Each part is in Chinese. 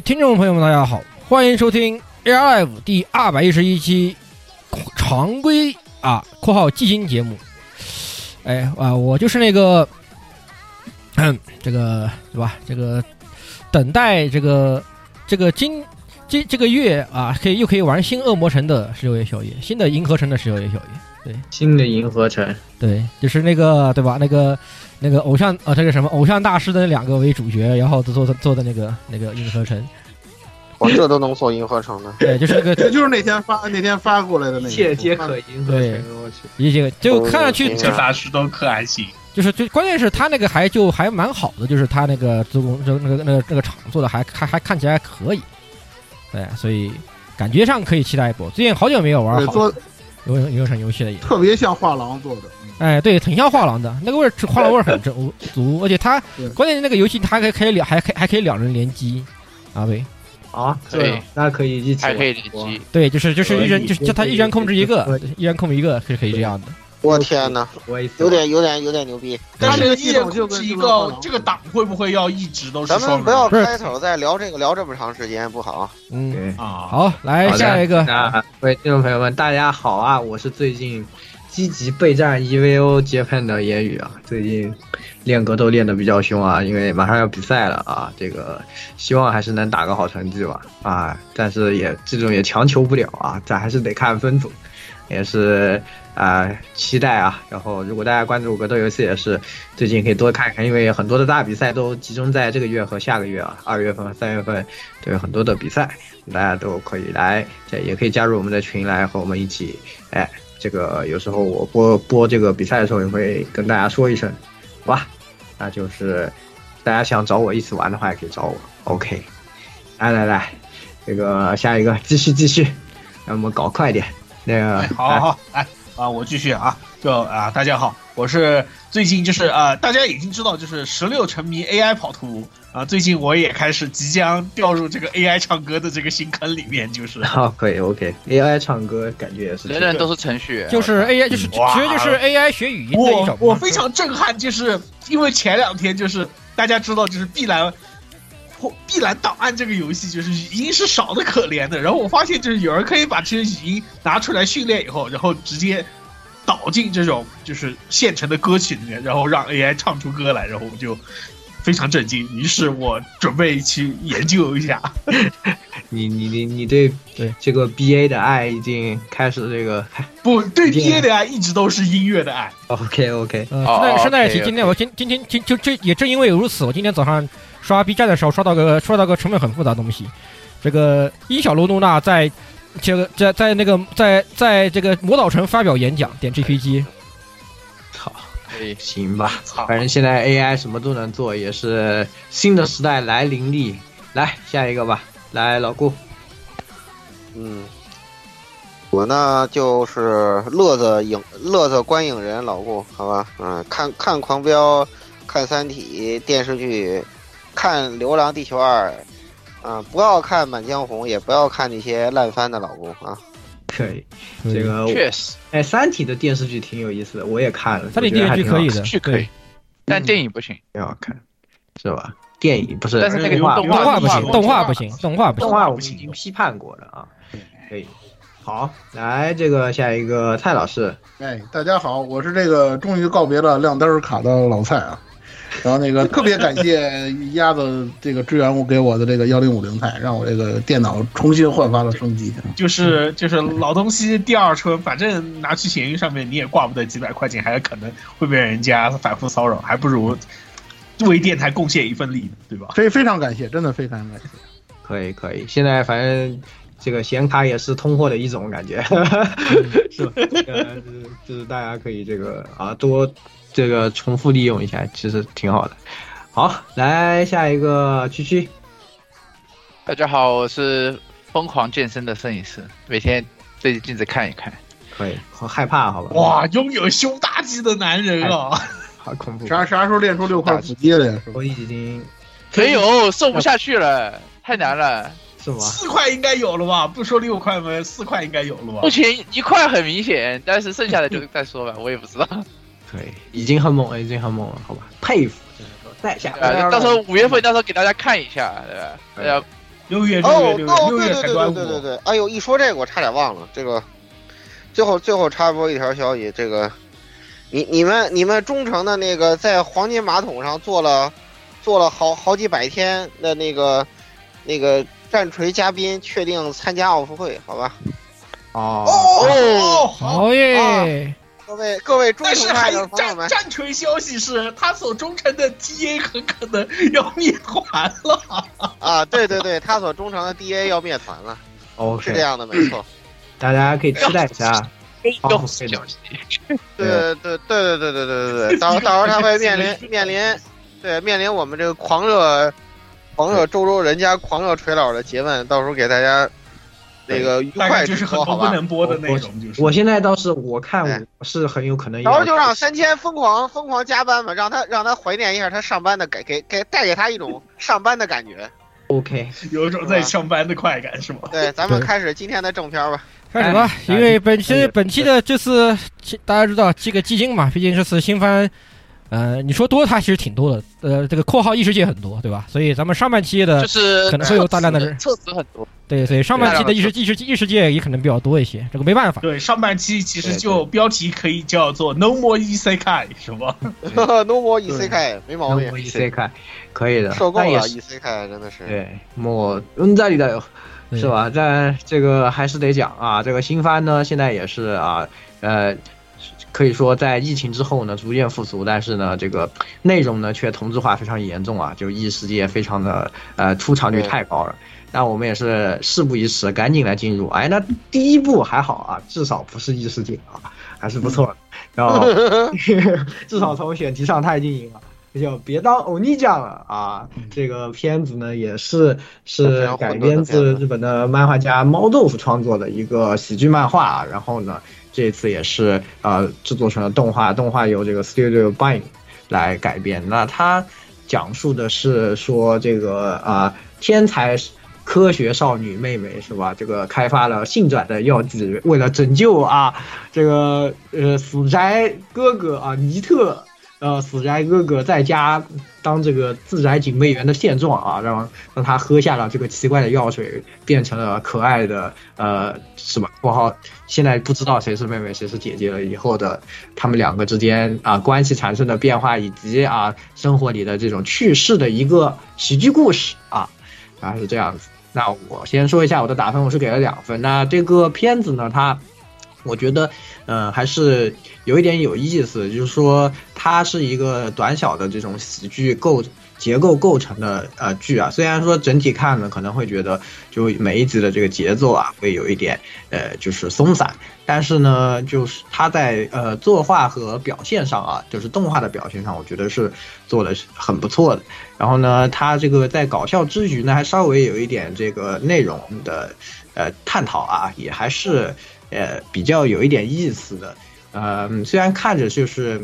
听众朋友们，大家好，欢迎收听 AR Live 第二百一十一期常规啊（括号基金节目）。哎啊，我就是那个，嗯，这个是吧？这个等待这个这个今这这个月啊，可以又可以玩新恶魔城的十六夜小夜，新的银河城的十六夜小夜。对，新的银河城，对，就是那个对吧？那个那个偶像啊，这个什么？偶像大师的那两个为主角，然后做的做的那个那个银河城。我这都能做银河城的，对，就是那个，这就是那天发那天发过来的那个，切皆可银河城，我去，一些就看上去这大师都可爱型，就是最关键是他那个还就还蛮好的，就是他那个做工就那个那个那个厂做的还还还看起来还可以，对，所以感觉上可以期待一波。最近好久没有玩好有有场游戏的，也特别像画廊做的，哎，对，挺像画廊的，那个味儿，画廊味儿很足足，而且它关键那个游戏它还可以可以两还可以还可以两人联机，啊喂。啊，对，那可以一起，还可以联机，对，就是就是一人，就是叫他一人控制一个，一人控制一个是可以这样的。我天哪，有点有点有点牛逼。但是一人控制一个，这个档会不会要一直都是？咱们不要开头再聊这个聊这么长时间不好。嗯啊，好，来下一个。各位听众朋友们，大家好啊，我是最近。积极备战 EVO 接盘的言语啊，最近练格斗练的比较凶啊，因为马上要比赛了啊，这个希望还是能打个好成绩吧啊，但是也这种也强求不了啊，咱还是得看分组，也是啊期待啊，然后如果大家关注格斗游戏也是最近可以多看看，因为很多的大比赛都集中在这个月和下个月啊，二月份和三月份都有很多的比赛，大家都可以来，这也可以加入我们的群来和我们一起哎。这个有时候我播播这个比赛的时候也会跟大家说一声，好吧？那就是大家想找我一起玩的话，也可以找我。OK，来来来，这个下一个继续继续，让我们搞快点。那个，好好好，来啊，我继续啊，就啊，大家好，我是最近就是啊，大家已经知道就是十六沉迷 AI 跑图。啊，最近我也开始即将掉入这个 AI 唱歌的这个新坑里面，就是好，可以，OK，AI 唱歌感觉也是，人人都是程序，就是 AI，就是其实就是 AI 学语音的一种。我我非常震撼，就是因为前两天就是大家知道，就是碧蓝或碧蓝档案这个游戏，就是语音是少的可怜的。然后我发现，就是有人可以把这些语音拿出来训练以后，然后直接导进这种就是现成的歌曲里面，然后让 AI 唱出歌来，然后我就。非常震惊，于是我准备去研究一下。你你你你对对这个 B A 的爱已经开始这个 不对 B A 的爱一直都是音乐的爱。OK OK，呃，顺带顺带提，今天我今今天今就这也正因为如此，我今天早上刷 B 站的时候刷到个刷到个成本很复杂的东西，这个伊小罗露娜在这个在在那个在在这个魔导城发表演讲，点 G P G 操。行吧，反正现在 AI 什么都能做，也是新的时代来临历。来下一个吧，来老顾。嗯，我呢就是乐子影乐子观影人老顾，好吧，嗯，看看狂飙，看三体电视剧，看流浪地球二，啊，不要看满江红，也不要看那些烂番的老公啊。可以，这个确实，哎，三体的电视剧挺有意思的，我也看了。三体电视剧可以的，剧可以，但电影不行，挺好看，是吧？电影不是，但是那个动画不行，动画不行，动画不行，动画我们已经批判过了啊。可以，好，来这个下一个蔡老师。哎，大家好，我是这个终于告别了亮灯卡的老蔡啊。然后那个特别感谢鸭子这个支援我给我的这个幺零五零钛，让我这个电脑重新焕发了生机。就是就是老东西第二春，反正拿去闲鱼上面你也挂不得几百块钱，还有可能会被人家反复骚扰，还不如为电台贡献一份力，对吧？非非常感谢，真的非常感谢。可以可以，现在反正这个显卡也是通货的一种感觉，是吧？呃，就是大家可以这个啊多。这个重复利用一下，其实挺好的。好，来下一个区区。大家好，我是疯狂健身的摄影师，每天对着镜子看一看。可以，好害怕，好吧？哇，拥有胸大肌的男人啊，好恐怖！啥啥时候练出六块腹肌了呀？我已经没有，瘦不下去了，太难了，是吗？四块应该有了吧？不说六块吗？四块应该有了吧？目前一块很明显，但是剩下的就再说吧，我也不知道。可以，已经很猛了，已经很猛了，好吧，佩服，在下。到时候五月份，到时候给大家看一下，对吧？大家六月六月六月六月才端午。对对对，哎呦，一说这个我差点忘了，这个最后最后插播一条消息，这个你你们你们忠诚的那个在黄金马桶上坐了坐了好好几百天的那个那个战锤嘉宾确定参加奥运会，好吧？哦哦，好耶！各位各位，但是还有战战锤消息是，他所忠诚的 DA 很可能要灭团了 啊！对对对，他所忠诚的 DA 要灭团了。哦，是这样的，没错。大家可以期待一下。好消息。对对对对对对对对对，到到时候他会面临面临，对面临我们这个狂热狂热周周人家狂热锤佬的诘问，到时候给大家。那个愉快就是很多不能播的那种，就是。我现在倒是我看我是很有可能。然后就让三千疯狂疯狂加班嘛，让他让他怀念一下他上班的感给给带给他一种 上班的感觉。OK，有一种在上班的快感是吗？对，咱们开始今天的正片吧。开始吧，因为本期本期的这次大家知道这个基金嘛，毕竟这次新番。呃，你说多，它其实挺多的。呃，这个括号异世界很多，对吧？所以咱们上半期的就是可能会有大量的人，测词很多。对，所以上半期的异世异世异世界也可能比较多一些，这个没办法。对，上半期其实就标题可以叫做 “No More ECK”，是吧？No More ECK，没毛病。No More ECK 可以的。受够了 ECK，真的是。对，莫嗯在里的，是吧？在这个还是得讲啊，这个新番呢，现在也是啊，呃。可以说，在疫情之后呢，逐渐复苏，但是呢，这个内容呢却同质化非常严重啊，就异世界非常的呃出场率太高了。那我们也是事不宜迟，赶紧来进入。哎，那第一部还好啊，至少不是异世界啊，还是不错的。然后 至少从选题上他已经赢了，就别当欧尼酱了啊。这个片子呢也是是改编自日本的漫画家猫豆腐创作的一个喜剧漫画啊，然后呢。这次也是呃制作成了动画，动画由这个 Studio Bind 来改编。那它讲述的是说这个啊天才科学少女妹妹是吧？这个开发了性转的药剂，为了拯救啊这个呃死宅哥哥啊尼特。呃，死宅哥哥在家当这个自宅警卫员的现状啊，让让他喝下了这个奇怪的药水，变成了可爱的呃什么括号，现在不知道谁是妹妹谁是姐姐了。以后的他们两个之间啊关系产生的变化，以及啊生活里的这种趣事的一个喜剧故事啊，啊是这样子。那我先说一下我的打分，我是给了两分。那这个片子呢，它。我觉得，嗯，还是有一点有意思，就是说它是一个短小的这种喜剧构结构构成的呃剧啊。虽然说整体看呢可能会觉得，就每一集的这个节奏啊会有一点呃就是松散，但是呢，就是它在呃作画和表现上啊，就是动画的表现上，我觉得是做的是很不错的。然后呢，它这个在搞笑之余呢，还稍微有一点这个内容的呃探讨啊，也还是。呃比较有一点意思的。呃，虽然看着就是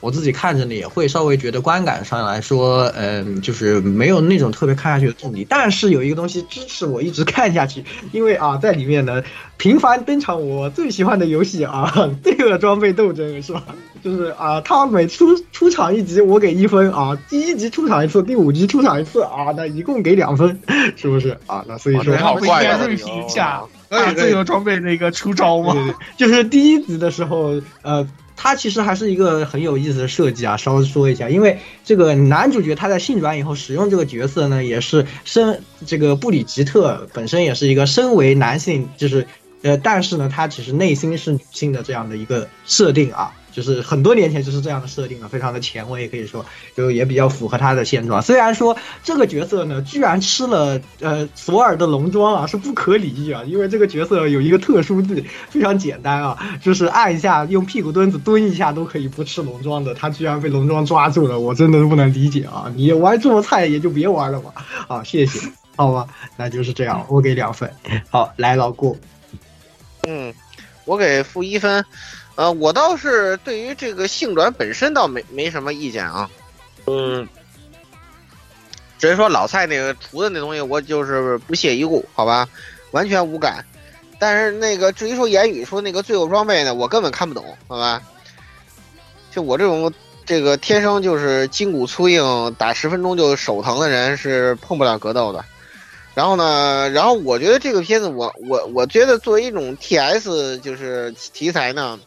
我自己看着呢，也会稍微觉得观感上来说，嗯、就是没有那种特别看下去的动力。但是有一个东西支持我一直看下去，因为啊，在里面呢频繁登场我最喜欢的游戏啊，《罪恶装备斗争》是吧？就是啊，他每出出场一集我给一分啊，第一集出场一次，第五集出场一次啊，那一共给两分，是不是啊？那所以说好怪啊应该锐评一下可以可以啊自由装备那个出招吗？对对对，就是第一集的时候，呃，它其实还是一个很有意思的设计啊。稍微说一下，因为这个男主角他在性转以后使用这个角色呢，也是身这个布里吉特本身也是一个身为男性，就是呃，但是呢，他其实内心是女性的这样的一个设定啊。就是很多年前就是这样的设定了，非常的前卫，可以说就也比较符合他的现状。虽然说这个角色呢，居然吃了呃索尔的龙装啊，是不可理喻啊，因为这个角色有一个特殊技，非常简单啊，就是按一下用屁股墩子蹲一下都可以不吃龙装的，他居然被龙装抓住了，我真的不能理解啊！你玩这么菜也就别玩了吧，啊，谢谢，好吧，那就是这样，我给两分。好，来老顾，嗯，我给负一分。呃，我倒是对于这个性转本身倒没没什么意见啊。嗯，只是说老蔡那个涂的那东西，我就是不屑一顾，好吧，完全无感。但是那个至于说言语说那个罪恶装备呢，我根本看不懂，好吧？就我这种这个天生就是筋骨粗硬，打十分钟就手疼的人是碰不了格斗的。然后呢，然后我觉得这个片子我，我我觉得作为一种 T S 就是题材呢，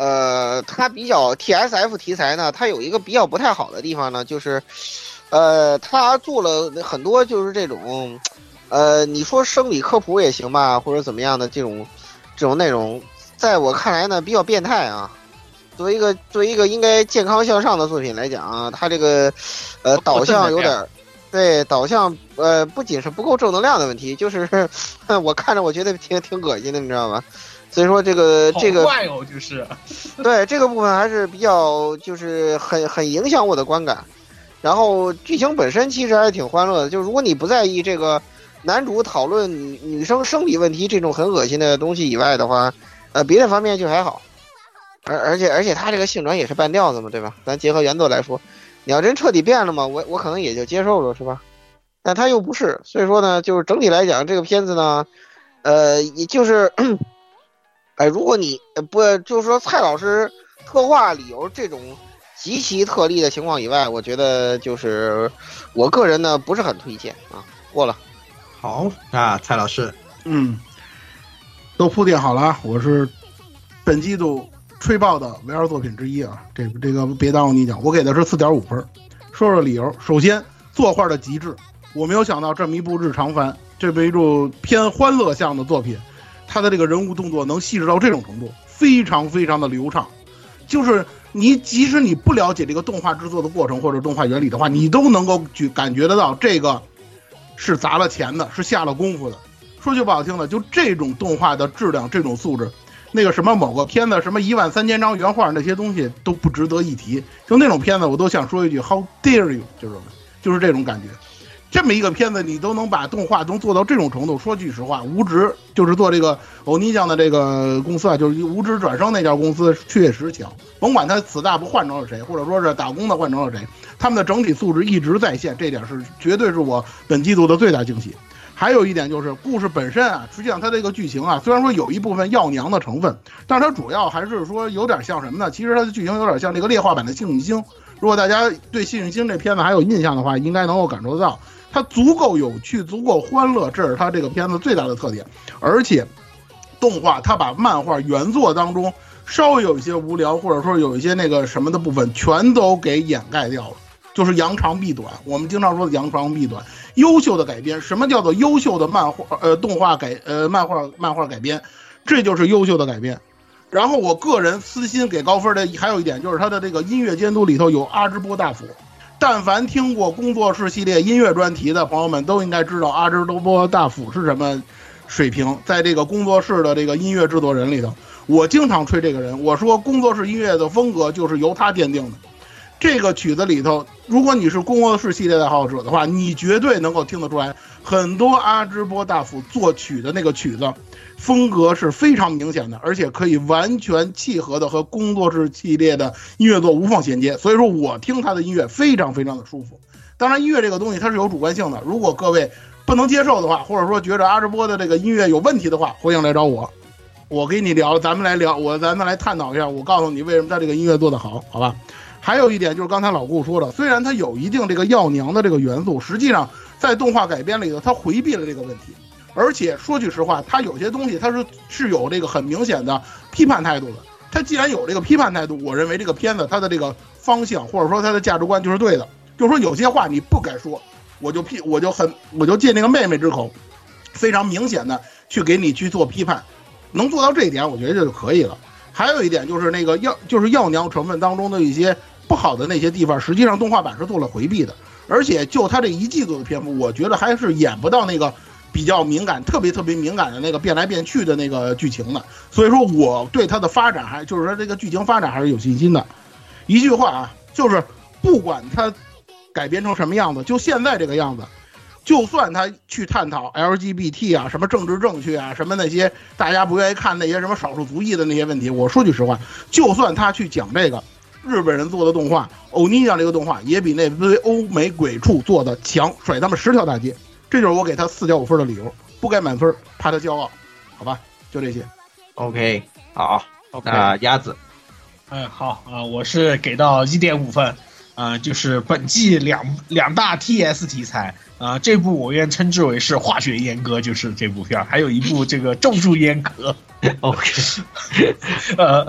呃，它比较 T S F 题材呢，它有一个比较不太好的地方呢，就是，呃，它做了很多就是这种，呃，你说生理科普也行吧，或者怎么样的这种这种内容，在我看来呢，比较变态啊。作为一个作为一个应该健康向上的作品来讲啊，它这个呃导向有点儿。对导向，呃，不仅是不够正能量的问题，就是 我看着我觉得挺挺恶心的，你知道吗？所以说这个这个怪哦，就是 对这个部分还是比较就是很很影响我的观感。然后剧情本身其实还是挺欢乐的，就如果你不在意这个男主讨论女女生生理问题这种很恶心的东西以外的话，呃，别的方面就还好。而而且而且他这个性转也是半吊子嘛，对吧？咱结合原作来说。你要真彻底变了嘛，我我可能也就接受了，是吧？但他又不是，所以说呢，就是整体来讲，这个片子呢，呃，也就是，哎，如果你不就是说蔡老师特化理由这种极其特例的情况以外，我觉得就是我个人呢不是很推荐啊。过了，好啊，蔡老师，嗯，都铺垫好了啊，我是本季度。吹爆的 VR 作品之一啊，这这个别耽误你讲，我给的是四点五分。说说理由，首先作画的极致，我没有想到这么一部日常番，这么一部偏欢乐向的作品，他的这个人物动作能细致到这种程度，非常非常的流畅。就是你即使你不了解这个动画制作的过程或者动画原理的话，你都能够去感觉得到这个是砸了钱的，是下了功夫的。说句不好听的，就这种动画的质量，这种素质。那个什么某个片子什么一万三千张原画那些东西都不值得一提，就那种片子我都想说一句 How dare you，就是就是这种感觉。这么一个片子你都能把动画能做到这种程度，说句实话，无职就是做这个欧尼酱的这个公司啊，就是无职转生那家公司确实强。甭管他此大不换成了谁，或者说是打工的换成了谁，他们的整体素质一直在线，这点是绝对是我本季度的最大惊喜。还有一点就是故事本身啊，实际上它这个剧情啊，虽然说有一部分要娘的成分，但是它主要还是说有点像什么呢？其实它的剧情有点像这个劣化版的《幸运星》。如果大家对《幸运星》这片子还有印象的话，应该能够感受得到，它足够有趣，足够欢乐，这是它这个片子最大的特点。而且，动画它把漫画原作当中稍微有一些无聊，或者说有一些那个什么的部分，全都给掩盖掉了。就是扬长避短，我们经常说的扬长避短。优秀的改编，什么叫做优秀的漫画？呃，动画改呃漫画漫画改编，这就是优秀的改编。然后我个人私心给高分的还有一点就是它的这个音乐监督里头有阿芝波大辅。但凡听过工作室系列音乐专题的朋友们都应该知道阿芝多波大辅是什么水平，在这个工作室的这个音乐制作人里头，我经常吹这个人，我说工作室音乐的风格就是由他奠定的。这个曲子里头，如果你是工作室系列爱好者的话，你绝对能够听得出来，很多阿芝波大辅作曲的那个曲子风格是非常明显的，而且可以完全契合的和工作室系列的音乐作无缝衔接。所以说我听他的音乐非常非常的舒服。当然，音乐这个东西它是有主观性的，如果各位不能接受的话，或者说觉着阿芝波的这个音乐有问题的话，欢迎来找我，我给你聊，咱们来聊，我咱们来探讨一下，我告诉你为什么他这个音乐做得好，好吧？还有一点就是刚才老顾说的，虽然他有一定这个药娘的这个元素，实际上在动画改编里头，他回避了这个问题。而且说句实话，他有些东西他是是有这个很明显的批判态度的。他既然有这个批判态度，我认为这个片子它的这个方向或者说它的价值观就是对的。就是说有些话你不该说，我就批，我就很我就借那个妹妹之口，非常明显的去给你去做批判，能做到这一点，我觉得这就可以了。还有一点就是那个药，就是药娘成分当中的一些不好的那些地方，实际上动画版是做了回避的。而且就他这一季度的篇幅，我觉得还是演不到那个比较敏感、特别特别敏感的那个变来变去的那个剧情的。所以说，我对它的发展还就是说这个剧情发展还是有信心的。一句话啊，就是不管它改编成什么样子，就现在这个样子。就算他去探讨 LGBT 啊，什么政治正确啊，什么那些大家不愿意看那些什么少数族裔的那些问题，我说句实话，就算他去讲这个，日本人做的动画，欧尼酱这个动画也比那堆欧美鬼畜做的强，甩他们十条大街。这就是我给他四点五分的理由，不该满分，怕他骄傲，好吧？就这些。OK，好，OK 那鸭子，嗯，好啊、我是给到一点五分，啊、就是本季两两大 TS 题材，啊、这部我愿称之为是化学阉割，就是这部片儿，还有一部这个咒术阉割，OK，呃，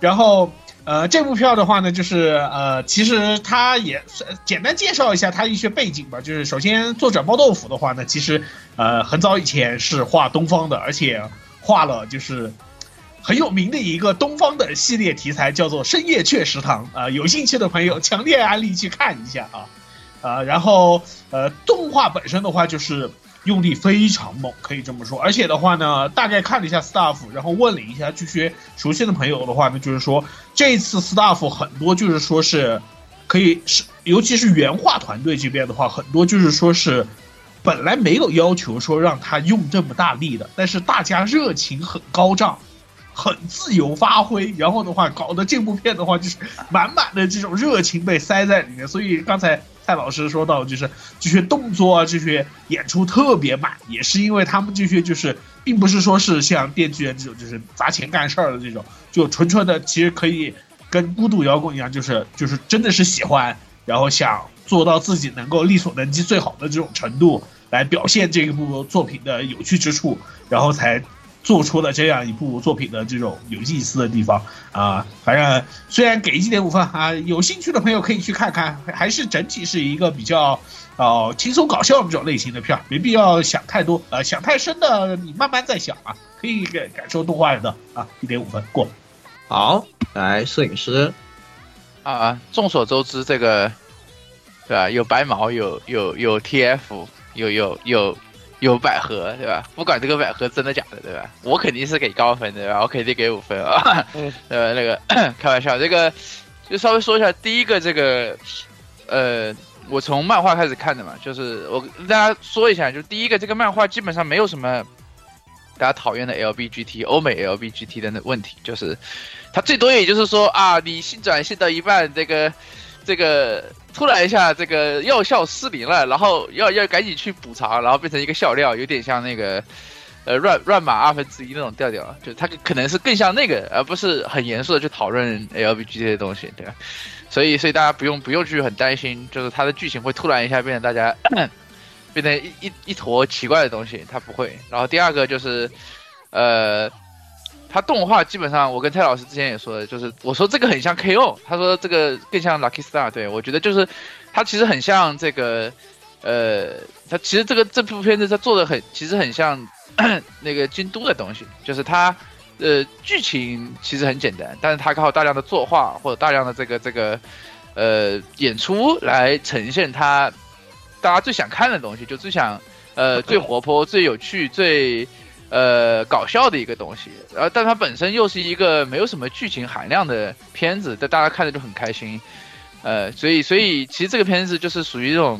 然后呃，这部片儿的话呢，就是呃，其实它也是简单介绍一下它一些背景吧。就是首先，作者猫豆腐的话呢，其实呃很早以前是画东方的，而且画了就是很有名的一个东方的系列题材，叫做《深夜雀食堂》啊、有兴趣的朋友强烈安利去看一下啊。啊，然后呃，动画本身的话就是用力非常猛，可以这么说。而且的话呢，大概看了一下 staff，然后问了一下这些熟悉的朋友的话呢，就是说这次 staff 很多就是说是可以是，尤其是原画团队这边的话，很多就是说是本来没有要求说让他用这么大力的，但是大家热情很高涨。很自由发挥，然后的话搞得这部片的话就是满满的这种热情被塞在里面，所以刚才蔡老师说到，就是这些动作啊，这些演出特别满，也是因为他们这些就是并不是说是像电锯人这种就是砸钱干事儿的这种，就纯纯的其实可以跟孤独摇滚一样，就是就是真的是喜欢，然后想做到自己能够力所能及最好的这种程度来表现这一部作品的有趣之处，然后才。做出了这样一部作品的这种有意思的地方啊、反正虽然给一点五分啊，有兴趣的朋友可以去看看，还是整体是一个比较呃轻松搞笑这种类型的片儿，没必要想太多，呃，想太深的你慢慢再想啊，可以感感受动画的啊，一点五分过。好，来摄影师，啊，众所周知，这个对吧？有白毛，有有有 TF，有有有有百合，对吧？不管这个百合真的假的，对吧？我肯定是给高分的，对吧？我肯定给五分啊，对吧？那个开玩笑，这个就稍微说一下，第一个这个呃。我从漫画开始看的嘛，就是我跟大家说一下，就第一个这个漫画基本上没有什么大家讨厌的 LBGT 欧美 LBGT 的那问题，就是它最多也就是说啊，你性转性到一半，这个这个突然一下这个药效失灵了，然后要要赶紧去补偿，然后变成一个笑料，有点像那个呃乱乱码二分之一那种调调，就它可能是更像那个，而不是很严肃的去讨论 LBG 这些东西，对吧？所以所以大家不用不用去很担心，就是它的剧情会突然一下变成大家变成一一一坨奇怪的东西，它不会。然后第二个就是呃。它动画基本上，我跟蔡老师之前也说的，就是我说这个很像 KO，他说这个更像 Lucky Star，对我觉得就是它其实很像这个，呃，它其实这个这部片子它做的很，其实很像 那个京都的东西，就是它呃剧情其实很简单，但是它靠大量的作画或者大量的这个这个呃演出来呈现它大家最想看的东西，就最想呃最活泼、最有趣、最。呃，搞笑的一个东西，然后但它本身又是一个没有什么剧情含量的片子，但大家看着就很开心，呃，所以所以其实这个片子就是属于这种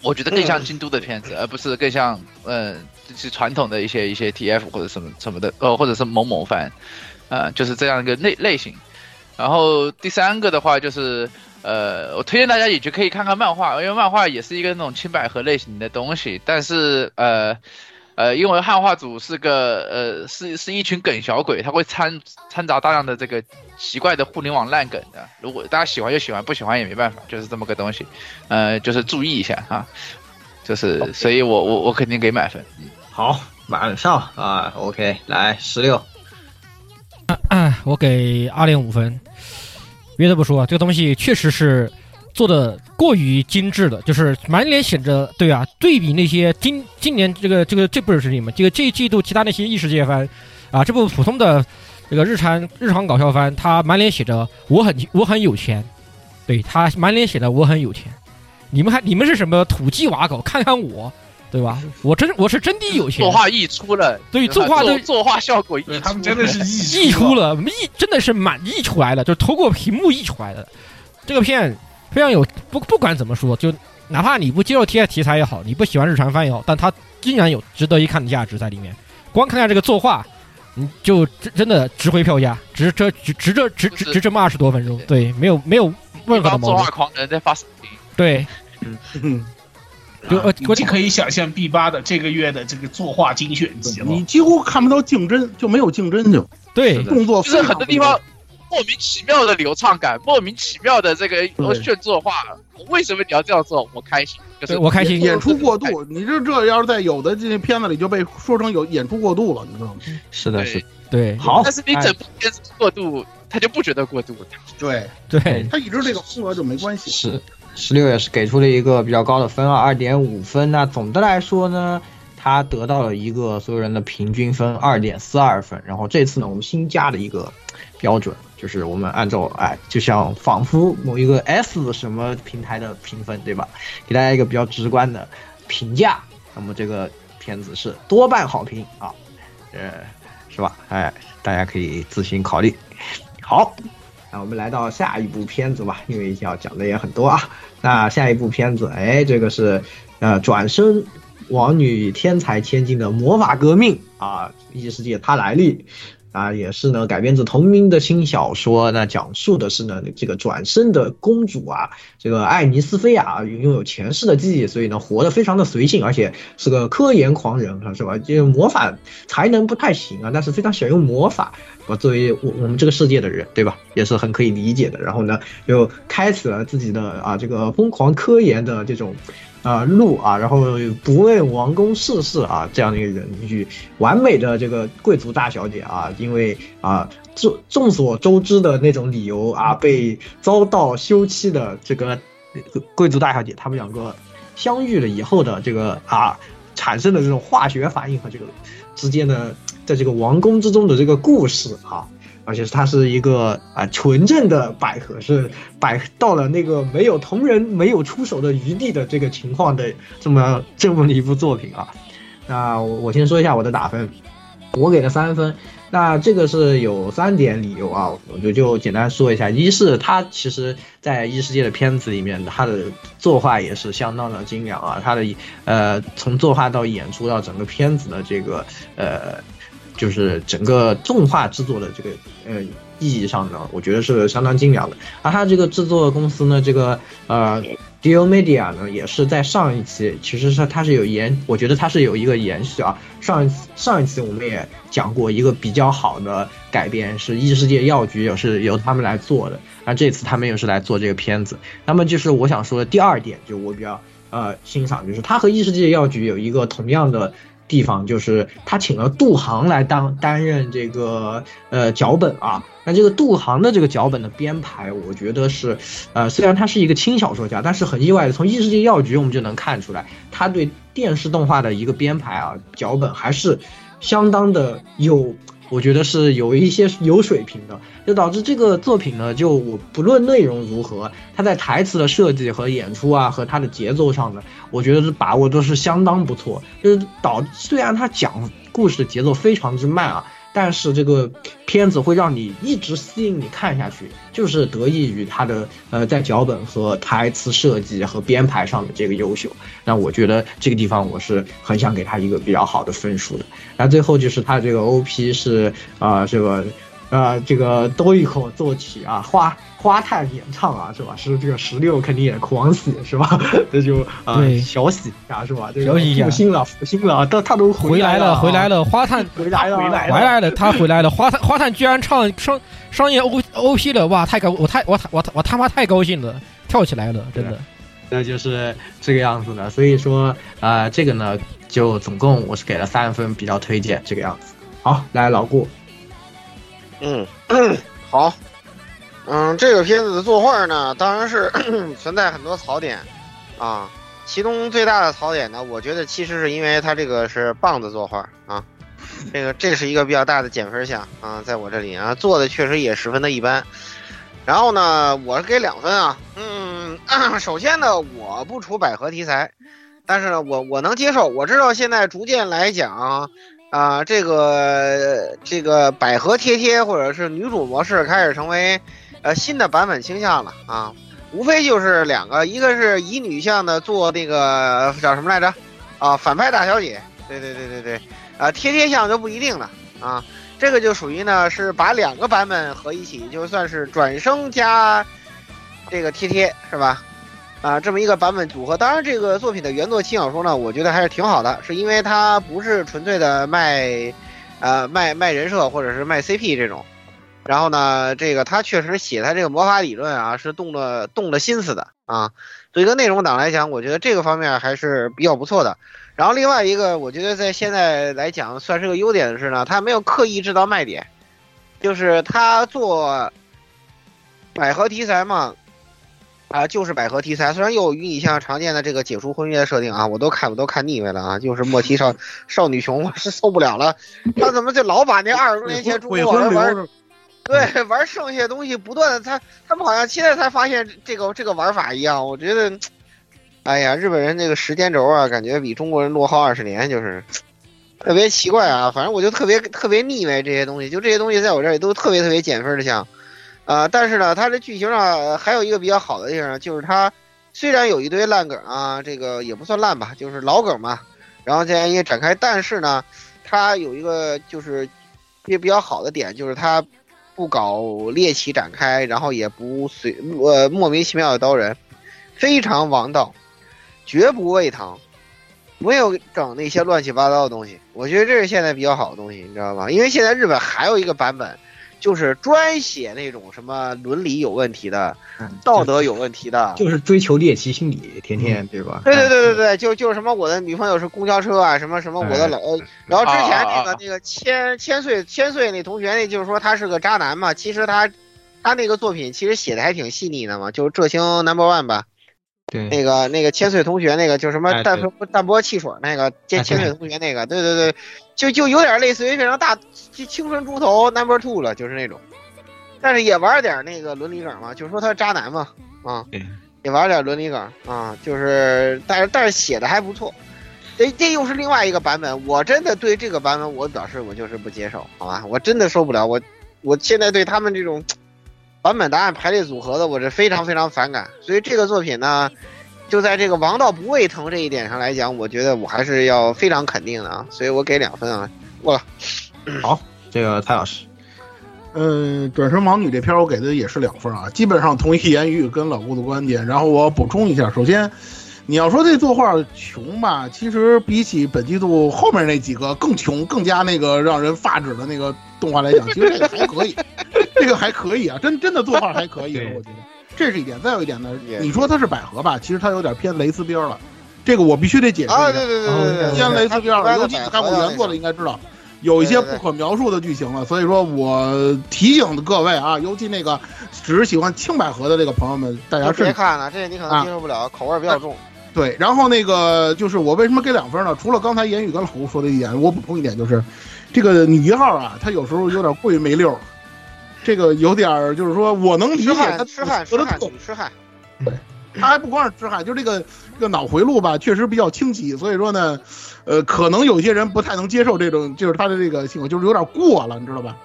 我觉得 更像京都的片子，而不是更像嗯，就是传统的一些一些 TF 或者什么什么的，呃，或者是某某番，呃，就是这样一个类类型。然后第三个的话就是，呃，我推荐大家也就可以看看漫画，因为漫画也是一个那种青百合类型的东西，但是呃。呃，因为汉化组是个呃，是是一群梗小鬼，他会掺掺杂大量的这个奇怪的互联网烂梗的。如果大家喜欢就喜欢，不喜欢也没办法，就是这么个东西。呃，就是注意一下啊，就是，所以我我我肯定给满分。好，马上啊，OK，来十六，啊，我给二点五分。别的不说，这个东西确实是做的过于精致了，就是满脸写着对啊，对比那些今今年这个这个这不是你们这个这一季度其他那些异世界番啊，这部普通的这个日常日常搞笑番，他满脸写着我很我很有钱，对他满脸写着我很有钱。你们还你们是什么土鸡瓦狗？看看我，对吧？我真我是真的有钱。作画溢出了，对作画的作画效果溢对他们真的是溢溢出了，溢真的是满溢出来了，就透过屏幕溢出来的。这个片非常有不不管怎么说，就哪怕你不接受 TF 题材也好，你不喜欢日常番也好，但它依然有值得一看的价值在里面。光看看这个作画，你就真真的值回票价，值这值值这值值值这么二十多分钟，对，没有没有任何的毛病。作画狂人在发视频，对，嗯，就呃已经可以想象 B 八的这个月的这个作画精选集了。你几乎看不到竞争，就没有竞争就对动作就是很多地方莫名其妙的流畅感，莫名其妙的这个炫作画。为什么你要这样做？我开心，就是我开心。演出过度，你这这要是在有的这些片子里就被说成有演出过度了，你知道吗？是的，是对。好，但是你整部片子过度，他就不觉得过度。对对，他一直这个风格就没关系。是，十六也是给出了一个比较高的分啊，二点五分。那总的来说呢，他得到了一个所有人的平均分二点四二分。然后这次呢，我们新加了一个标准。就是我们按照哎，就像仿佛某一个 S 什么平台的评分，对吧？给大家一个比较直观的评价。那么这个片子是多半好评啊，呃，是吧？哎，大家可以自行考虑。好，那我们来到下一部片子吧，因为要讲的也很多啊。那下一部片子，哎，这个是呃，转生王女天才千金的魔法革命啊，异世界它来历。啊，也是呢，改编自同名的新小说。那讲述的是呢，这个转生的公主啊，这个艾尼斯菲亚拥有前世的记忆，所以呢，活得非常的随性，而且是个科研狂人啊，是吧？这魔法才能不太行啊，但是非常喜欢用魔法。我作为我我们这个世界的人，对吧，也是很可以理解的。然后呢，又开始了自己的啊这个疯狂科研的这种。啊，路啊，然后不问王公世事啊，这样的一个人与完美的这个贵族大小姐啊，因为啊众众所周知的那种理由啊，被遭到休妻的这个贵族大小姐，他们两个相遇了以后的这个啊产生的这种化学反应和这个之间的在这个王宫之中的这个故事啊。而且它是一个啊纯正的百合，是百到了那个没有同人没有出手的余地的这个情况的这么这么一部作品啊。那我先说一下我的打分，我给了三分。那这个是有三点理由啊，我就就简单说一下。一是它其实在异世界的片子里面，它的作画也是相当的精良啊，它的呃从作画到演出到整个片子的这个呃。就是整个动画制作的这个呃意义上呢，我觉得是相当精良的。而它这个制作公司呢，这个呃 Dio Media 呢，也是在上一期，其实是它是有延，我觉得它是有一个延续啊。上一次上一期我们也讲过一个比较好的改编，是异世界药局也是由他们来做的。那这次他们又是来做这个片子。那么就是我想说的第二点，就我比较呃欣赏，就是它和异世界药局有一个同样的。地方就是他请了杜航来当担任这个呃脚本啊，那这个杜航的这个脚本的编排，我觉得是，呃虽然他是一个轻小说家，但是很意外的，从异世界药局我们就能看出来，他对电视动画的一个编排啊脚本还是相当的有。我觉得是有一些有水平的，就导致这个作品呢，就我不论内容如何，它在台词的设计和演出啊，和它的节奏上呢，我觉得是把握都是相当不错。就是导虽然它讲故事的节奏非常之慢啊，但是这个片子会让你一直吸引你看下去，就是得益于它的呃在脚本和台词设计和编排上的这个优秀。那我觉得这个地方我是很想给他一个比较好的分数的。然后最后就是他这个 OP 是啊、这个。呃，这个都一口作曲啊，花花探演唱啊，是吧？是这个十六肯定也狂喜是吧？这就啊、对小喜啊，是吧？这个小喜一下复兴了，复兴了，他他都回来了，回来了，花探 回来了，回来回来了，他回来了，花探花探居然唱商商业 O O P 了，哇，太高，我太我我我他妈太高兴了，跳起来了，真的。那就是这个样子的。所以说，呃，这个呢，就总共我是给了三分，比较推荐这个样子。好，来老顾，嗯，好，嗯，这个片子的作画呢，当然是 存在很多槽点啊。其中最大的槽点呢，我觉得其实是因为它这个是棒子作画啊，这个这是一个比较大的减分项啊，在我这里啊，做的确实也十分的一般。然后呢，我是给两分啊，嗯，首先呢，我不出百合题材，但是呢，我我能接受，我知道现在逐渐来讲。啊、这个这个百合贴贴或者是女主模式开始成为呃新的版本倾向了啊，无非就是两个，一个是以女向的做那个叫什么来着啊，反派大小姐，对对对对对，啊贴贴向就不一定了啊，这个就属于呢是把两个版本合一起，就算是转生加这个贴贴是吧？啊，这么一个版本组合，当然这个作品的原作轻小说呢，我觉得还是挺好的，是因为它不是纯粹的卖，呃卖卖人设或者是卖 CP 这种，然后呢，这个他确实写他这个魔法理论啊，是动了动了心思的啊。对一个内容党来讲，我觉得这个方面还是比较不错的。然后另外一个，我觉得在现在来讲算是个优点的是呢，他没有刻意制造卖点，就是他做百合题材嘛。啊，就是百合题材，虽然又与你像常见的这个解除婚约的设定啊，我都看我都看腻歪了啊，就是莫 提少少女熊，我是受不了了，他怎么就老把那二十多年前中鬼国魂玩流对玩剩下的东西不断的，他他们好像现在才发现这个这个玩法一样，我觉得，哎呀，日本人这个时间轴啊，感觉比中国人落后二十年，就是特别奇怪啊，反正我就特别特别腻歪这些东西，就这些东西在我这里都特别特别减分的项。啊、但是呢，它这剧情上还有一个比较好的地方，就是它虽然有一堆烂梗啊，这个也不算烂吧，就是老梗嘛，然后这样一个展开，但是呢，它有一个就是也比较好的点，就是它不搞猎奇展开，然后也不随呃莫名其妙的刀人，非常王道，绝不胃疼，没有整那些乱七八糟的东西。我觉得这是现在比较好的东西，你知道吧？因为现在日本还有一个版本。就是专写那种什么伦理有问题的、道德有问题的，就是追求猎奇心理，天天对吧？对对对对对，就就是什么我的女朋友是公交车啊，什么什么我的老，呃然后之前那个那个千千岁千岁那同学，那就是说他是个渣男嘛，其实他他那个作品其实写的还挺细腻的嘛，就是浙星 Number One 吧，对，那个那个千岁同学那个就什么淡淡淡泊汽水那个千千岁同学那个，对对对，就就有点类似于非常大青春猪头 Number Two 了，就是那种。但是也玩点那个伦理梗嘛，就是说他是渣男嘛，啊，也玩点伦理梗啊，就是但是但是写的还不错，这这又是另外一个版本，我真的对这个版本我表示我就是不接受，好吧，我真的受不了，我我现在对他们这种版本答案排列组合的，我是非常非常反感，所以这个作品呢，就在这个王道不胃疼这一点上来讲，我觉得我还是要非常肯定的啊，所以我给两分啊，过了。好，这个蔡老师。呃，转身盲女这篇我给的也是两分啊，基本上同意言语跟老顾的观点。然后我补充一下，首先，你要说这作画穷吧，其实比起本季度后面那几个更穷、更加那个让人发指的那个动画来讲，其实这个还可以，这个还可以啊，真真的作画还可以，我觉得这是一点。再有一点呢，你说它是百合吧，其实它有点偏蕾丝边了，这个我必须得解释一下，啊，对对对偏蕾丝边了，它尤其你看过原作的应该知道。有一些不可描述的剧情了，所以说我提醒各位啊，尤其那个只是喜欢青百合的这个朋友们，大家就是别看了，这你可能接受不了，口味比较重。对，然后那个就是我为什么给两分呢？除了刚才言语跟老吴说的一点，我补充一点，就是这个女一号啊，她有时候有点过于没溜儿，这个有点儿就是说我能理解她痴汉，痴汉，痴汉，得的特痴汉。对，他还不光是痴汉，就这个这个脑回路吧，确实比较清晰，所以说呢，呃，可能有些人不太能接受这种，就是他的这个性格，就是有点过了，你知道吧？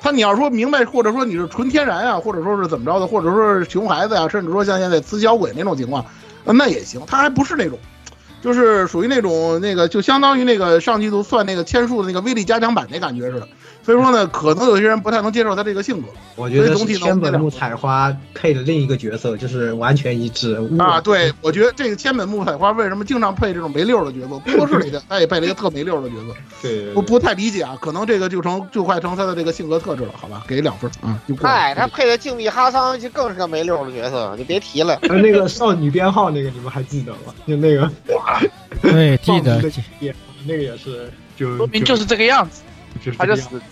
他你要说明白，或者说你是纯天然啊，或者说是怎么着的，或者说是熊孩子呀、甚至说像现在雌小鬼那种情况，呃那也行。他还不是那种，就是属于那种那个，就相当于那个上季度算那个千数的那个威力加强版那感觉似的。所以说呢，可能有些人不太能接受他这个性格。我觉得千本木彩花配的另一个角色，就是完全一致啊，对，我觉得这个千本木彩花为什么经常配这种没溜儿的角色？工作室里的他也配了一个特没溜儿的角色，对不不太理解啊，可能这个就成就快成他的这个性格特质了，好吧，给两分啊，就过了。嗨，他配的静谧哈桑就更是个没溜儿的角色，就别提了。呃那个少女编号那个你们还记得吗？就那个哇对，记得那个也是就说明就是这个样子，就是他就死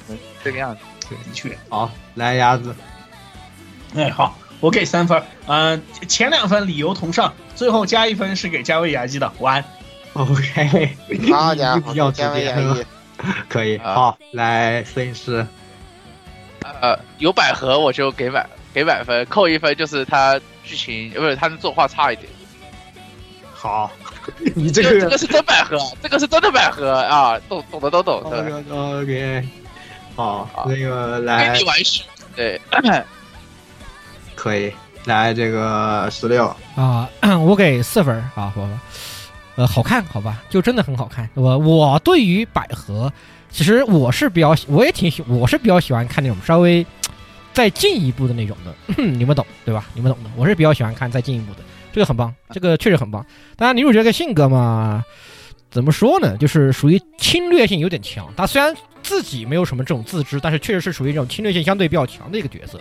这个样子。的确。好，来鸭子，哎，好，我给三分。嗯、前两分理由同上，最后加一分是给加维牙基的。晚安。OK，好家伙比较，直加维接亚裔，可以。啊好，来摄影师，呃，有百合我就给满给满分，扣一分就是他剧情呃不是他的作画差一点。好，你这个这个是真百合，这个是真的百合啊，懂懂的都懂，？OK，好好，那个给来你玩虚，对，可以来这个十六，啊，我给四分啊，好吧，呃，好看，好吧，就真的很好看。我我对于百合，其实我是比较喜，我也挺喜，我是比较喜欢看那种稍微再进一步的那种的，你们懂对吧？你们懂的，我是比较喜欢看再进一步的，这个很棒，这个确实很棒。当然，女主角的性格嘛，怎么说呢，就是属于侵略性有点强。她虽然自己没有什么这种自知，但是确实是属于这种侵略性相对比较强的一个角色。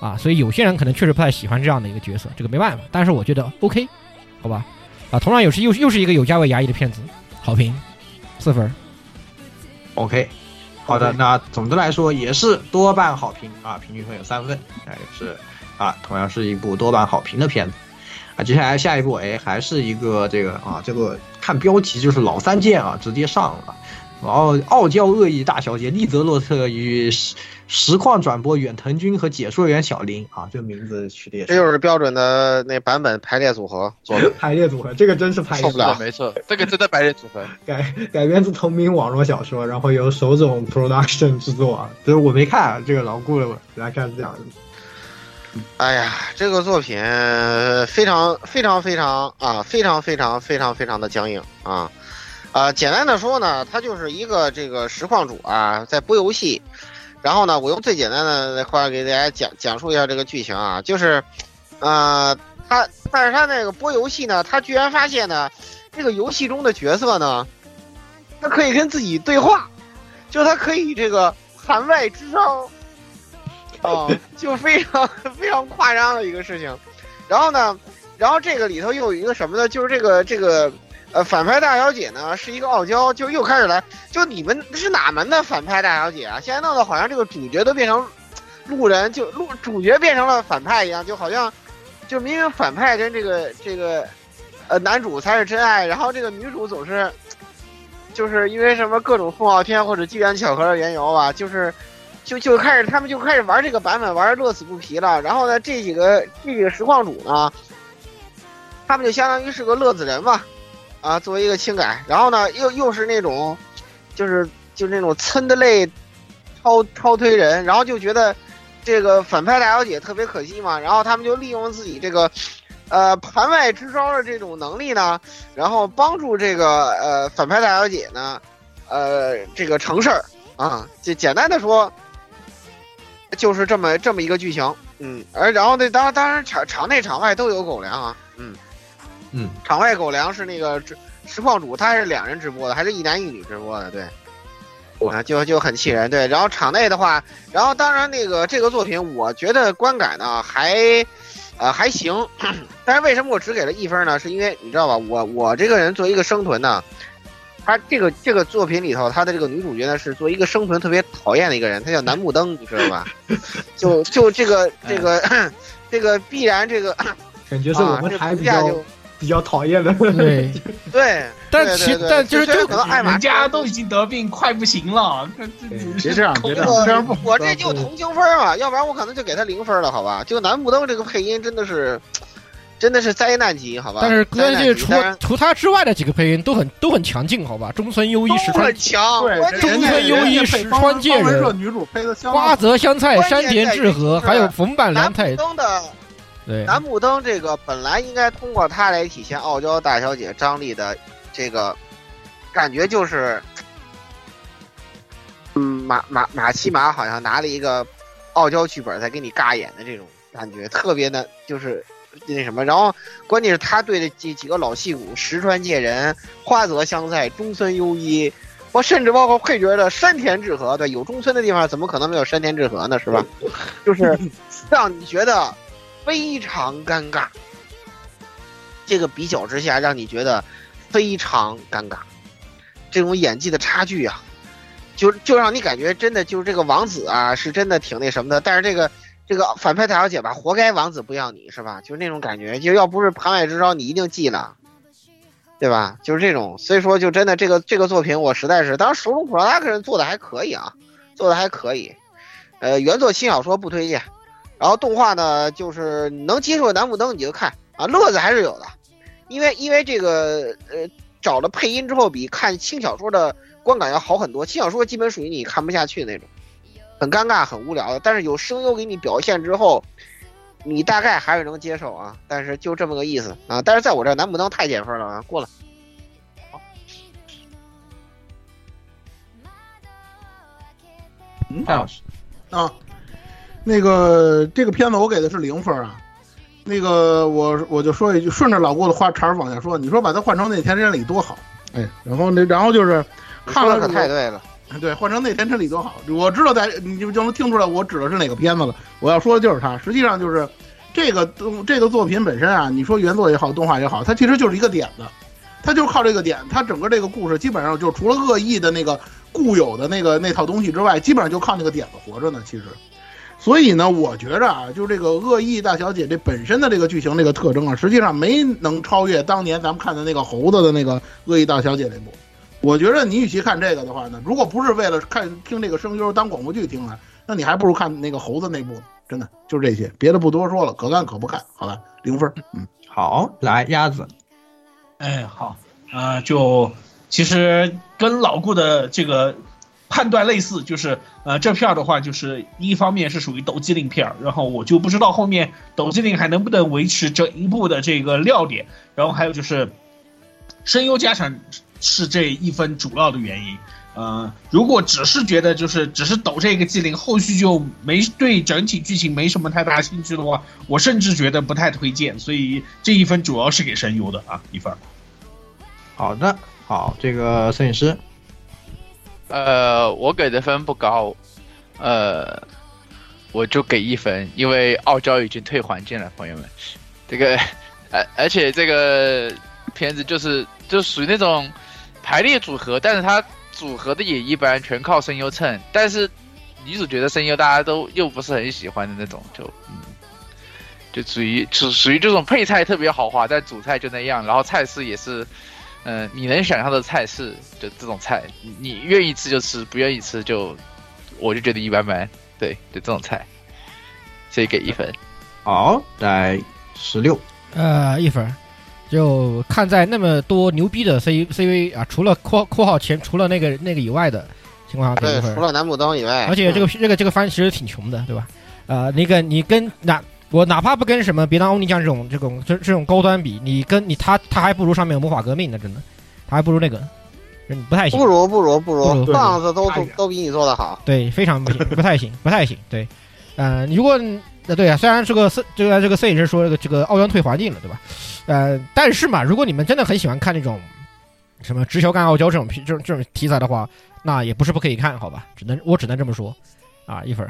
啊，所以有些人可能确实不太喜欢这样的一个角色，这个没办法。但是我觉得 OK，好吧，啊，同样也是又又是一个有价位牙医的片子，好评，四分。OK，好的，那总的来说也是多半好评啊，平均分有三分，那也是啊，同样是一部多半好评的片子啊。接下来下一步，哎，还是一个这个啊，这个看标题就是老三件啊，直接上了。然后，傲娇恶意大小姐利泽洛特与实实况转播远藤君和解说员小林啊，这个名字取的也这就是标准的那版本排列组合做的。排列组合，这个真是排列受不了，没错，这个真的排列组合。改改编自同名网络小说，然后由手冢 Production 制作啊，就是我没看啊这个老顾了，来看是这样的。哎呀，这个作品非常非常非常啊，非常非常非常非常的僵硬啊。啊，简单的说呢，他就是一个这个实况主啊，在播游戏。然后呢，我用最简单的话给大家讲讲述一下这个剧情啊，就是，呃，他但是他那个播游戏呢，他居然发现呢，这个游戏中的角色呢，他可以跟自己对话，就他可以这个盘外之招。哦，就非常非常夸张的一个事情。然后呢，然后这个里头又有一个什么呢？就是这个这个呃反派大小姐呢是一个傲娇，就又开始来，就你们是哪门的反派大小姐啊？现在弄得好像这个主角都变成路人，就路主角变成了反派一样，就好像就明明反派跟这个这个呃男主才是真爱，然后这个女主总是就是因为什么各种风傲天或者机缘巧合的缘由吧，就是。就就开始，他们就开始玩这个版本，玩的乐此不疲了。然后呢，这几个这几个实况主呢，他们就相当于是个乐子人嘛，啊，作为一个轻改。然后呢，又又是那种，就是就是那种呲的类超超推人，然后就觉得这个反派大小姐特别可惜嘛。然后他们就利用自己这个呃盘外支招的这种能力呢，然后帮助这个呃反派大小姐呢，呃这个成事儿啊。就简单的说。就是这么这么一个剧情，嗯，而然后那，当然当然场场内场外都有狗粮啊，嗯嗯，场外狗粮是那个实实况主，他是两人直播的，还是一男一女直播的，对，啊，就就很气人，对，然后场内的话，然后当然那个这个作品，我觉得观感呢还，呃还行，但是为什么我只给了一分呢？是因为你知道吧，我我这个人作为一个生存呢。他这个这个作品里头，他的这个女主角呢是作为一个生存特别讨厌的一个人，她叫楠木灯，你知道吧？就就这个 这个这个必然这个 感觉是我们台比较、就比较讨厌的。对 对，但其但就是就可能爱马人家都已经得病快不行了，别这样，别这样，这样不。我这就同情分嘛，要不然我可能就给他零分了，好吧？就楠木灯这个配音真的是。真的是灾难级，好吧？但是关键灾难级除除他之外的几个配音都很都很强劲，好吧？中村优一、石川很强，对，中村优一石川介方文人社女主配的相瓜泽香菜、山田智和，还有冯坂南良太，木登的对，南木登这个本来应该通过他来体现傲娇大小姐张力的这个感觉，就是，嗯，马马马七马好像拿了一个傲娇剧本在给你尬演的这种感觉，特别的，就是那什么。然后关键是他对的这几个老戏骨石川介人、花泽香菜、中村优一。我甚至包括配角的山田智和，对，有中村的地方怎么可能没有山田智和呢？是吧？就是让你觉得非常尴尬。这个比较之下，让你觉得非常尴尬。这种演技的差距啊，就就让你感觉真的就是这个王子啊，是真的挺那什么的。但是这个这个反派大小姐吧，活该王子不要你是吧？就是那种感觉，就要不是盘外之招，你一定记了。对吧？就是这种，所以说就真的这个这个作品，我实在是，当然手冢普拉达克人做的还可以啊，做的还可以。呃，原作轻小说不推荐，然后动画呢，就是能接受南木登你就看啊，乐子还是有的，因为因为这个呃找了配音之后，比看轻小说的观感要好很多。轻小说基本属于你看不下去那种，很尴尬、很无聊的，但是有声优给你表现之后。你大概还是能接受啊，但是就这么个意思啊。但是在我这儿，南木登太减分了啊，过了。嗯蔡老师，啊，那个这个片子我给的是零分啊。那个我我就说一句，顺着老郭的话茬往下说，你说把它换成那天真理多好，哎，然后那然后就是看了可太对了，对，换成内田真理多好。我知道在你就就能听出来我指的是哪个片子了。我要说的就是它，实际上就是这个动这个作品本身啊，你说原作也好，动画也好，它其实就是一个点子，它就是靠这个点，它整个这个故事基本上就除了恶意的那个固有的那个那套东西之外，基本上就靠那个点子活着呢。其实，所以呢，我觉着啊，就这个恶意大小姐这本身的这个剧情这个特征啊，实际上没能超越当年咱们看的那个猴子的那个恶意大小姐那部。我觉得你与其看这个的话呢，如果不是为了看听这个声优当广播剧听啊，那你还不如看那个猴子那部呢。真的就是这些，别的不多说了，可看可不看。好吧，零分。嗯，好，来鸭子，哎，好，呃、就其实跟老顾的这个判断类似，就是呃这片儿的话，就是一方面是属于抖机灵片儿，然后我就不知道后面抖机灵还能不能维持整一部的这个亮点，然后还有就是声优加成是这一分主要的原因。呃，如果只是觉得就是只是抖这个技灵，后续就没对整体剧情没什么太大兴趣的话，我甚至觉得不太推荐。所以这一分主要是给声优的啊，一分。好的，好，这个摄影师，呃，我给的分不高，呃，我就给一分，因为傲娇已经退环境了，朋友们。这个，而而且这个片子就是就属于那种排列组合，但是它组合的也一般，全靠声优衬。但是女主角的声优大家都又不是很喜欢的那种，就嗯，就属于属属于这种配菜特别豪华，但主菜就那样，然后菜式也是。嗯，你能想象的菜式，就这种菜，你你愿意吃就吃，不愿意吃就，我就觉得一般般。对，就这种菜，所以给一分。好，来十六，呃，一分儿。就看在那么多牛逼的 C C V 啊，除了括括号前除了那个那个以外的情况下给对除。了南木登以外，而且这个这个这个番其实挺穷的，对吧？呃，那个你跟哪我哪怕不跟什么别当欧尼酱这种这种这这种高端比，你跟你他他还不如上面有魔法革命呢，真的，他还不如那个，真不太行不。如不如不不如如棒子都都都比你做的好。对，非常不行，不太行，不太行。对，呃，如果那对啊，虽然这个摄这个这个摄影师说这个这个奥央退环境了，对吧？呃，但是嘛，如果你们真的很喜欢看那种什么直球干傲娇这种这种这种题材的话，那也不是不可以看，好吧？只能我只能这么说啊，一分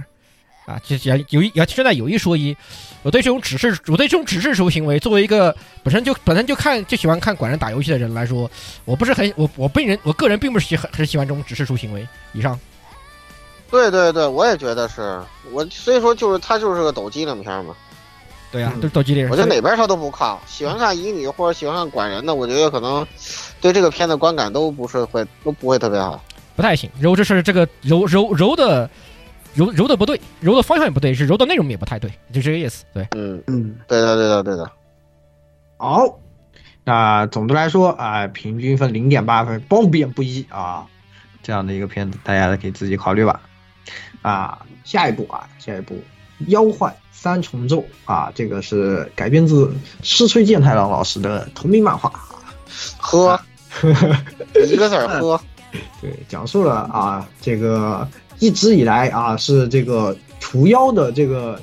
啊，这也有一也现在有一说一，我对这种指示我对这种指示书行为，作为一个本身就本身就看就喜欢看管人打游戏的人来说，我不是很我我本人我个人并不是很很喜欢这种指示书行为。以上。对对对，我也觉得是我，所以说就是他就是个抖机灵片嘛。对啊，嗯都是斗鸡猎人。我觉得哪边他都不靠，喜欢看乙女或者喜欢看管人的，我觉得可能对这个片的观感都不是会都不会特别好。不太行。揉这是这个揉揉揉的揉揉的不对，揉的方向也不对，是揉的内容也不太对，就这个意思。对，嗯，嗯，对的对的对的。好，那总的来说啊、平均分零点八分，褒贬不一啊，这样的一个片子，大家可以自己考虑吧。啊，下一步啊，下一步《妖幻三重奏》啊，这个是改编自石吹健太郎老师的同名漫画。喝，一个字儿喝。对，讲述了啊，这个一直以来啊是这个除妖的这个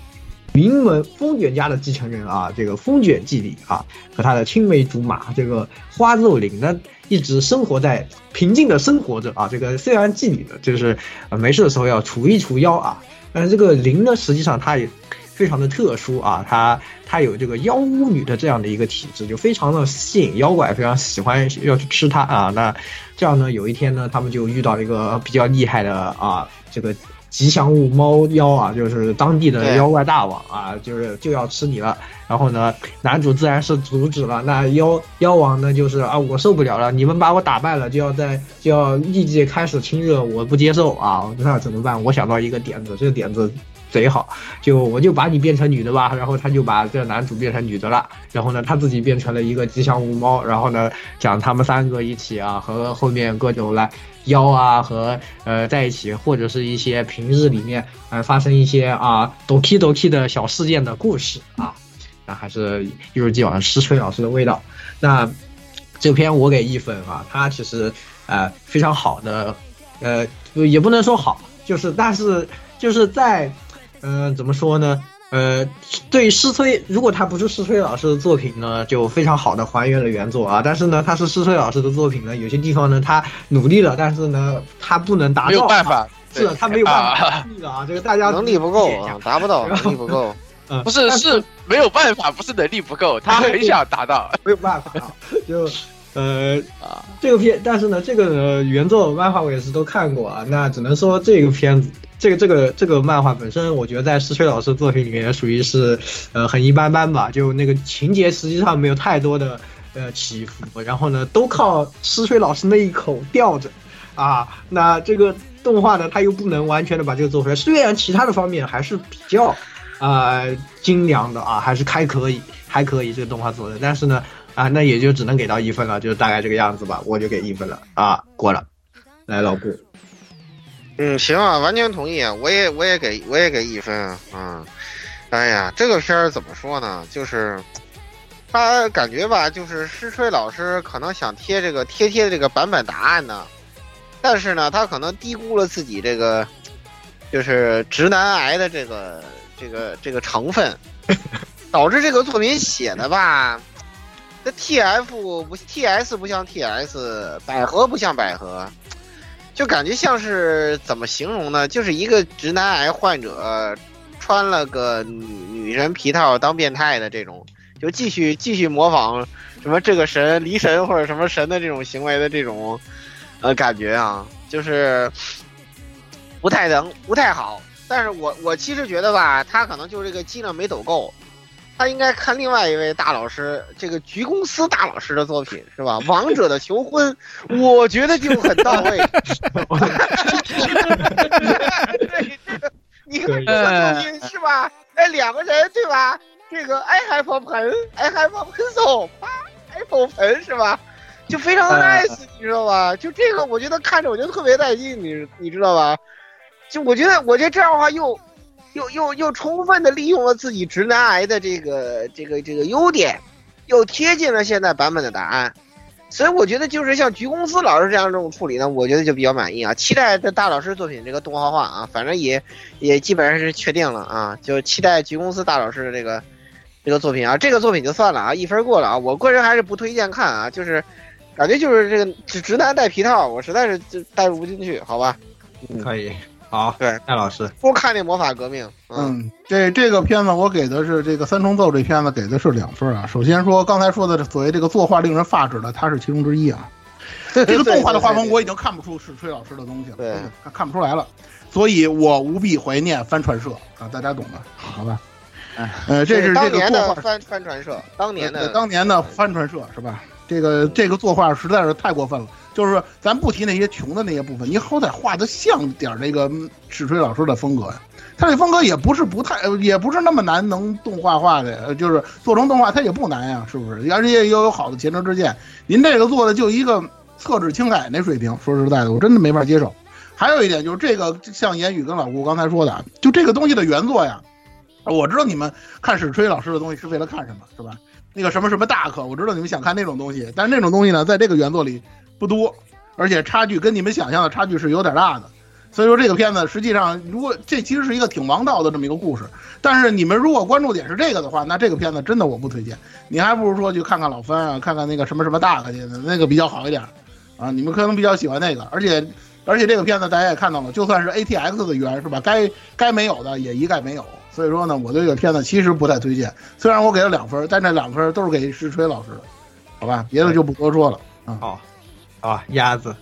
名门风卷家的继承人啊，这个风卷继里啊和他的青梅竹马这个花肉岭呢，一直生活在平静的生活着啊。这个虽然继里呢就是呃没事的时候要除一除妖啊，但是这个灵呢实际上他也。非常的特殊啊，它它有这个妖巫女的这样的一个体质，就非常的吸引妖怪，非常喜欢要去吃它啊。那这样呢，有一天呢，他们就遇到一个比较厉害的啊，这个吉祥物猫妖啊，就是当地的妖怪大王啊，就是就要吃你了。然后呢，男主自然是阻止了。那妖妖王呢，就是啊，我受不了了，你们把我打败了，就要在就要立即开始亲热，我不接受啊，那怎么办？我想到一个点子，这个点子。贼好，就我就把你变成女的吧，然后他就把这男主变成女的了，然后呢他自己变成了一个吉祥物猫，然后呢讲他们三个一起啊和后面各种来妖啊和呃在一起，或者是一些平日里面呃发生一些啊 doki doki 的小事件的故事啊，那还是一如既往石锤老师的味道。那这篇我给一分啊，它其实呃非常好的，呃也不能说好，就是但是就是在。嗯，怎么说呢？呃，对施崔，如果他不是施崔老师的作品呢，就非常好的还原了原作啊。但是呢，他是施崔老师的作品呢，有些地方呢，他努力了，但是呢，他不能达到，没有办法，是他没有办法努力了啊。这个大家能力不够啊，达不到，能力不够。嗯，不是是没有办法，不是能力不够，他很想达到，没有办法，就呃啊，这个片，但是呢，这个原作漫画我也是都看过啊，那只能说这个片子。这个这个这个漫画本身，我觉得在石锤老师作品里面属于是，呃，很一般般吧。就那个情节实际上没有太多的呃起伏，然后呢，都靠石锤老师那一口吊着，啊，那这个动画呢，他又不能完全的把这个做出来。虽然其他的方面还是比较啊精良的啊，还是还可以，还可以这个动画做的，但是呢，啊，那也就只能给到一分了，就是大概这个样子吧，我就给一分了啊，过了。来，老顾。嗯，行啊，完全同意啊，我也我也给我也给一分啊，嗯，哎呀，这个片儿怎么说呢？就是他感觉吧，就是施吹老师可能想贴这个贴贴这个版本答案呢，但是呢，他可能低估了自己这个就是直男癌的这个这个这个成分，导致这个作品写的吧，T F 不 T S 不像 T S，百合不像百合。就感觉像是怎么形容呢？就是一个直男癌患者穿了个女女人皮套当变态的这种，就继续继续模仿什么这个神离神或者什么神的这种行为的这种呃感觉啊，就是不太能不太好。但是我我其实觉得吧，他可能就是这个机灵没抖够。他应该看另外一位大老师，这个菊公司大老师的作品是吧？王者的求婚，我觉得就很到位。对，这个你看这个作品是吧？哎，两个人对吧？这个 I have a pen，I have a pencil，啪，Apple 盆是吧？就非常 nice，你知道吧？就这个，我觉得看着我觉得特别带劲，你你知道吧？就我觉得，我觉得这样的话又。又又又充分的利用了自己直男癌的这个这个这个优点，又贴近了现在版本的答案，所以我觉得就是像菊公司老师这样这种处理呢，我觉得就比较满意啊。期待这大老师作品这个动画化啊，反正也也基本上是确定了啊，就期待菊公司大老师的这个这个作品啊。这个作品就算了啊，一分过了啊。我个人还是不推荐看啊，就是感觉就是这个直直男戴皮套，我实在是就带入不进去，好吧？可以。好，对，戴老师多看那魔法革命。嗯，这这个片子我给的是这个三重奏，这片子给的是两分啊。首先说刚才说的所谓这个作画令人发指的，它是其中之一啊。这个动画的画风我已经看不出是崔老师的东西了，对，看不出来了。所以我无比怀念帆船社啊，大家懂的，好吧？呃，这是这个当年的帆帆船社，当年的当年的帆船社是吧？这个这个作画实在是太过分了。就是咱不提那些穷的那些部分，你好歹画的像点儿这个史吹老师的风格呀。他这风格也不是不太，也不是那么难能动画化的，就是做成动画它也不难呀，是不是？而且也有好的前车之鉴。您这个做的就一个侧纸青海那水平，说实在的，我真的没法接受。还有一点就是这个，像言语跟老顾刚才说的，啊，就这个东西的原作呀，我知道你们看史吹老师的东西是为了看什么，是吧？那个什么什么大课，我知道你们想看那种东西，但是那种东西呢，在这个原作里不多，而且差距跟你们想象的差距是有点大的。所以说这个片子实际上，如果这其实是一个挺王道的这么一个故事，但是你们如果关注点是这个的话，那这个片子真的我不推荐。你还不如说去看看老番啊，看看那个什么什么大课去，那个比较好一点啊。你们可能比较喜欢那个，而且而且这个片子大家也看到了，就算是 ATX 的源是吧？该该没有的也一概没有。所以说呢，我对这个片子其实不太推荐。虽然我给了两分，但这两分都是给石锤老师的，好吧？别的就不多说了嗯。好，啊，鸭子，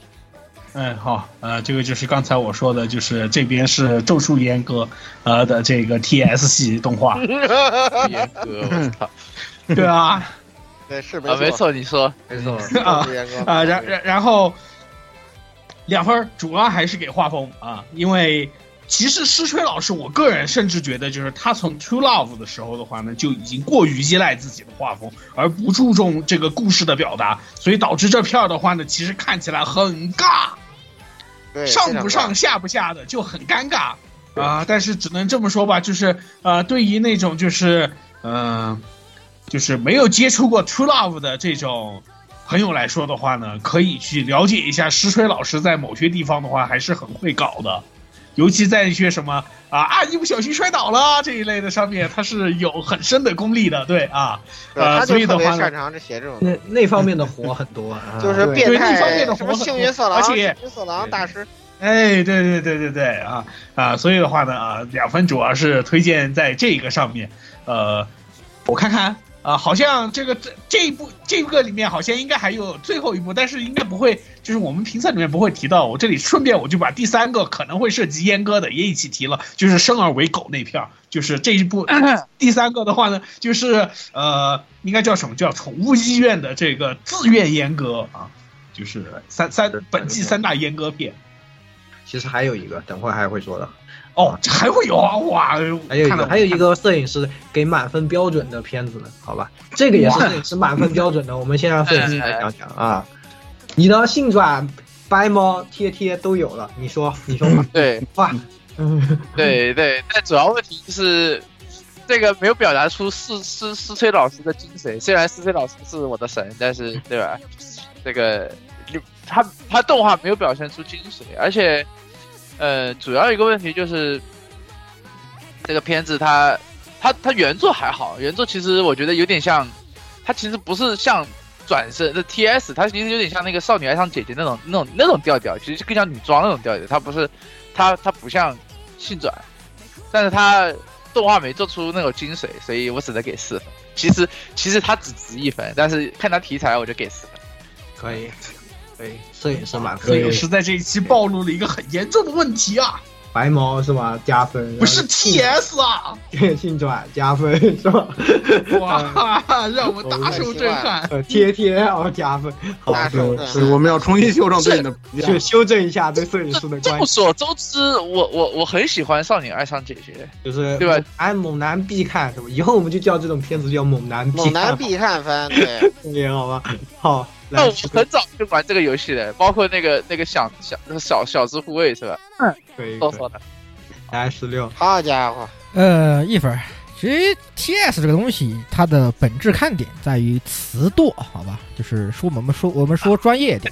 嗯，好，呃，这个就是刚才我说的，就是这边是咒术严歌呃的这个 TS 系动画，严格，我操！对啊，对，是啊，没错，你说。没错，啊啊，然然然后两分主要还是给画风啊，因为其实施吹老师，我个人甚至觉得，就是他从 True Love 的时候的话呢，就已经过于依赖自己的画风，而不注重这个故事的表达，所以导致这片儿的话呢，其实看起来很尬，上不上下不下的就很尴尬啊、但是只能这么说吧，就是呃，对于那种就是嗯、呃就是没有接触过 True Love 的这种朋友来说的话呢，可以去了解一下石锤老师在某些地方的话还是很会搞的，尤其在一些什么啊啊一不小心摔倒了这一类的上面，他是有很深的功力的，对啊，呃，所以的话擅，长这写这种，那那方面的活很多，啊 就是对变态对那方面的什么活很幸运色狼、幸运色狼大师，哎，对对对对对啊啊，所以的话呢啊，两分主要是推荐在这个上面。呃，我看看啊，好像这个这这一部这个里面好像应该还有最后一部，但是应该不会，就是我们评测里面不会提到。我这里顺便我就把第三个可能会涉及阉割的也一起提了，就是生而为狗那片儿，就是这一部第三个的话呢，就是呃，应该叫什么叫宠物医院的这个自愿阉割啊，就是三三本季三大阉割片。其实还有一个，等会儿还会说的。哦，这还会有啊！哇，还有一个，还有一个摄影师给满分标准的片子呢，好吧？这个也是摄影师满分标准的，我们先让摄影师来讲讲啊。你的性转、白猫、贴贴都有了，你说，你说吧。对哇，嗯，对对，但主要问题是这个没有表达出思思思崔老师的精髓。虽然思崔老师是我的神，但是对吧？这个他他动画没有表现出精髓，而且呃，主要一个问题就是这个片子它它它原作还好，原作其实我觉得有点像，它其实不是像转身的 T S，它其实有点像那个少女爱上姐姐那种那种那种调调，其实更像女装那种调调，它不是它它不像性转，但是它动画没做出那种精髓，所以我只能给四分。其实其实它只值一分，但是看它题材我就给四分。可以，可以，摄影师满摄分。影师在这一期暴露了一个很严重的问题啊，白毛是吧？加分。不是 TS 啊！性转加分是吧？哇，让我大受震撼。呃，贴贴哦加分，好，是是，我们要重新修正对你的评价去。修正一下对摄影师的关系，众所周知，我我我很喜欢《少女爱上姐姐就是对吧？哎，猛男必看是吧？以后我们就叫这种片子叫猛男必看，猛男必看番，对，对，好吧？好，》，那我们很早就玩这个游戏的，包括那个那个小小小小子护卫是吧？可以，可以都说的。来十六，好家伙，呃，一分儿。其实 T S 这个东西，它的本质看点在于词舵，好吧？就是说我们说我们说专业点，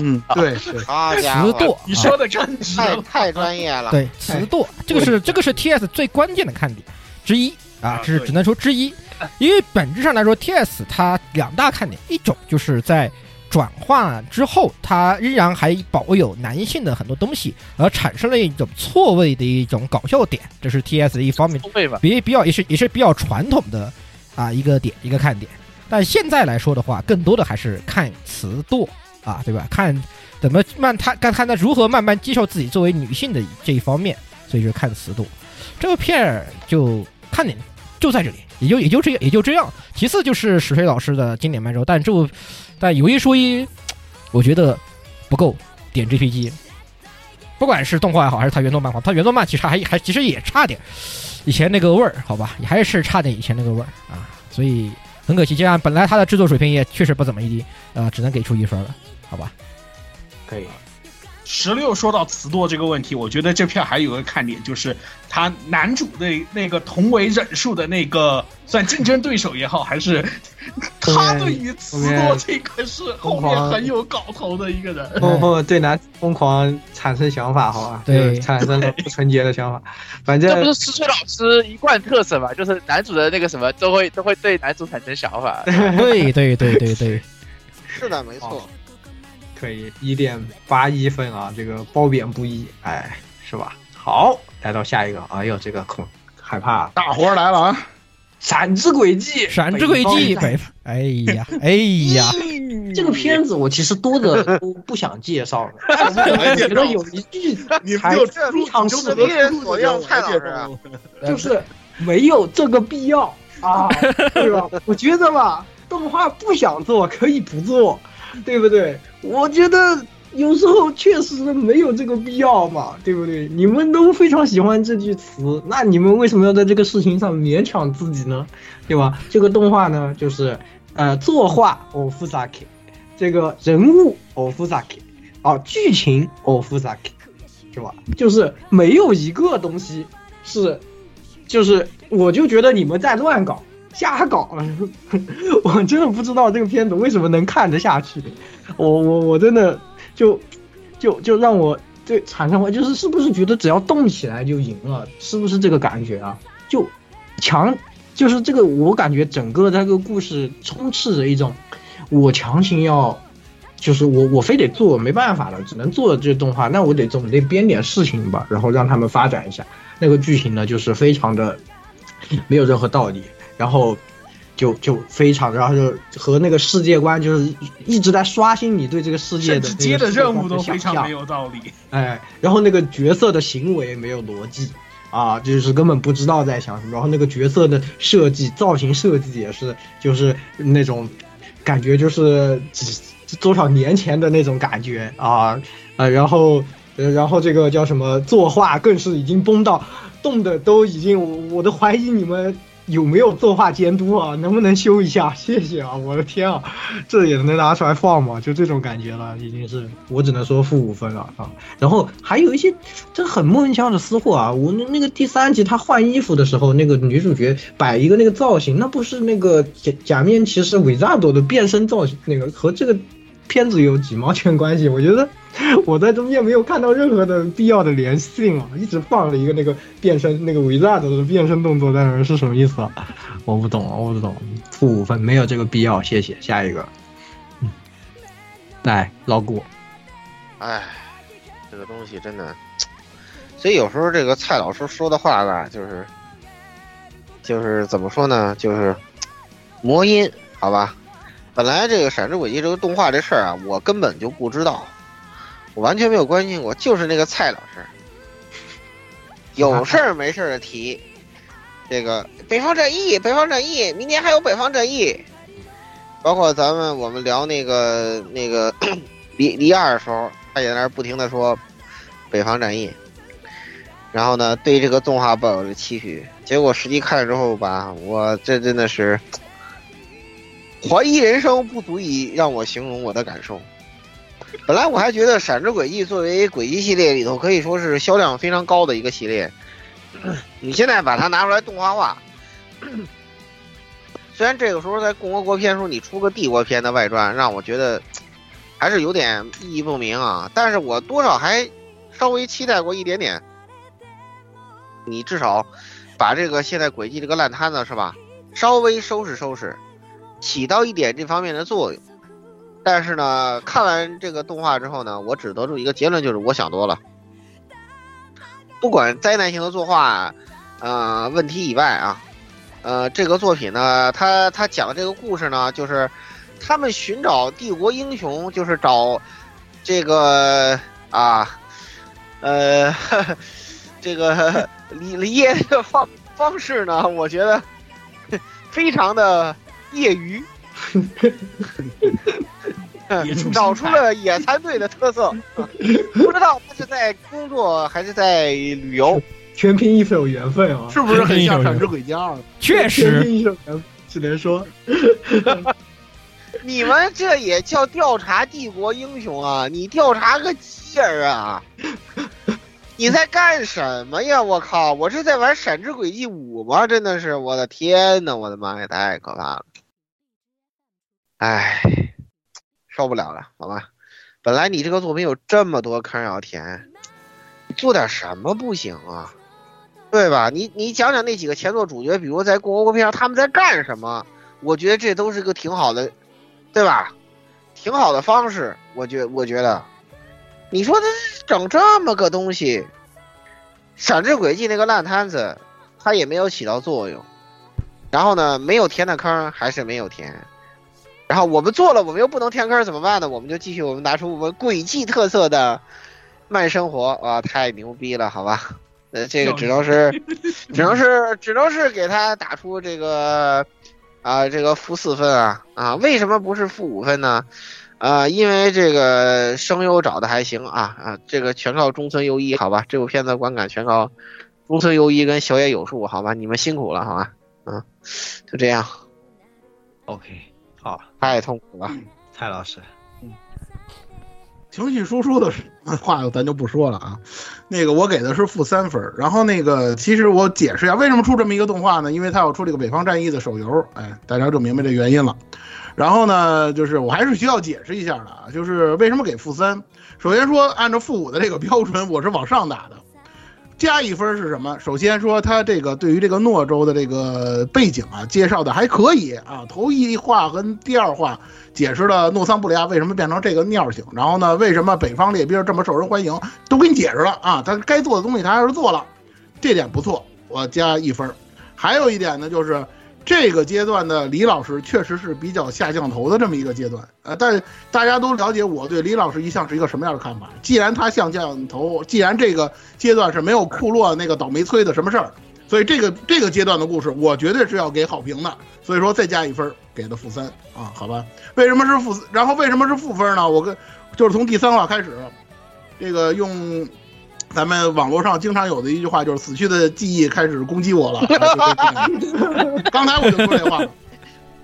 嗯，对对，好家伙，词舵。啊你说的真值太太专业了，对词舵，这个是这个是 T S 最关键的看点之一啊这是只能说之一，因为本质上来说，T S 它两大看点，一种就是在转化之后，它仍然还保有男性的很多东西，而产生了一种错位的一种搞笑点，这是 T S 的一方面，比比较也是也是比较传统的啊一个点一个看点。但现在来说的话，更多的还是看词舵啊，对吧？看怎么慢他看看他如何慢慢接受自己作为女性的这一方面，所以就是看词舵。这个片儿就看点就在这里，也就也就这，也就这样。其次就是史飞老师的经典漫轴，但这但有一说一，我觉得不够点 GPG。不管是动画也好，还是他原作漫画，他原作漫其实还还其实也差点以前那个味儿，好吧，也还是差点以前那个味儿啊。所以很可惜，这样本来他的制作水平也确实不怎么地，呃，只能给出一分了，好吧。可以。十六说到词多这个问题，我觉得这片还有个看点，就是他男主的那个同为忍术的那个算竞争对手也好，还是他对于词多这个是后面很有搞头的一个人。不不对男疯狂产生想法，好吧？对，产生了不纯洁的想法。反正这不是石锤老师一贯特色嘛，就是男主的那个什么都会都会对男主产生想法。对对对对对，是的，没错。可以一点八一分啊，这个褒贬不一，哎，是吧？好，来到下一个，哎呦，这个恐害怕，大活来了啊！闪之轨迹，闪之轨迹，北，哎呀，哎呀，这个片子我其实多的都不想介绍了，我觉得有一句还非常适合所要蔡老师，就是没有这个必要啊，对吧？我觉得吧，动画不想做可以不做。对不对？我觉得有时候确实没有这个必要嘛，对不对？你们都非常喜欢这句词，那你们为什么要在这个事情上勉强自己呢？对吧？这个动画呢，就是呃，作画 ofusaki，这个人物 ofusaki，啊，剧情 ofusaki，是吧？就是没有一个东西是，就是我就觉得你们在乱搞。瞎搞了，我真的不知道这个片子为什么能看得下去。我我我真的就就就让我对产生怀就是是不是觉得只要动起来就赢了？是不是这个感觉啊？就强就是这个，我感觉整个这个故事充斥着一种我强行要，就是我我非得做没办法了，只能做这动画，那我得总得编点事情吧，然后让他们发展一下。那个剧情呢，就是非常的没有任何道理。然后，就就非常，然后就和那个世界观，就是一直在刷新你对这个世界的接的任务都非常没有道理。哎，然后那个角色的行为没有逻辑啊，就是根本不知道在想什么。然后那个角色的设计、造型设计也是，就是那种感觉，就是几多少年前的那种感觉啊啊。然后，然后这个叫什么作画更是已经崩到动的都已经，我都怀疑你们。有没有作画监督啊？能不能修一下？谢谢啊！我的天啊，这也能拿出来放吗？就这种感觉了，已经是我只能说负五分了啊。然后还有一些这很莫名其妙的私货啊！我那那个第三集他换衣服的时候，那个女主角摆一个那个造型，那不是那个假假面骑士韦扎朵的变身造型，那个和这个。片子有几毛钱关系？我觉得 我在中间没有看到任何的必要的联系啊，一直放了一个那个变身那个维纳德的变身动作在那是什么意思啊？我不懂，我不懂，负五分，没有这个必要，谢谢。下一个，嗯，来老古，哎，这个东西真的，所以有时候这个蔡老师说的话吧，就是就是怎么说呢？就是魔音，好吧。本来这个《闪之轨迹》这个动画这事儿啊，我根本就不知道，我完全没有关心过，就是那个蔡老师。有事儿没事儿的提这个北方战役，北方战役，明年还有北方战役，包括咱们我们聊那个那个 离离二的时候，他也在那不停的说北方战役，然后呢，对这个动画抱有了期许，结果实际看了之后吧，我这真的是。怀疑人生不足以让我形容我的感受。本来我还觉得《闪之轨迹》作为轨迹系列里头可以说是销量非常高的一个系列，你现在把它拿出来动画化，虽然这个时候在共和国片时候你出个帝国片的外传，让我觉得还是有点意义不明啊。但是我多少还稍微期待过一点点，你至少把这个现在轨迹这个烂摊子是吧，稍微收拾收拾。起到一点这方面的作用，但是呢，看完这个动画之后呢，我只得出一个结论，就是我想多了。不管灾难性的作画，呃，问题以外啊，呃，这个作品呢，他他讲的这个故事呢，就是他们寻找帝国英雄，就是找这个啊，呃，这个李李业的方方式呢，我觉得非常的业余，找出了野餐队的特色，啊 不知道他是在工作还是在旅游。全凭一手缘分啊！是不是很像《闪之轨迹二》？确全实凭一手缘分，只能说 你们这也叫调查帝国英雄啊？你调查个鸡儿啊！你在干什么呀？我靠！我是在玩《闪之轨迹五》吗？真的是，我的天呐，我的妈呀，太可怕了！唉，受不了了，好吧。本来你这个作品有这么多坑要填，做点什么不行啊？对吧？你你讲讲那几个前作主角，比如在共和国片上他们在干什么？我觉得这都是个挺好的，对吧？挺好的方式，我觉我觉得，你说他整这么个东西，《闪之轨迹》那个烂摊子，它也没有起到作用。然后呢，没有填的坑还是没有填。然后我们做了，我们又不能填坑，怎么办呢？我们就继续，我们拿出我们轨迹特色的慢生活，啊，太牛逼了，好吧？呃，这个只能是，只能是，只能是给他打出这个啊，这个负四分啊啊！为什么不是负五分呢？啊，因为这个声优找的还行啊啊，这个全靠中村优一，好吧？这部片子观感全靠中村优一跟小野有树，好吧？你们辛苦了，好吧？嗯，就这样，OK，好，太痛苦了。蔡老师，情绪输出的话咱就不说了啊。那个我给的是负三分，然后那个其实我解释一下为什么出这么一个动画呢？因为它要出这个《北方战役》的手游，哎，大家就明白这原因了。然后呢，就是我还是需要解释一下的啊，就是为什么给负三？首先说，按照负五的这个标准，我是往上打的。加一分是什么？首先说他这个对于这个诺州的这个背景啊介绍的还可以啊，头一话跟第二话解释了诺桑布利亚为什么变成这个尿性，然后呢，为什么北方列兵这么受人欢迎，都给你解释了啊。他该做的东西他还是做了，这点不错，我加一分。还有一点呢，就是这个阶段的李老师确实是比较下降头的这么一个阶段，呃，但大家都了解我对李老师一向是一个什么样的看法。既然他下降头，既然这个阶段是没有库洛那个倒霉催的什么事儿，所以这个 这个阶段的故事，我绝对是要给好评的。所以说再加一分，给的负三啊，好吧？为什么是负？然后为什么是负分呢？我跟就是从第三话开始，这个用咱们网络上经常有的一句话，就是死去的记忆开始攻击我了。刚才我就说这话了。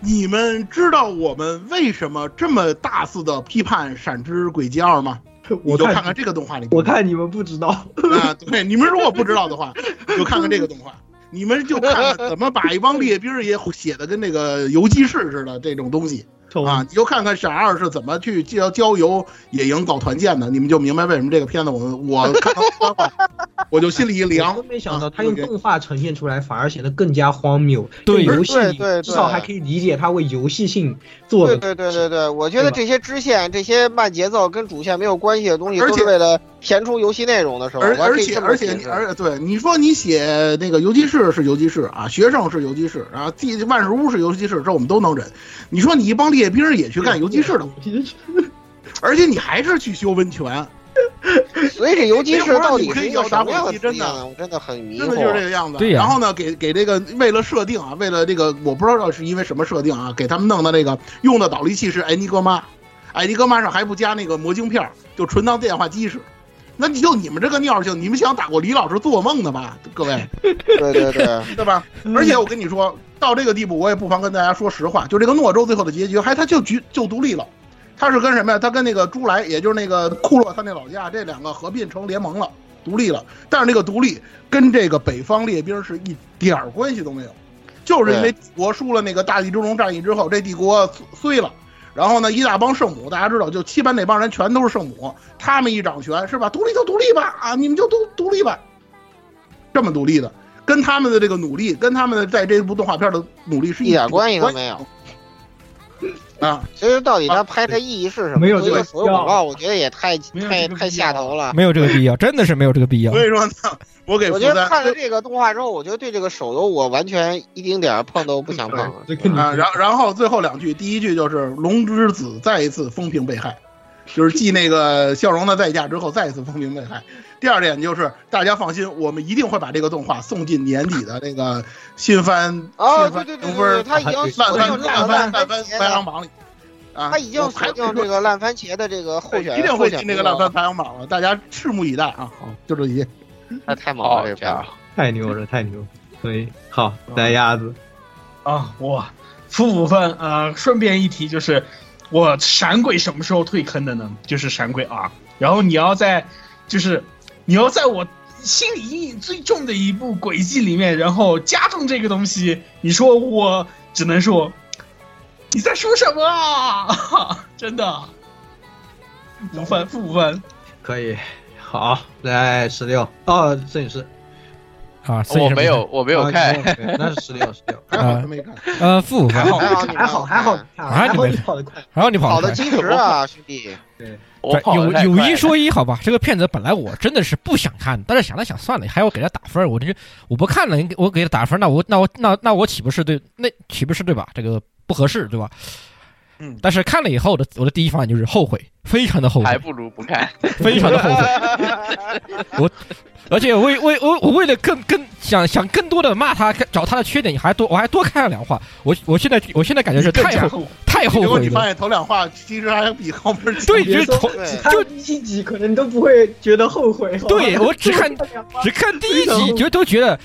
你们知道我们为什么这么大肆的批判《闪之轨迹二》吗？我就看看这个动画里。我看你们不知道，啊，对，你们如果不知道的话，就看看这个动画，你们就看看怎么把一帮列兵也写的跟那个游击士似的这种东西啊，你就看看闪二是怎么去郊郊游野营搞团建的，你们就明白为什么这个片子我我看到我就心里一凉真。没想到啊他用动画呈现出来，反而显得更加荒谬。对游戏里对对对至少还可以理解他为游戏性做的。对对对对，我觉得这些支线、这些慢节奏跟主线没有关系的东西，而且都是为了填充游戏内容的时候，而且而且而对你说你写那个游击士是游击士啊，学生是游击士啊，地万事屋是游击士，这我们都能忍。你说你一帮列兵也去干游击士的，而且你还是去修温泉，所以这游击士到底可是一个以要打什么样的真的。真的很迷真的就是这。个样子。对呀。然后呢，给给这个为了设定啊，为了这个我不知道是因为什么设定啊，给他们弄的那个用的导力器是艾尼格玛，艾尼格玛上还不加那个魔晶片，就纯当电话机使。那你就你们这个尿性，你们想打过李老师做梦的吧，各位，对对对，对吧？而且我跟你说到这个地步，我也不妨跟大家说实话，就这个诺州最后的结局，还他就局就独立了。他是跟什么呀？他跟那个朱莱，也就是那个库洛他那老家，这两个合并成联盟了，独立了。但是那个独立跟这个北方列兵是一点儿关系都没有，就是因为帝国输了那个大地之龙战役之后，这帝国碎了。然后呢，一大帮圣母，大家知道，就七班那帮人全都是圣母，他们一掌权是吧？独立就独立吧，啊，你们就都独立吧，这么独立的，跟他们的这个努力，跟他们的在这部动画片的努力是一点关关系都没有。啊。其实到底他拍的意义是什么？没有这个作为一个手游广告，我觉得也太太太下头了。没有这个必要，真的是没有这个必要。所以说呢，我给负我觉得看了这个动画之后，我觉得对这个手游我完全一丁点儿碰都不想碰啊，然然后最后两句，第一句就是龙之子再一次风评被害，就是继那个笑容的代价之后，再一次风评被害。第二点就是大家放心，我们一定会把这个动画送进年底的那个新番 啊，新番对对对他已经烂锁定番烂这个番烂番排行榜里啊，他已经锁定这个烂番茄的这个候选，一定会进这个烂番排行榜了，大家拭目以待啊！好，就这些。太太猛了，这好家伙片，太牛了，太牛了！所以好，来鸭子，啊，我负五分啊、呃顺便一提，就是我闪鬼什么时候退坑的呢？就是闪鬼啊。然后你要在，就是你要在我心理阴影最重的一部轨迹里面，然后加重这个东西，你说我只能说你在说什么啊？真的，五分负五分。可以，好，来十六。哦，摄影师。啊，摄影师我没有，我没有啊看。对那是十六 十六，还好他没看，呃负五分还，好还好还好还好，还好你跑得快，还好你跑跑得快的及时。啊，兄弟。对。我有有一说一，好吧，这个片子本来我真的是不想看，但是想了想算了，还要给他打分，我这我不看了，我给他打分，那我那我那那我岂不是对那岂不是对吧？这个不合适对吧？嗯但是看了以后的我的第一反应就是后悔，非常的后悔，还不如不看。非常的后悔。我而且为为我我为了更更想想更多的骂他找他的缺点，还多我还多看了两话。我我现在我现在感觉是太后更加后悔太后悔了。结果你发现头两话其实还比后面对，就是头就第一集可能都不会觉得后悔。对我只看只看第一集，就都觉得，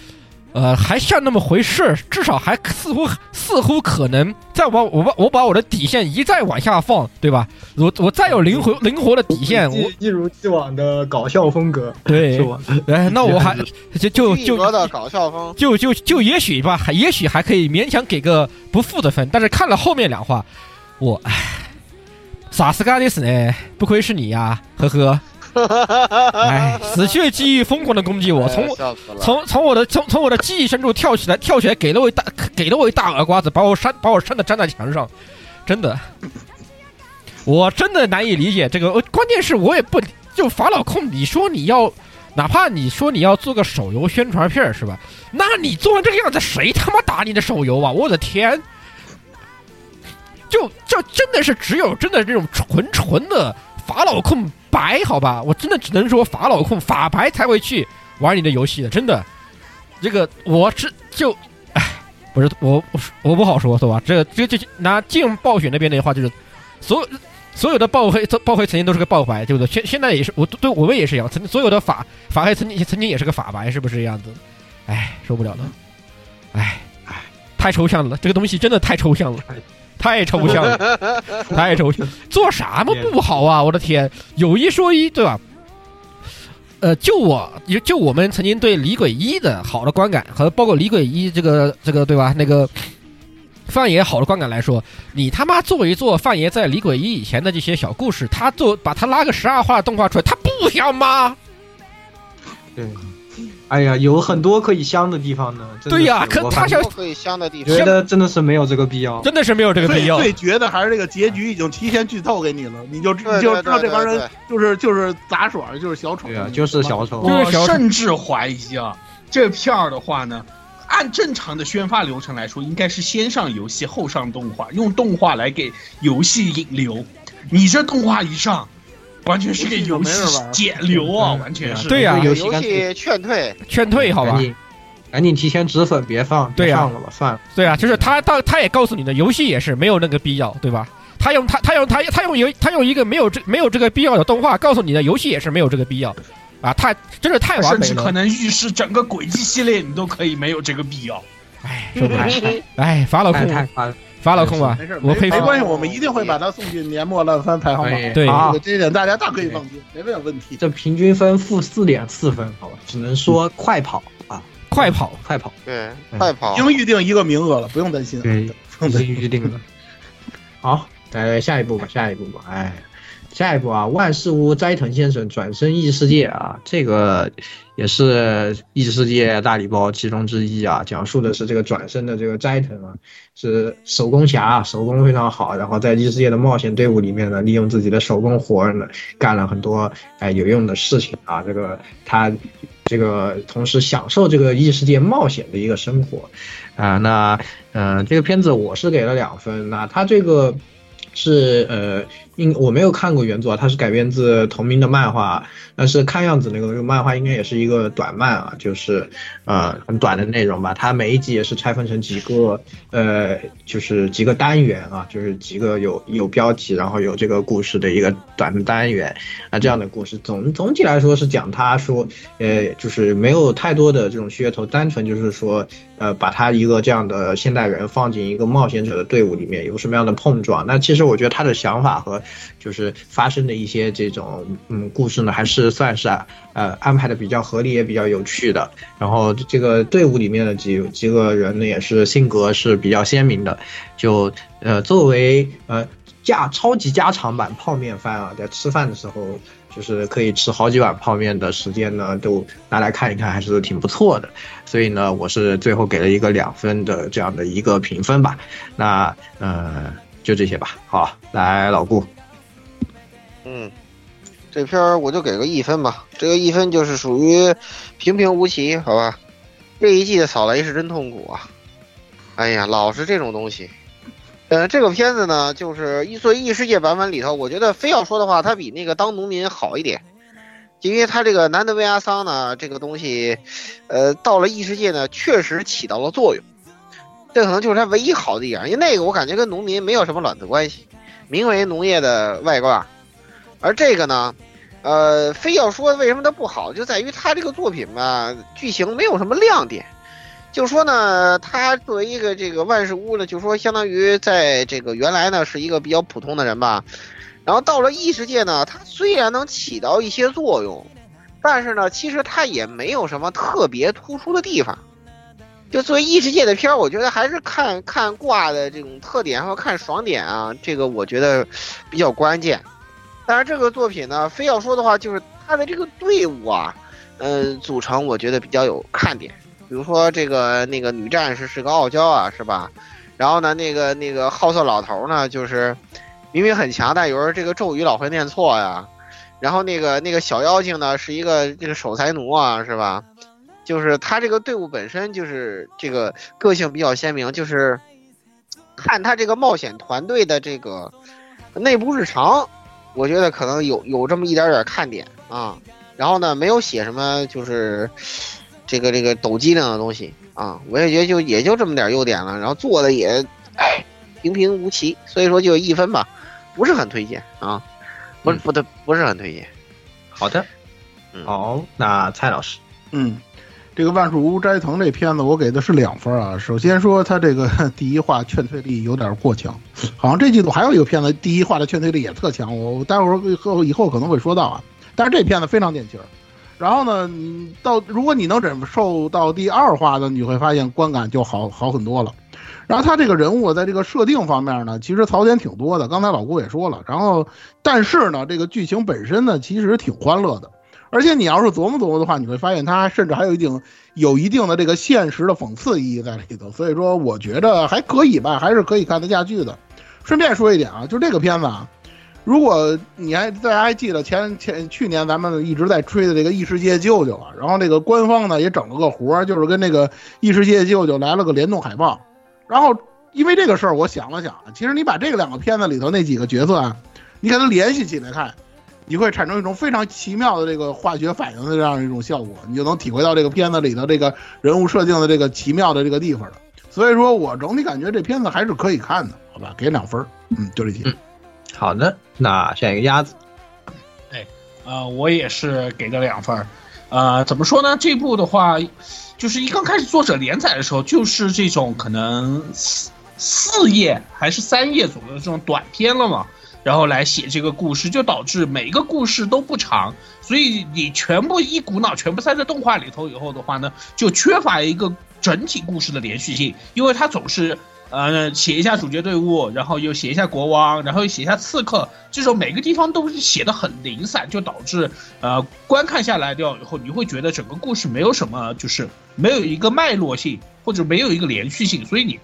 呃，还像那么回事，至少还似乎似乎可能再往我把我把我的底线一再往下放，对吧？我我再有灵活灵活的底线，我一一如既往的搞笑风格，对是，吧？哎，那我还 就就一就格的搞笑风，就就就也许吧，还也许还可以勉强给个不负的分，但是看了后面两话，我唉，萨斯嘎迪斯呢？不愧是你呀，呵呵，哎，死去的记忆疯狂的攻击我，从哎笑死了。从从我的从从我的记忆深处跳起来，跳起来给了我一大给了我一大耳瓜子，把我扇把我扇的粘在墙上，真的，我真的难以理解这个。呃关键是我也不就法老控，你说你要，哪怕你说你要做个手游宣传片是吧？那你做成这个样子，谁他妈打你的手游啊？我的天！就就真的是只有真的这种纯纯的法老控白好吧？我真的只能说法老控法白才会去玩你的游戏的，真的。这个我是就，唉，不是我我我不好说，是吧？这这这拿劲暴雪那边的话，就是所有所有的暴黑暴黑曾经都是个爆白，对不对？现现在也是我对我们也是一样，曾经所有的法法黑曾经曾经也是个法白，是不是这样子？唉，受不了了，唉唉，太抽象了，这个东西真的太抽象了。太抽象了，太抽象，做啥嘛不好啊！我的天，有一说一，对吧？呃，就我就就我们曾经对李鬼一的好的观感，和包括李鬼一这个这个对吧？那个范爷好的观感来说，你他妈做一做范爷在李鬼一以前的这些小故事，他做把他拉个十二话动画出来，他不香吗？对，哎呀，有很多可以香的地方呢。对呀可他想多可以香的地方觉。得真的是没有这个必要。真的是没有这个必要。最最绝的还是这个结局已经提前剧透给你了，你就知你就知道这帮人就是就是杂耍，就是小丑。对啊，就是小丑。我甚至怀疑啊，这片儿的话呢，按正常的宣发流程来说，应该是先上游戏后上动画，用动画来给游戏引流。你这动画一上，完全是个游戏玩减流啊，嗯。完全是。对呀。游戏游戏劝退，劝退好吧。赶？紧提前止损，别放，对呀。别上了吧，算了。对啊，就是他他他也告诉你的，游戏也是没有那个必要，对吧？他用他他用他他用游他用一个没有这没有这个必要的动画告诉你的，游戏也是没有这个必要，啊，太真是太完美了，甚至可能预示整个轨迹系列你都可以没有这个必要。哎，受不了，哎，法老太控太烦了。法老控吧没事，，我佩服没没，关系，我们一定会把它送进年末烂番排行榜。对啊这一点大家大可以放心，没有问题。这平均分负四点四分，好吧，只能说快跑啊，快跑，快跑，对，嗯快跑已。经预定一个名额了，不用担心。对不用担心。已经预定了。好，来下一步吧，下一步吧，哎。下一步啊，万事屋斋藤先生转身异世界啊，这个也是异世界大礼包其中之一啊。讲述的是这个转身的这个斋藤啊，是手工侠，手工非常好，然后在异世界的冒险队伍里面呢，利用自己的手工活呢，干了很多哎有用的事情啊。这个他这个同时享受这个异世界冒险的一个生活啊。那嗯、这个片子我是给了两分，那他这个。是呃应我没有看过原作，它是改编自同名的漫画，但是看样子那个漫画应该也是一个短漫啊，就是呃很短的内容吧。它每一集也是拆分成几个呃，就是几个单元啊，就是几个有有标题，然后有这个故事的一个短的单元啊，这样的故事总总体来说是讲他说呃，就是没有太多的这种噱头，单纯就是说呃把他一个这样的现代人放进一个冒险者的队伍里面有什么样的碰撞。那其实我觉得他的想法和就是发生的一些这种嗯故事呢，还是算是啊呃安排的比较合理，也比较有趣的。然后这个队伍里面的几几个人呢，也是性格是比较鲜明的。就呃作为呃家超级家常版泡面番啊，在吃饭的时候就是可以吃好几碗泡面的时间呢，都拿来看一看，还是挺不错的。所以呢，我是最后给了一个两分的这样的一个评分吧。那呃就这些吧。好，来老顾。嗯，这片儿我就给个一分吧，这个一分就是属于平平无奇，好吧？这一季的扫雷是真痛苦啊！哎呀，老是这种东西。呃，这个片子呢，就是一作为异世界版本里头，我觉得非要说的话，它比那个当农民好一点，因为它这个南德维亚桑呢，这个东西，呃，到了异世界呢，确实起到了作用。这可能就是它唯一好的一点，因为那个我感觉跟农民没有什么卵子关系，名为农业的外挂。而这个呢，呃，非要说为什么它不好，就在于它这个作品吧，剧情没有什么亮点。就说呢，他作为一个这个万事屋呢，就说相当于在这个原来呢是一个比较普通的人吧，然后到了异世界呢，他虽然能起到一些作用，但是呢，其实他也没有什么特别突出的地方。就作为异世界的片儿，我觉得还是看看挂的这种特点和看爽点啊，这个我觉得比较关键。但是这个作品呢，非要说的话，就是他的这个队伍啊，嗯，组成我觉得比较有看点。比如说这个那个女战士是个傲娇啊，是吧？然后呢，那个那个好色老头呢，就是明明很强，但有时候这个咒语老会念错呀。然后那个那个小妖精呢，是一个这个守财奴啊，是吧？就是他这个队伍本身就是这个个性比较鲜明，就是看他这个冒险团队的这个内部日常。我觉得可能有有这么一点点看点啊，然后呢，没有写什么就是这个这个抖机灵的东西啊，我也觉得就也就这么点优点了，然后做的也哎平平无奇，所以说就一分吧，不是很推荐啊，不是不对，不是很推荐。好的，嗯好，那蔡老师，嗯。这个万树屋斋藤这片子，我给的是两分啊。首先说它这个第一话劝退力有点过强，好像这季度还有一个片子第一话的劝退力也特强，我待会儿以后以后可能会说到啊。但是这片子非常点劲儿。然后呢，你到如果你能忍受到第二话的，你会发现观感就好好很多了。然后他这个人物在这个设定方面呢，其实槽点挺多的。刚才老郭也说了，然后但是呢，这个剧情本身呢，其实挺欢乐的。而且你要是琢磨琢磨的话，你会发现它甚至还有一定有一定的这个现实的讽刺意义在里头，所以说我觉得还可以吧，还是可以看得下去的。顺便说一点啊，就这个片子啊，如果你还大家还记得前前去年咱们一直在吹的这个异世界舅舅啊，然后这个官方呢也整了个活儿，就是跟那个异世界舅舅来了个联动海报。然后因为这个事儿，我想了想啊，其实你把这个两个片子里头那几个角色啊，你给它联系起来看。你会产生一种非常奇妙的这个化学反应的这样一种效果，你就能体会到这个片子里头这个人物设定的这个奇妙的这个地方了。所以说我整体感觉这片子还是可以看的，好吧？给两分，嗯，就这些。好的，那下一个鸭子。哎，呃，我也是给个两分。呃，怎么说呢？这部的话，就是一刚开始作者连载的时候，就是这种可能四四页还是三页左右的这种短片了嘛。然后来写这个故事，就导致每一个故事都不长，所以你全部一股脑全部塞在动画里头以后的话呢，就缺乏一个整体故事的连续性，因为他总是呃写一下主角队伍，然后又写一下国王，然后又写一下刺客，这种每个地方都是写的很零散，就导致呃观看下来掉以后，你会觉得整个故事没有什么，就是没有一个脉络性或者没有一个连续性，所以你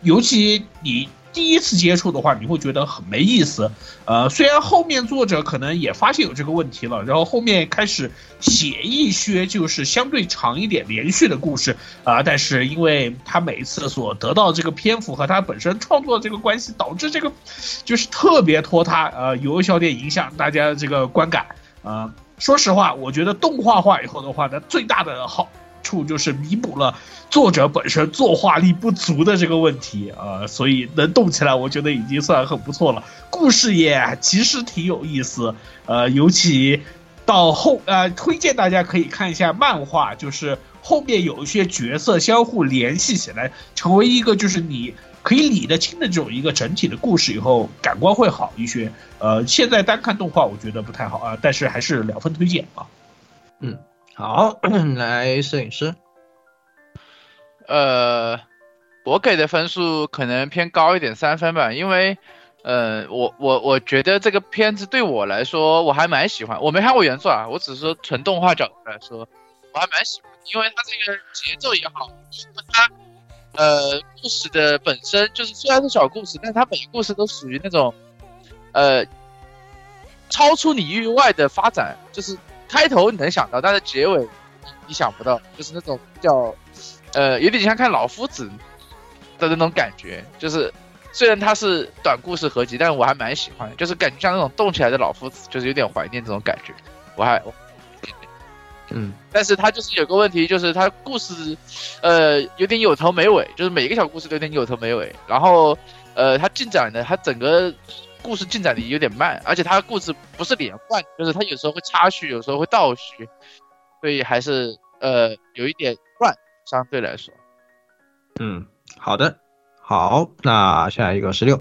尤其你。第一次接触的话，你会觉得很没意思。呃，虽然后面作者可能也发现有这个问题了，然后后面开始写一些就是相对长一点、连续的故事啊、但是因为他每一次所得到这个篇幅和他本身创作这个关系，导致这个就是特别拖沓，呃，有一小点影响大家这个观感。呃，说实话，我觉得动画化以后的话呢，最大的好处就是弥补了作者本身作画力不足的这个问题啊、呃所以能动起来，我觉得已经算很不错了。故事也其实挺有意思，呃，尤其到后呃，推荐大家可以看一下漫画，就是后面有一些角色相互联系起来，成为一个就是你可以理得清的这种一个整体的故事以后，感官会好一些。呃，现在单看动画我觉得不太好啊，但是还是两分推荐啊。嗯好，来摄影师，呃，我给的分数可能偏高一点，三分吧，因为，呃，我我我觉得这个片子对我来说我还蛮喜欢，我没看过原作啊，我只是说纯动画角度来说，我还蛮喜欢，因为它这个节奏也好，它呃故事的本身就是虽然是小故事，但它每个故事都属于那种，呃，超出你意外的发展，就是开头你能想到，但是结尾你想不到，就是那种比较。呃，有点像看老夫子的那种感觉，就是虽然它是短故事合集，但是我还蛮喜欢，就是感觉像那种动起来的老夫子，就是有点怀念这种感觉。我还，我嗯，但是它就是有个问题，就是它故事，呃，有点有头没尾，就是每一个小故事都有点有头没尾，然后，呃，它进展的，它整个故事进展的有点慢，而且它故事不是连贯，就是它有时候会插叙，有时候会倒叙，所以还是呃有一点乱。相对来说，嗯，好的，好，那下一个十六，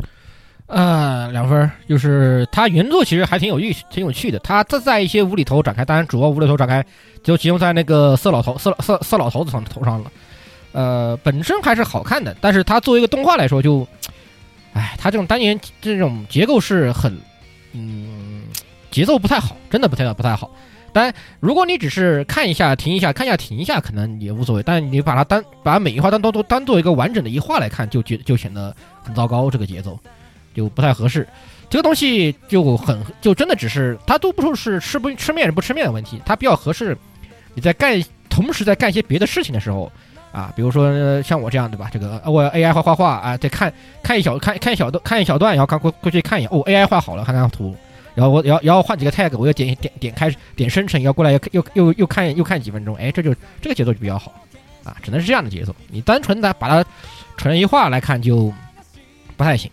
呃，两分儿，就是它原作其实还挺有意挺有趣的，它这在一些无厘头展开，当然主要无厘头展开就集中在那个色老头色色色老头子上头上了，呃，本身还是好看的，但是它作为一个动画来说就，哎，它这种单元这种结构是很，嗯，节奏不太好，真的不太不太好。当然，如果你只是看一下、停一下、看一下、停一下，可能也无所谓。但你把它单把每一话单都都当做一个完整的一话来看，就觉就显得很糟糕，这个节奏就不太合适。这个东西就很就真的只是它都不说是吃不吃面不吃面的问题，它比较合适你在干同时在干一些别的事情的时候啊，比如说、呃像我这样对吧？这个我 AI 画画画啊，得看看一小看看一小段看一小段，然后看过过去看一眼，哦 AI 画好了，看看图。然后我然后然后换几个 tag，我又点点点开点生成，要过来又又又又看又看几分钟，哎，这就这个节奏就比较好啊，只能是这样的节奏。你单纯的把它纯一画来看就不太行，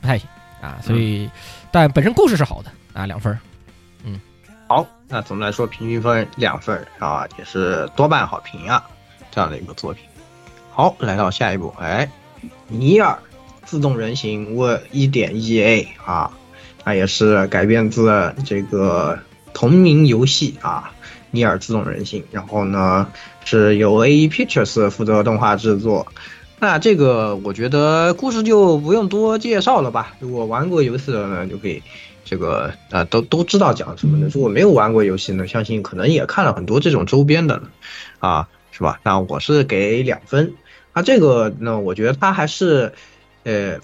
不太行啊。所以，但本身故事是好的啊，两分嗯。好，那总的来说平均分两分啊，也是多半好评啊，这样的一个作品。好，来到下一步，哎，尼尔自动人形 v 一点一 A 啊，它也是改编自这个同名游戏啊，尼尔自动人形。然后呢，是由 Ae Pictures 负责动画制作。那这个我觉得故事就不用多介绍了吧，如果玩过游戏的呢，就可以。这个呃都都知道讲什么的。如果没有玩过游戏呢，相信可能也看了很多这种周边的了，啊，是吧？那我是给两分。那，这个呢，我觉得它还是，呃，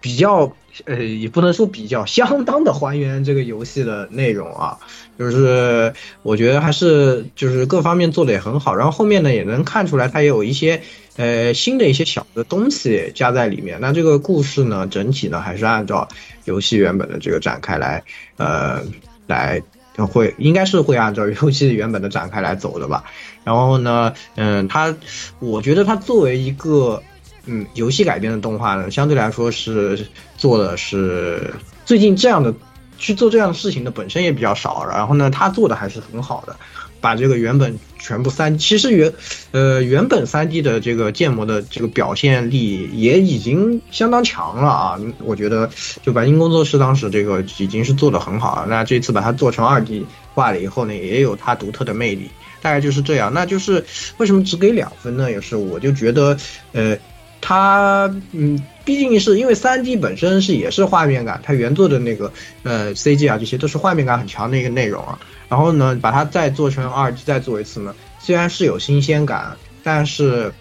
比较呃，也不能说比较，相当的还原这个游戏的内容啊。就是我觉得还是就是各方面做的也很好，然后后面呢也能看出来它也有一些呃新的一些小的东西加在里面。那这个故事呢，整体呢还是按照游戏原本的这个展开来，呃，来会应该是会按照游戏原本的展开来走的吧。然后呢，嗯，它我觉得它作为一个嗯游戏改编的动画呢，相对来说是做的是最近这样的。去做这样的事情的本身也比较少，然后呢，他做的还是很好的，把这个原本全部三，其实原，呃，原本三 D 的这个建模的这个表现力也已经相当强了啊，我觉得就白金工作室当时这个已经是做的很好了，那这次把它做成二 D 化了以后呢，也有它独特的魅力，大概就是这样。那就是为什么只给两分呢？也是我就觉得，呃。它嗯，毕竟是因为三 D 本身是也是画面感，它原作的那个呃 CG 啊这些都是画面感很强的一个内容啊。然后呢，把它再做成二 D 再做一次呢，虽然是有新鲜感，但是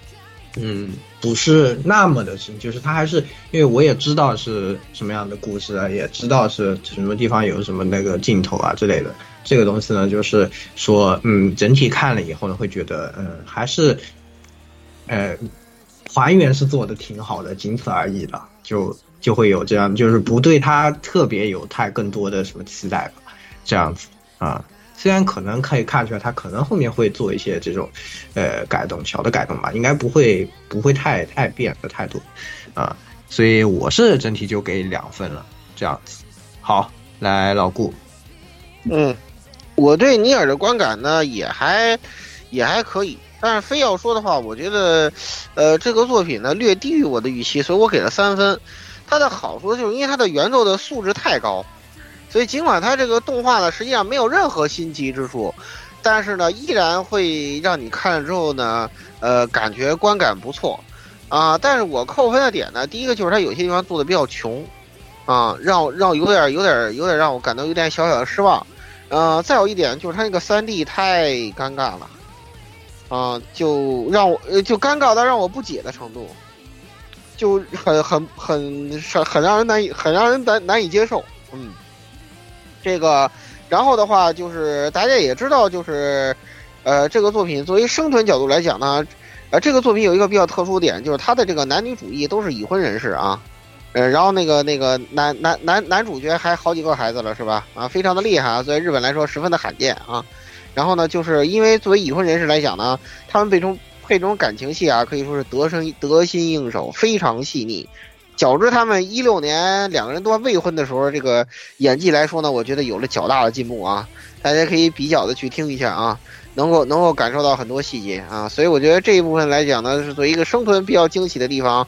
嗯，不是那么的深，就是它还是因为我也知道是什么样的故事啊，也知道是什么地方有什么那个镜头啊之类的。这个东西呢，就是说，嗯，整体看了以后呢，会觉得，嗯，还是，呃，还原是做的挺好的，仅此而已的，就就会有这样，就是不对它特别有太更多的什么期待吧，这样子啊。虽然可能可以看出来，他可能后面会做一些这种，呃，改动，小的改动吧，应该不会不会太太变的太多，啊，所以我是整体就给两分了，这样子。好，来老顾，嗯，我对尼尔的观感呢也还也还可以，但是非要说的话，我觉得，呃，这个作品呢略低于我的预期，所以我给了三分。它的好处就是因为它的原作的素质太高。所以，尽管它这个动画呢，实际上没有任何新奇之处，但是呢，依然会让你看了之后呢，呃，感觉观感不错，啊。但是我扣分的点呢，第一个就是它有些地方做的比较穷，啊，让让有点有点有点让我感到有点小小的失望，呃，再有一点就是它那个三 D 太尴尬了，啊，就让我就尴尬到让我不解的程度，就很很很很让人难以很让人难难以接受，嗯。这个，然后的话就是大家也知道，就是，呃，这个作品作为生存角度来讲呢，呃，这个作品有一个比较特殊点，就是它的这个男女主义都是已婚人士啊，呃，然后那个那个男男男男主角还好几个孩子了是吧？啊，非常的厉害啊，在日本来说十分的罕见啊。然后呢，就是因为作为已婚人士来讲呢，他们被中配这种感情戏啊，可以说是得生得心应手，非常细腻。较之他们一六年两个人都未婚的时候，这个演技来说呢，我觉得有了较大的进步啊！大家可以比较的去听一下啊，能够能够感受到很多细节啊，所以我觉得这一部分来讲呢，是作为一个生存比较惊喜的地方。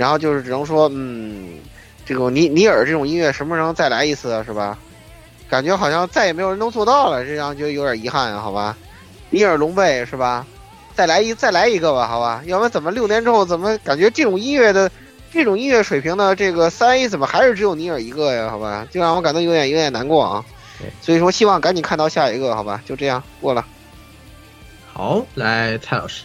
然后就是只能说，嗯，这个尼尼尔这种音乐什么时候再来一次是吧？感觉好像再也没有人能做到了，这样就有点遗憾啊，好吧？尼尔龙贝是吧？再来一再来一个吧，好吧？要不然怎么六年之后怎么感觉这种音乐的？这种音乐水平呢，这个三 A 怎么还是只有尼尔一个呀？好吧，就让我感到有点有点难过啊。所以说希望赶紧看到下一个，好吧？就这样过了。好，来蔡老师。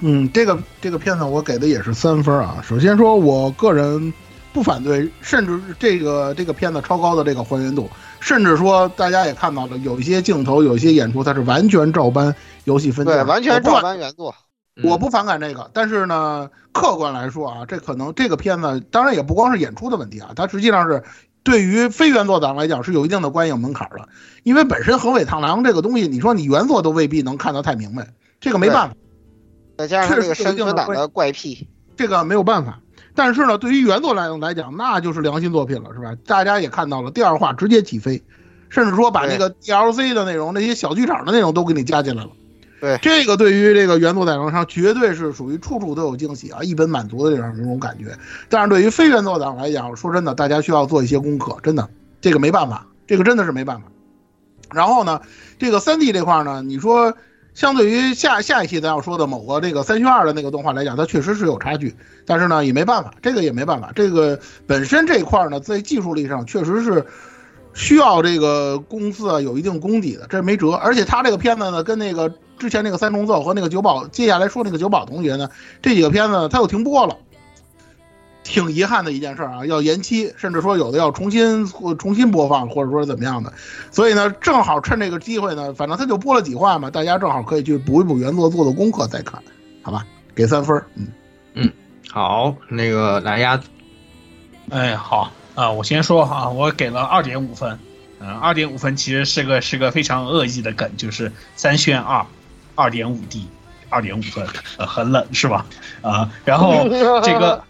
嗯，这个这个片子我给的也是三分啊。首先说，我个人不反对，甚至这个这个片子超高的这个还原度，甚至说大家也看到了，有一些镜头、有一些演出，它是完全照搬游戏分镜，对，完全照搬原作。我不反感这个，但是呢，客观来说啊，这可能这个片子当然也不光是演出的问题啊，它实际上是对于非原作党来讲是有一定的观影门槛的，因为本身横尾螳螂这个东西，你说你原作都未必能看得太明白，这个没办法。再加上这个生存党的怪癖，这个没有办法。但是呢，对于原作来来讲，那就是良心作品了，是吧？大家也看到了，第二话直接起飞，甚至说把那个 DLC 的内容、那些小剧场的内容都给你加进来了。对这个，对于这个原作党上绝对是属于处处都有惊喜啊，一本满足的这样这种感觉。但是对于非原作党来讲，说真的，大家需要做一些功课，真的，这个没办法，这个真的是没办法。然后呢，这个三 D 这块呢，你说相对于下下一期咱要说的某个这个三选二的那个动画来讲，它确实是有差距，但是呢也没办法，这个也没办法，这个本身这一块呢在技术力上确实是需要这个公司啊有一定功底的，这没辙。而且他这个片子呢跟那个。之前那个三重奏和那个九保，接下来说那个九保同学呢，这几个片子他又停播了，挺遗憾的一件事啊，要延期，甚至说有的要重新重新播放，或者说怎么样的。所以呢，正好趁这个机会呢，反正他就播了几话嘛，大家正好可以去补一补原作做做功课再看，好吧？给三分，嗯嗯，好，那个蓝鸭子，哎，好啊，我先说哈，我给了二点五分，嗯，二点五分其实是个是个非常恶意的梗，就是三选二。二点五 D，二点五分，呃，很冷是吧？啊，然后这个，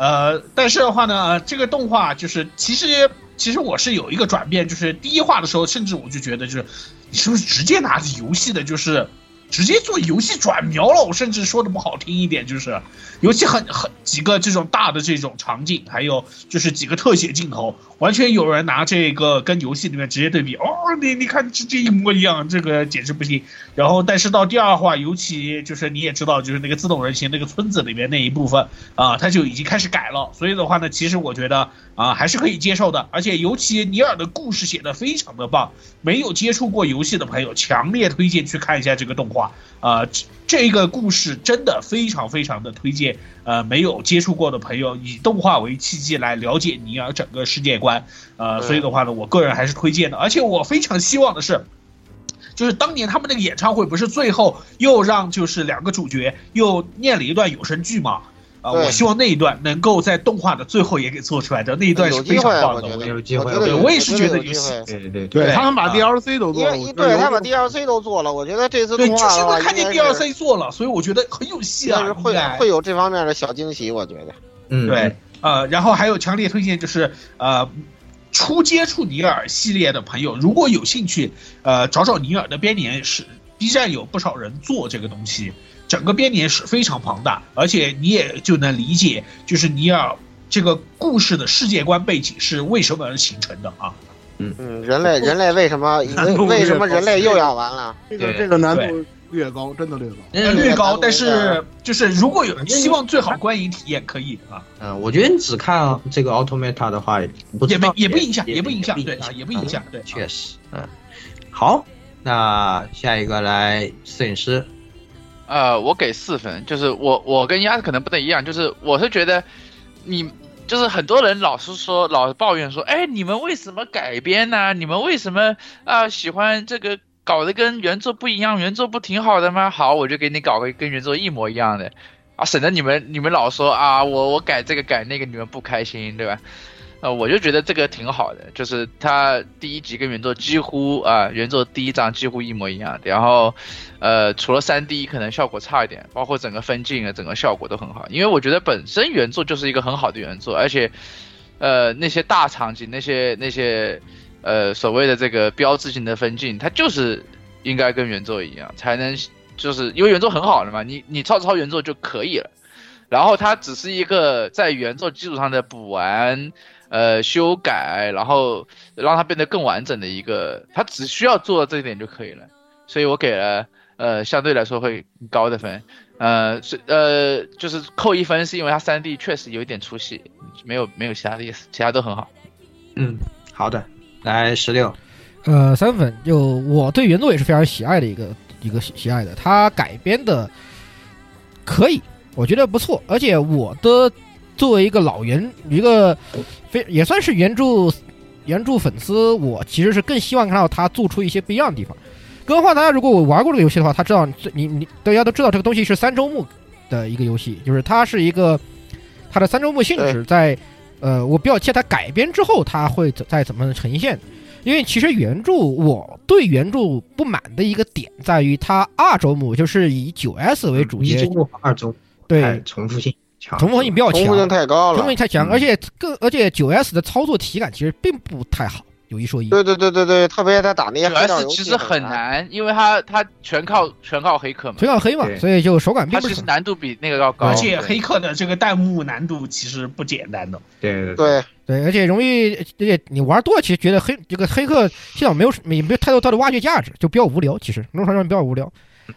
呃，但是的话呢，这个动画就是其实其实我是有一个转变，就是第一话的时候，甚至我就觉得就是你是不是直接拿着游戏的，就是直接做游戏转描了？我甚至说的不好听一点，就是。尤其很很几个这种大的这种场景，还有就是几个特写镜头，完全有人拿这个跟游戏里面直接对比，哦，你你看直接一模一样，这个简直不行。然后，但是到第二话，尤其就是你也知道，就是那个自动人形那个村子里面那一部分啊，他就已经开始改了。所以的话呢，其实我觉得啊，还是可以接受的。而且尤其尼尔的故事写的非常的棒，没有接触过游戏的朋友，强烈推荐去看一下这个动画。话，呃，这这个故事真的非常非常的推荐。呃，没有接触过的朋友，以动画为契机来了解尼尔整个世界观。呃，所以的话呢，我个人还是推荐的。而且我非常希望的是，就是当年他们那个演唱会不是最后又让就是两个主角又念了一段有声剧吗？啊，对。我希望那一段能够在动画的最后也给做出来的，那一段是非有机会，常棒的。我觉得。有机会我觉得有对我也是觉得有戏会。对对对。对他们把啊 DLC 都做了，对他把 DLC 都做了，我觉得这次对，就是因动画的话为看见 DLC 做了，所以我觉得很有戏啊，会会有这方面的小惊喜，我觉得。嗯，对，呃，然后还有强烈推荐就是呃，初接触尼尔系列的朋友，如果有兴趣，呃，找找尼尔的编年史，B 站有不少人做这个东西，整个编年史非常庞大，而且你也就能理解，就是尼尔这个故事的世界观背景是为什么而形成的啊。嗯。嗯，人类人类为什么为度 为什么人类又要完了？这个对。这个难度略高，真的略高。嗯略高，但是就是如果有希望最好观影体验可以啊，嗯，我觉得你只看这个 Automata 的话，不也不也不影响，也也不影响，对啊，也不影响，对，确实，嗯，好，那下一个来摄影师，呃，我给四分，就是我我跟鸭子可能不太一样，就是我是觉得你就是很多人老是说老是抱怨说，哎，你们为什么改编呢、你们为什么啊、喜欢这个搞得跟原作不一样？原作不挺好的吗？好，我就给你搞个跟原作一模一样的啊，省得你们你们老说啊，我我改这个改那个，你们不开心，对吧？呃，我就觉得这个挺好的，就是它第一集跟原作几乎啊、原作第一章几乎一模一样，然后，呃，除了三 D 可能效果差一点，包括整个分镜啊，整个效果都很好，因为我觉得本身原作就是一个很好的原作，而且，呃，那些大场景，那些那些，呃，所谓的这个标志性的分镜，它就是应该跟原作一样，才能就是因为原作很好了嘛，你你抄抄原作就可以了。然后它只是一个在原作基础上的补完、呃修改，然后让它变得更完整的一个，它只需要做到这一点就可以了。所以我给了呃相对来说会高的分，呃是呃就是扣一分是因为它三 D 确实有一点出戏，没有没有其他的意思，其他都很好。嗯，好的，来十六，呃，三分，就我对原作也是非常喜爱的一个一个喜喜爱的，它改编的可以，我觉得不错，而且我的作为一个老原一个非也算是原著原著粉丝，我其实是更希望看到他做出一些不一样的地方。更何况大家如果我玩过这个游戏的话，他知道你你大家都知道这个东西是三周目的一个游戏，就是它是一个它的三周目性质在呃，我比较期待它改编之后它会怎再怎么呈现。因为其实原著我对原著不满的一个点在于它二周目就是以九 S 为主角一周，目和二周对重复性强，重复性比较强，重复性太高了重复性。太强，嗯而且更而且九 S 的操作体感其实并不太好，有一说一。对对对对对，特别他打那些主黑道 S 游戏其实很难，因为它它全靠全靠黑客嘛，全靠黑嘛，所以就手感并不是很。其实难度比那个要高。而且黑客的这个弹幕难度其实不简单的。对对对，对，而且容易，而且你玩多了，其实觉得黑这个黑客系统没有没没有太多它的挖掘价值，就比较无聊。其实农场上比较无聊，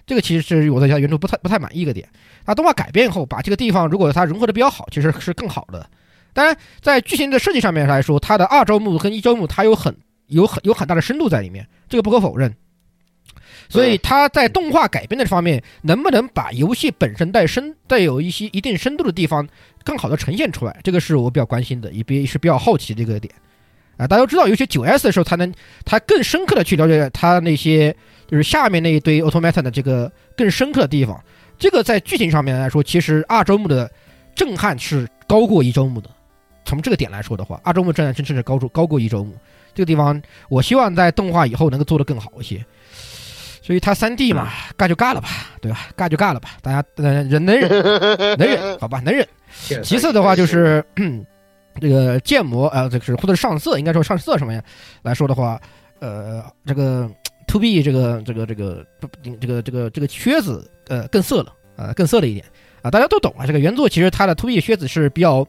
这个其实是我在家原著不太不太满意一个点。啊，动画改编后，把这个地方如果它融合的比较好，其实是更好的。当然，在剧情的设计上面来说，它的二周目跟一周目它有很有很有很大的深度在里面，这个不可否认。所以它在动画改编的方面，能不能把游戏本身带深带有一些一定深度的地方更好的呈现出来，这个是我比较关心的，也比是比较好奇的一个点。啊，大家都知道，尤其九 S 的时候，才能他更深刻的去了解它那些就是下面那一堆 automata 的这个更深刻的地方。这个在剧情上面来说，其实二周目的震撼是高过一周目的。从这个点来说的话，二周目震撼真正是高出高过一周目。这个地方，我希望在动画以后能够做得更好一些。所以它三 D 嘛，尬就尬了吧，对吧？尬就尬了吧，大家呃忍能忍 能忍，好吧，能忍。其次的话就是 这个建模，呃，这个是或者是上色，应该说上色什么呀来说的话，呃，这个 to B 这个这个这个不这个这个这个靴子，呃，更色了，呃，更色了一点啊，大家都懂啊。这个原作其实它的 to B 靴子是比较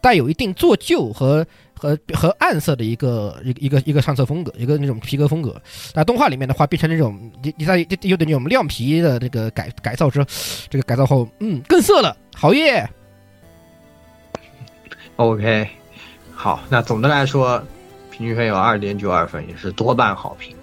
带有一定做旧和和和暗色的一个一个一个一个上色风格，一个那种皮革风格。那动画里面的话，变成那种你你在有点那种亮皮的这个改改造之后，这个改造后，嗯，更色了，好耶！OK，好，那总的来说，平均分有二点九二分，也是多半好评。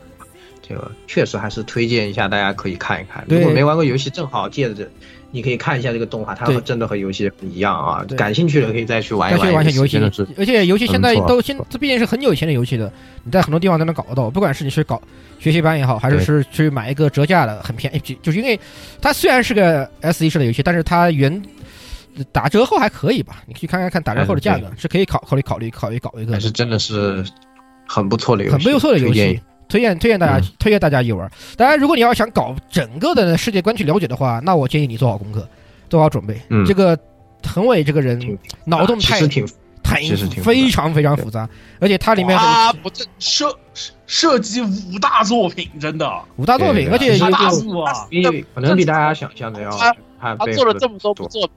这个确实还是推荐一下，大家可以看一看。如果没玩过游戏，正好借着你可以看一下这个动画，它和真的和游戏不一样啊。感兴趣的可以再去玩一再去玩一下游戏的，而且游戏现在都现这毕竟是很久以前的游戏了，你在很多地方都能搞得到，不管是你去搞学习班也好，还是是去买一个折价的很便宜，就就是因为它虽然是个 S E 式的游戏，但是它原打折后还可以吧，你可以看看看打折后的价格是可以考考虑考虑考虑搞一个还是真的是很不错的游戏，很不错的游戏，推荐推荐大家、嗯。推荐大家一玩。当然，如果你要想搞整个的世界观去了解的话，那我建议你做好功课，做好准备。嗯。这个藤伟这个人脑洞太啊其实挺太非常非常复杂，而且它里面啊，不这涉涉及五大作品，真的。五大作品，而且一大有作啊，比可能比大家想象的要他他他做了这么多部作品，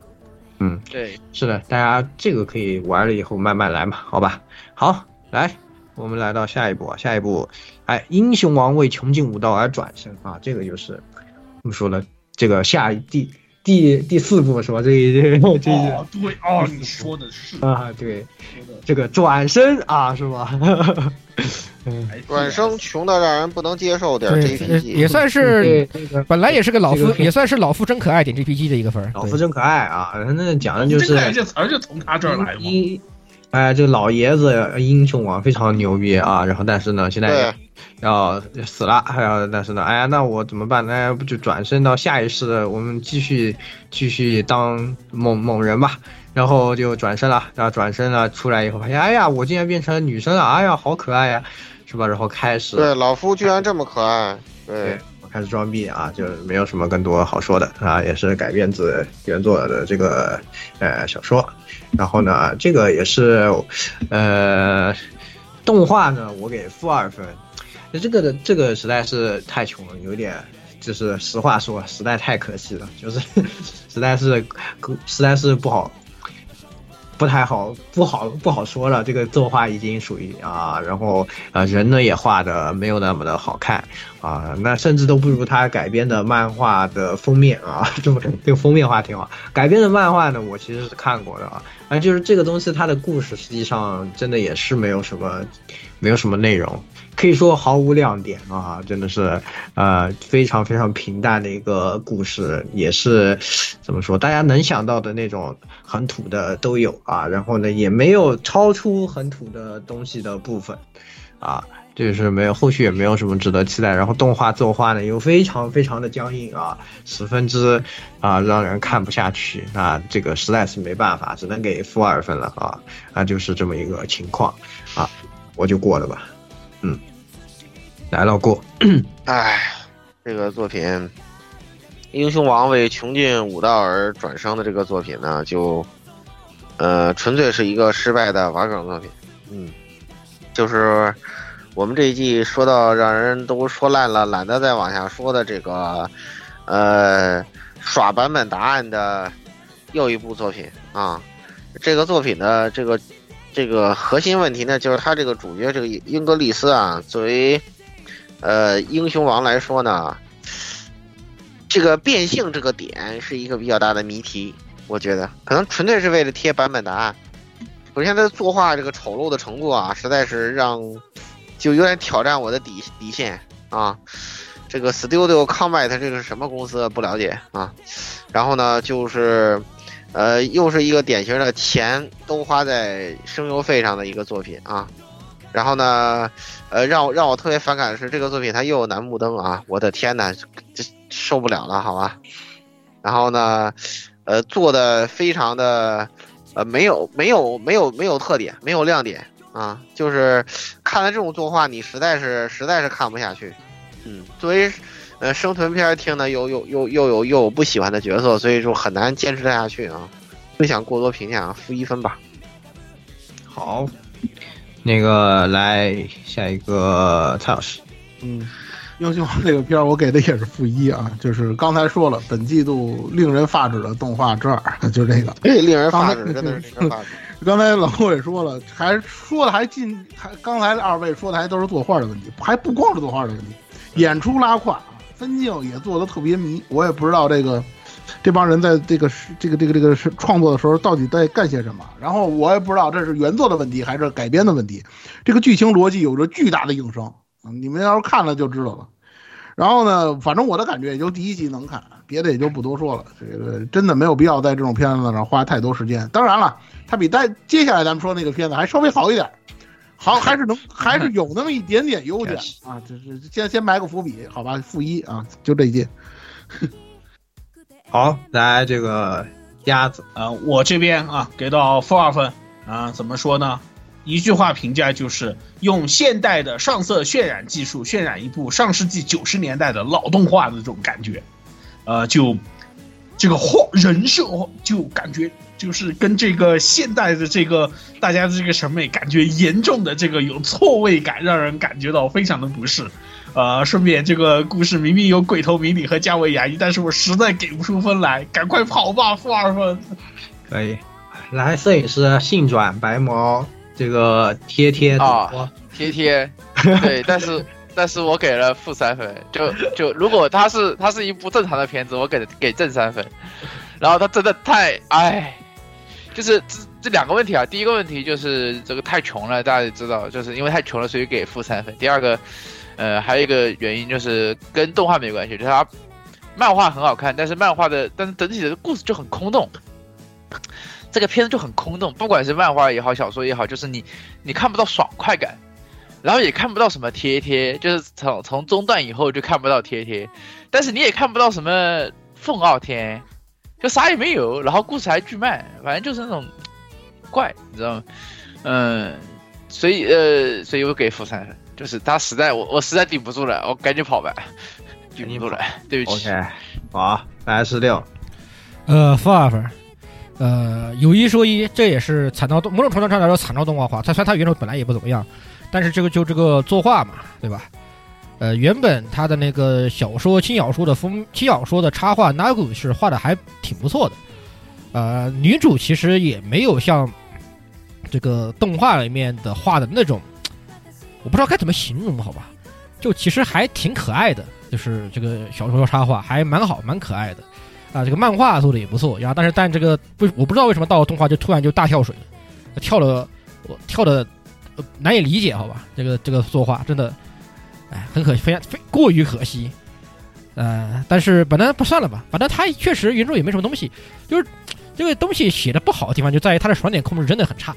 嗯，对，是的，大家这个可以玩了以后慢慢来嘛，好吧？好，来，我们来到下一步啊，下一步，哎，英雄王为穷尽武道而转身啊，这个就是我们说了，这个下第第第四部是吧？这一这个 这一哦，对哦，你说的是啊，对，这个转身啊，是吧？嗯，哎转生穷的让人不能接受点对 JPG，也算是对，这个本来也是个老夫这，个也算是老夫真可爱点 GPG 的一个分儿。老夫真可爱啊，那讲的就是这个这词儿就从他这儿来嘛。一，哎，这个老爷子英雄啊非常牛逼啊，然后但是呢，现在对要死了，还要但是呢，哎呀，那我怎么办呢？哎不就转身到下一世，我们继续继续当猛猛人吧。然后就转身了，然后转身了出来以后发现，哎呀，我竟然变成女生了，哎呀，好可爱呀，是吧？然后开始对，老夫居然这么可爱，对开始装逼啊，就是没有什么更多好说的啊，也是改编自原作的这个呃小说，然后呢，这个也是呃动画呢，我给负二分，这个的这个实在是太穷了，有点就是实话说，实在太可惜了，就是 实在是实在是不好。不太好，不好，不好说了。这个作画已经属于啊，然后啊人呢也画的没有那么的好看啊，那甚至都不如他改编的漫画的封面啊，这么这个封面画挺好。改编的漫画呢，我其实是看过的啊，啊就是这个东西它的故事实际上真的也是没有什么，没有什么内容。可以说毫无亮点啊，真的是，呃，非常非常平淡的一个故事，也是怎么说，大家能想到的那种很土的都有啊，然后呢，也没有超出很土的东西的部分，啊，就是没有后续也没有什么值得期待，然后动画作画呢又非常非常的僵硬啊，十分之啊让人看不下去，那这个实在是没办法，只能给负二分了啊，那就是这么一个情况啊，我就过了吧。嗯，来了过。唉，这个作品《英雄王为穷尽武道而转生》的这个作品呢，就呃纯粹是一个失败的玩梗作品。嗯，就是我们这一季说到让人都说烂了，懒得再往下说的这个呃耍版本答案的又一部作品啊。这个作品的这个这个核心问题呢，就是他这个主角这个英格丽斯啊，作为呃英雄王来说呢，这个变性这个点是一个比较大的谜题。我觉得可能纯粹是为了贴版本答案。首先，他作画这个丑陋的程度啊，实在是让就有点挑战我的底底线啊。这个 Studio Combat 这个是什么公司不了解啊？然后呢，就是呃，又是一个典型的钱都花在声优费上的一个作品啊。然后呢，呃，让我让我特别反感的是这个作品它又有楠木灯啊，我的天呐，这受不了了，好吧。然后呢，呃，做的非常的呃没有没有没有没有特点，没有亮点啊，就是看了这种作画，你实在是实在是看不下去。嗯，作为呃生存片听呢，又又又又有又有不喜欢的角色，所以说很难坚持下去啊。不想过多评价，负一分吧。好，那个来下一个蔡老师。嗯，英雄王这个片儿我给的也是负一啊，就是刚才说了，本季度令人发指的动画之二，就是这个。对，令人发指，刚才真的是令人发指。刚才老郭也说了，还说的还进，还刚才二位说的还都是作画的问题，还不光是作画的问题，演出拉胯，分镜也做的特别迷，我也不知道这个这帮人在这个是这个这个这个是创作的时候到底在干些什么，然后我也不知道这是原作的问题还是改编的问题，这个剧情逻辑有着巨大的硬伤，嗯你们要是看了就知道了。然后呢，反正我的感觉也就第一集能看，别的也就不多说了。这个真的没有必要在这种片子上花太多时间。当然了，它比在接下来咱们说那个片子还稍微好一点，好 还是能还是有那么一点点优点 啊。这是先先埋个伏笔，好吧？负一啊，就这一季。好，来这个鸭子啊、我这边啊给到负二分啊，怎么说呢？一句话评价就是用现代的上色渲染技术渲染一部上世纪九十年代的老动画的这种感觉，呃，就这个画人设就感觉就是跟这个现代的这个大家的这个审美感觉严重的这个有错位感，让人感觉到非常的不适。呃，顺便这个故事明明有鬼头明里和加维牙医，但是我实在给不出分来，赶快跑吧，负二分。可以。来，摄影师性转白毛，这个贴贴啊，贴贴，对，但是但是我给了负三分，就就如果它是它是一部正常的片子，我给给正三分，然后它真的太哎，就是这这两个问题啊，第一个问题就是这个太穷了，大家也知道，就是因为太穷了，所以给负三分。第二个，呃，还有一个原因就是跟动画没关系，就是它漫画很好看，但是漫画的但是整体的故事就很空洞。这个片子就很空洞，不管是漫画也好，小说也好，就是你你看不到爽快感，然后也看不到什么贴贴，就是从从中段以后就看不到贴贴，但是你也看不到什么凤傲天，就啥也没有，然后故事还巨慢，反正就是那种怪，你知道吗？嗯，所以呃，所以我给负三分，就是他实在我我实在顶不住了，我赶紧跑吧，顶不住了，对不起。OK，好，来十六，呃，负二分。呃，有一说一，这也是惨遭动某种程度上来说惨遭动画化。它虽然它原著本来也不怎么样，但是这个就这个作画嘛，对吧？呃，原本他的那个小说轻小说的封轻小说的插画 Nagu 是画的还挺不错的。呃，女主其实也没有像这个动画里面的画的那种，我不知道该怎么形容，好吧？就其实还挺可爱的，就是这个小说插画还蛮好，蛮可爱的。啊，这个漫画做的也不错，然后但是但这个不，我不知道为什么到了动画就突然就大跳水了，跳了，我跳的、难以理解，好吧？这个这个作画真的，哎，很可惜，非常非过于可惜。呃，但是本来不算了吧，反正他确实原著也没什么东西，就是这个东西写的不好的地方就在于它的爽点控制真的很差。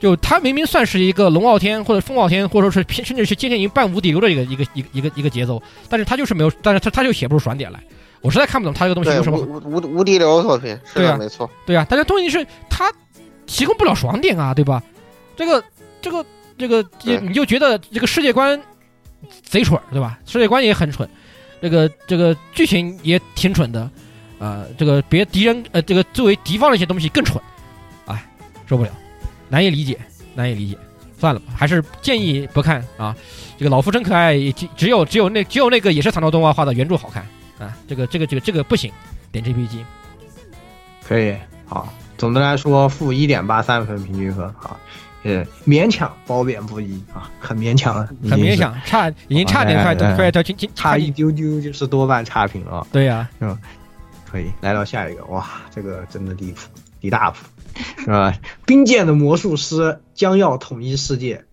就他明明算是一个龙傲天或者风傲天，或者说是甚至是接近于半无敌流的一个一个一个一个一个节奏，但是他就是没有，但是他他就写不出爽点来。我实在看不懂他这个东西有什么无无无敌流作品，是对啊，没错，对啊，但是东西是他提供不了爽点啊，对吧？这个这个这个，你就觉得这个世界观贼蠢，对吧？世界观也很蠢，这个这个剧情也挺蠢的，呃，这个别敌人呃，这个作为敌方的一些东西更蠢，哎，受不了，难以理解，难以理解，算了吧，还是建议不看啊。这个老夫真可爱，只只有只有那只有那个也是唐朝动画画的原著好看。啊，这个这个这个这个不行，点 GPG，可以好。总的来说，负一点八三分平均分，好，呃，勉强褒贬不一啊，很勉强了，很勉强，差已经差点快快到经经差一丢丢就是多半差评了。对呀，嗯，可以来到下一个，哇，这个真的离谱，离大谱，是吧？冰剑的魔术师将要统一世界，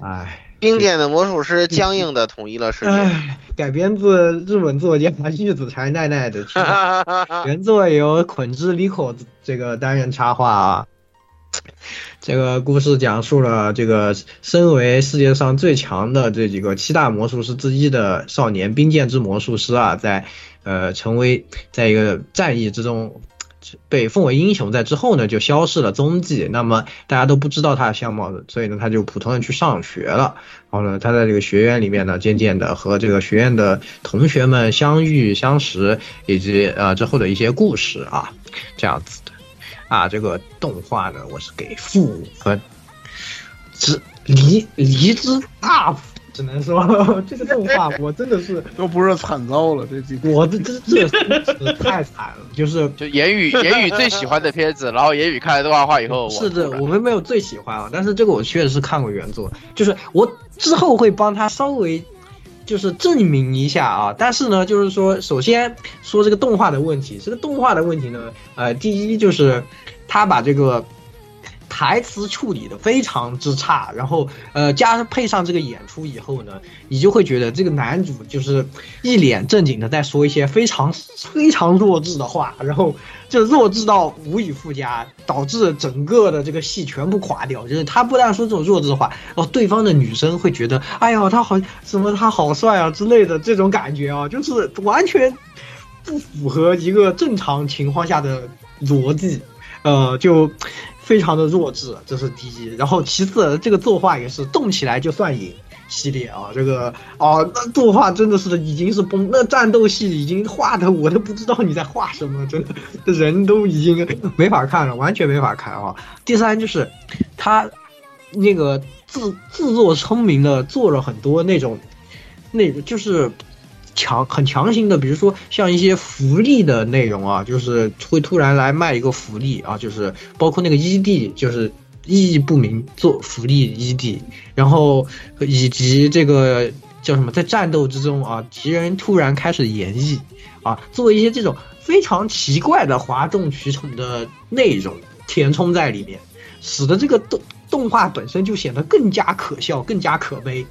哎。冰剑的魔术师僵硬的统一了世界。唉，改编自日本作家玉子柴奈奈的 原作由捆之里口这个担任插画啊。这个故事讲述了这个身为世界上最强的这几个七大魔术师之一的少年冰剑之魔术师啊，在呃成为在一个战役之中。被奉为英雄，在之后呢就消失了踪迹。那么大家都不知道他的相貌，所以呢他就普通的去上学了。然后呢他在这个学院里面呢，渐渐的和这个学院的同学们相遇相识，以及呃之后的一些故事啊，这样子的。啊，这个动画呢我是给负五分，之离离之大谱。只能说 这个动画我真的是 都不是惨遭了，这几我这这这太惨了，就是就言语言语最喜欢的片子，然后言语看了动画化以后，是的，我们没有最喜欢啊，但是这个我确实是看过原作，就是我之后会帮他稍微就是证明一下啊，但是呢，就是说首先说这个动画的问题，这个动画的问题呢，呃，第一就是他把这个。台词处理的非常之差，然后呃加上配上这个演出以后呢，你就会觉得这个男主就是一脸正经的在说一些非常非常弱智的话，然后就弱智到无以复加，导致整个的这个戏全部垮掉。就是他不但说这种弱智的话，哦，对方的女生会觉得，哎呀，他好什么他好帅啊之类的这种感觉啊，就是完全不符合一个正常情况下的逻辑，呃，就非常的弱智，这是第一。然后其次，这个作画也是动起来就算赢系列啊，这个啊，那作画真的是已经是崩，那战斗戏已经画的我都不知道你在画什么，真的，人都已经没法看了，完全没法看啊。第三就是他那个自自作聪明的做了很多那种，那个就是。强很强行的，比如说像一些福利的内容啊，就是会突然来卖一个福利啊，就是包括那个 ED，就是意义不明做福利 ED，然后以及这个叫什么，在战斗之中啊，敌人突然开始演绎啊，做一些这种非常奇怪的哗众取宠的内容填充在里面，使得这个动动画本身就显得更加可笑，更加可悲。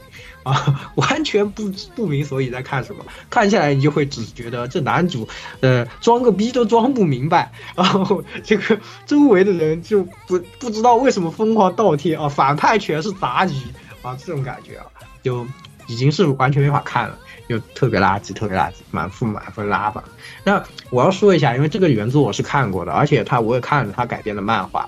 啊，完全不不明所以在看什么，看下来你就会只觉得这男主，呃，装个逼都装不明白，然后这个周围的人就不不知道为什么疯狂倒贴啊，反派全是杂鱼啊，这种感觉啊，就已经是完全没法看了，就特别垃圾，特别垃圾，满腹满分拉吧。那我要说一下，因为这个原作我是看过的，而且他我也看了他改编的漫画。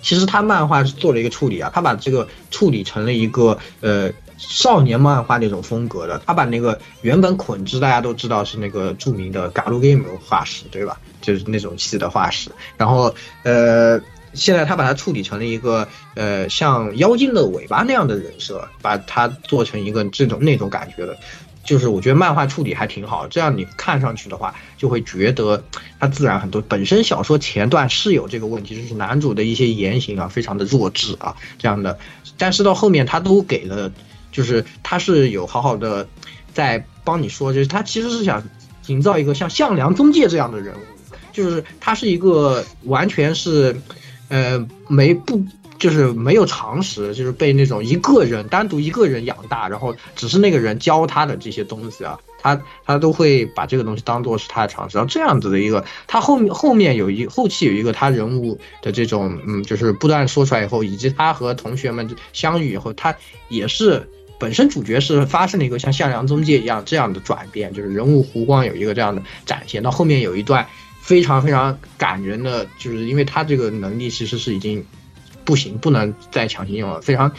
其实他漫画是做了一个处理啊，他把这个处理成了一个呃。少年漫画那种风格的，他把那个原本捆之大家都知道是那个著名的嘎鲁 game 画师，对吧？就是那种系的画师。然后，呃，现在他把它处理成了一个呃像妖精的尾巴那样的人设，把它做成一个这种那种感觉的，就是我觉得漫画处理还挺好。这样你看上去的话，就会觉得它自然很多。本身小说前段是有这个问题，就是男主的一些言行啊，非常的弱智啊这样的，但是到后面他都给了。就是他是有好好的在帮你说，就是他其实是想营造一个像向良宗介这样的人物，就是他是一个完全是，呃，没不就是没有常识，就是被那种一个人单独一个人养大，然后只是那个人教他的这些东西啊，他他都会把这个东西当做是他的常识，然后这样子的一个，他后面后面有一后期有一个他人物的这种，嗯，就是不断说出来以后，以及他和同学们相遇以后，他也是。本身主角是发生了一个像向良宗介一样这样的转变，就是人物弧光有一个这样的展现。到后面有一段非常非常感人的，就是因为他这个能力其实是已经不行，不能再强行用了。非常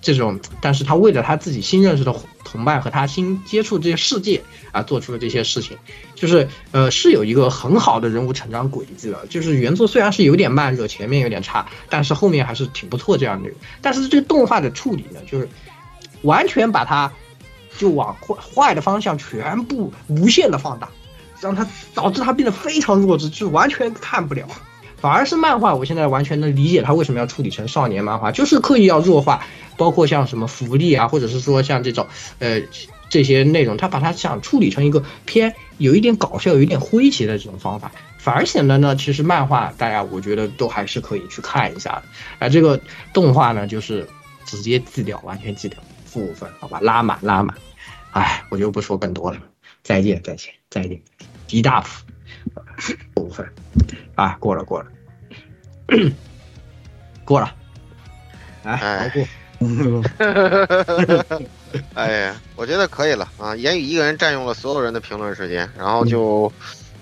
这种，但是他为了他自己新认识的同伴和他新接触这些世界啊，做出了这些事情，就是呃是有一个很好的人物成长轨迹的。就是原作虽然是有点慢热，前面有点差，但是后面还是挺不错这样的。但是这个动画的处理呢，就是。完全把它就往坏坏的方向全部无限的放大，让它导致它变得非常弱智，就完全看不了。反而是漫画，我现在完全能理解他为什么要处理成少年漫画，就是刻意要弱化，包括像什么福利啊，或者是说像这种呃这些内容，他把它想处理成一个偏有一点搞笑、有一点诙谐的这种方法，反而显得呢，其实漫画大家我觉得都还是可以去看一下的。而这个动画呢，就是直接记掉，完全记掉。负五分，好吧，拉满拉满，哎，我就不说更多了，再见再见再见，一大负五分，啊，过了过了，过了，哎，过，哎呀，我觉得可以了啊，言语一个人占用了所有人的评论时间，然后就，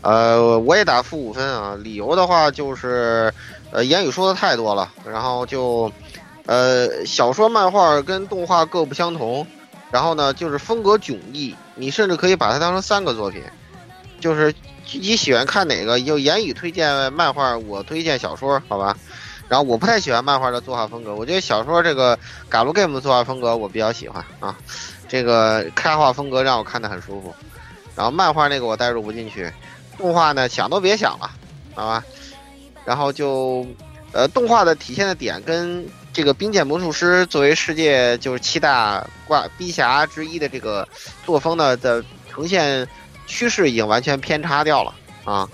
呃，我也打负五分啊，理由的话就是，呃，言语说的太多了，然后就。呃，小说、漫画跟动画各不相同，然后呢，就是风格迥异，你甚至可以把它当成三个作品，就是你喜欢看哪个，就言语推荐漫画，我推荐小说，好吧？然后我不太喜欢漫画的作画风格，我觉得小说这个《嘎鲁 game》的作画风格我比较喜欢啊，这个开画风格让我看得很舒服，然后漫画那个我代入不进去，动画呢想都别想了，好吧？然后就，呃，动画的体现的点跟。这个冰剑魔术师作为世界就是七大挂逼侠之一的这个作风呢的呈现趋势已经完全偏差掉了啊！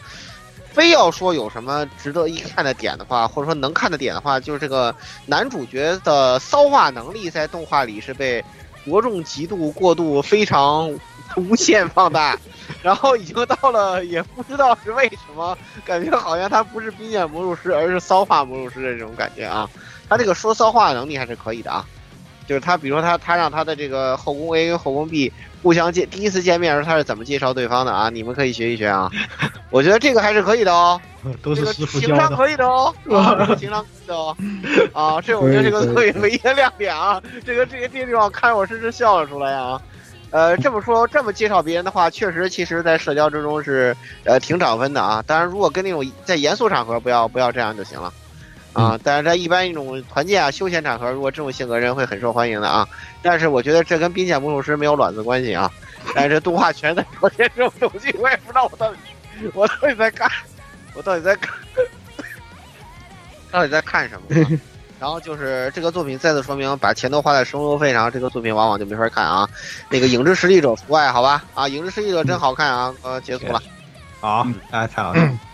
非要说有什么值得一看的点的话，或者说能看的点的话，就是这个男主角的骚化能力在动画里是被着重极度过度非常无限放大，然后已经到了也不知道是为什么，感觉好像他不是冰剑魔术师，而是骚化魔术师的这种感觉啊。他这个说骚话能力还是可以的啊，就是他比如说他他让他的这个后宫 A 跟后宫 B 互相见第一次见面的时候他是怎么介绍对方的啊？你们可以学一学啊，我觉得这个还是可以的哦。都是这个师傅教的。情商可以的哦，啊，情商可以的哦，啊，这我觉得这个作品唯一的亮点啊，这个这个这个地方看我真是笑了出来啊。呃，这么说这么介绍别人的话，确实其实在社交之中是呃挺涨分的啊。当然，如果跟那种在严肃场合不要不要这样就行了。啊，但是在一般一种团建啊、休闲场合，如果这种性格人会很受欢迎的啊。但是我觉得这跟冰剑魔术师没有卵子关系啊。但是动画全在表现这种东西，我也不知道我到底我到底在干，我到底在看，到底在看什么啊？然后就是这个作品再次说明，把钱都花在生活费上，这个作品往往就没法看啊。那个影之实力者除外，好吧？啊，影之实力者真好看啊！呃，结束了。好，大家蔡老师，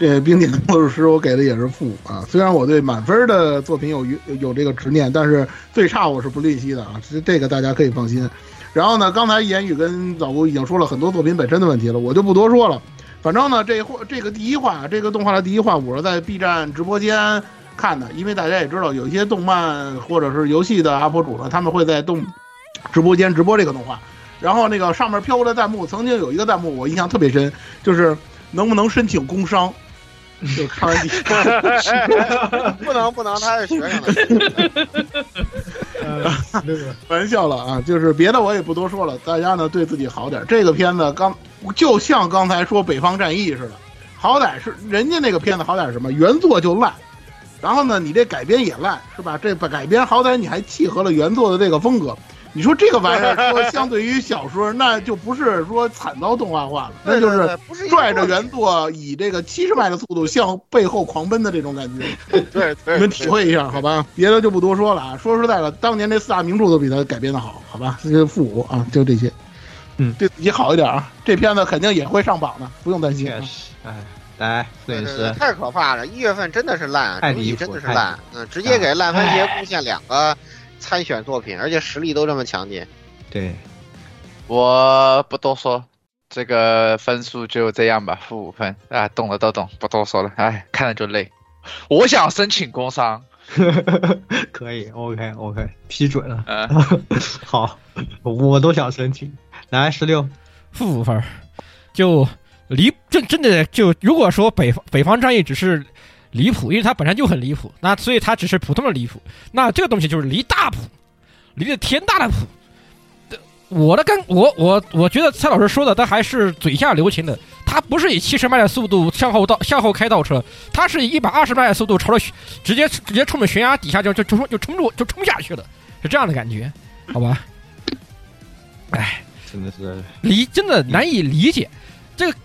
这冰点魔术师我给的也是负啊，虽然我对满分的作品有有这个执念，但是最差我是不吝惜的啊，这这个大家可以放心。然后呢，刚才言语跟老吴已经说了很多作品本身的问题了，我就不多说了。反正呢，这话这个第一话，这个动画的第一话，我是在 B 站直播间看的，因为大家也知道，有一些动漫或者是游戏的 UP 主呢，他们会在动直播间直播这个动画。然后那个上面飘过的弹幕，曾经有一个弹幕我印象特别深，就是能不能申请工伤？就看完第不能不能，他是学生的。玩笑了啊，就是别的我也不多说了，大家呢对自己好点。这个片子刚就像刚才说《北方战役》似的，好歹是人家那个片子好歹是什么原作就烂，然后呢你这改编也烂，是吧？这改编好歹你还契合了原作的这个风格。你说这个玩意儿说相对于小说，那就不是说惨遭动画化了，那就是拽着原作以这个七十迈的速度向背后狂奔的这种感觉。对，你们体会一下好吧？别的就不多说了啊。说实在的，当年这四大名著都比它改编的好，好吧？这个负五啊，就这些。嗯，对自己好一点啊。这片子肯定也会上榜的，不用担心。哎，来，摄影师，太可怕了！一月份真的是烂，太离谱，真的是烂。嗯，直接给烂番茄贡献两个参选作品，而且实力都这么强劲。对，我不多说，这个分数就这样吧，负五分啊，懂的都懂，不多说了。哎，看了就累。我想申请工伤，可以，OK OK，批准了。嗯，好，我都想申请。来，十六，负五分，就离真真的就如果说北方北方战役只是离谱，因为它本身就很离谱，那所以它只是普通的离谱，那这个东西就是离大谱，离的天大的谱。我的跟我我我觉得蔡老师说的，他还是嘴下留情的。他不是以七十迈的速度向后倒向后开倒车，他是以一百二十迈的速度朝着直接直接冲着悬崖底下就就就冲就冲住就冲下去了，是这样的感觉，好吧？哎，真的是理真的难以理解。这个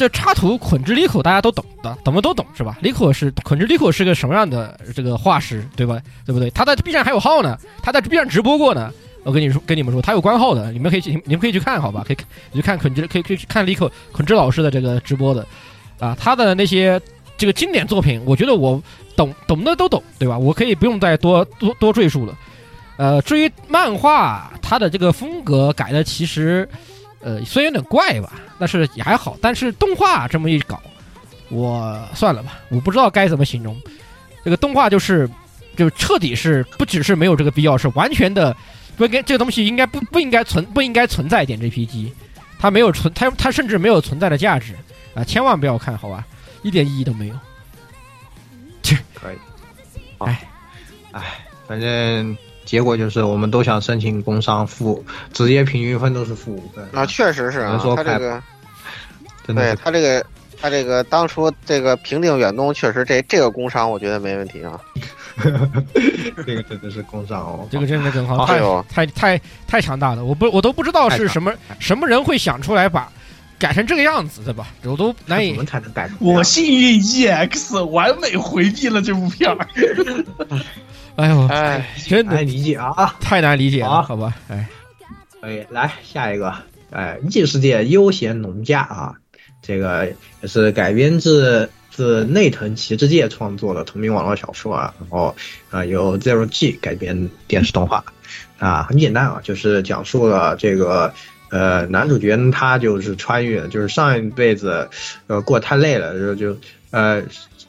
这插图捆之利口大家都懂的，懂的都懂是吧？利口是捆之利口是个什么样的这个画师，对吧？对不对？他在 B 站还有号呢，他在 B 站直播过呢。我跟你说，跟你们说，他有官号的，你们可以去，你们可以去看，好吧？可以你去看捆之，可以可以去看李口捆之老师的这个直播的，啊，他的那些这个经典作品，我觉得我懂懂的都懂，对吧？我可以不用再多多多赘述了。呃，至于漫画，它的这个风格改的其实，呃，虽然有点怪吧，但是也还好。但是动画这么一搞，我算了吧，我不知道该怎么形容。这个动画就是，就彻底是不只是没有这个必要，是完全的。不应该这个东西应该不不应该存不应该存在点 GPG，它没有存它它甚至没有存在的价值啊！千万不要看好吧，一点意义都没有。切，可以。哎，哎，反正结果就是我们都想申请工伤负，职业平均分都是负五分。啊，确实是啊，他这个，对他这个他这个当初这个平定远东确实这这个工伤我觉得没问题啊。这个真的是工伤哦，这个真的很好，太太太太强大了，我不我都不知道是什么什么人会想出来把改成这个样子，对吧？我都难以。怎么才能改？我幸运 EX 完美回避了这部片儿。哎呦，哎，真难理解啊，太难理解了，好吧？哎，可以来下一个，哎，异世界悠闲农家啊，这个也是改编自自内藤奇之介创作的同名网络小说啊，然后啊由 Zero G 改编电视动画，啊很简单啊，就是讲述了这个呃男主角他就是穿越，就是上一辈子呃过太累了，然后就呃。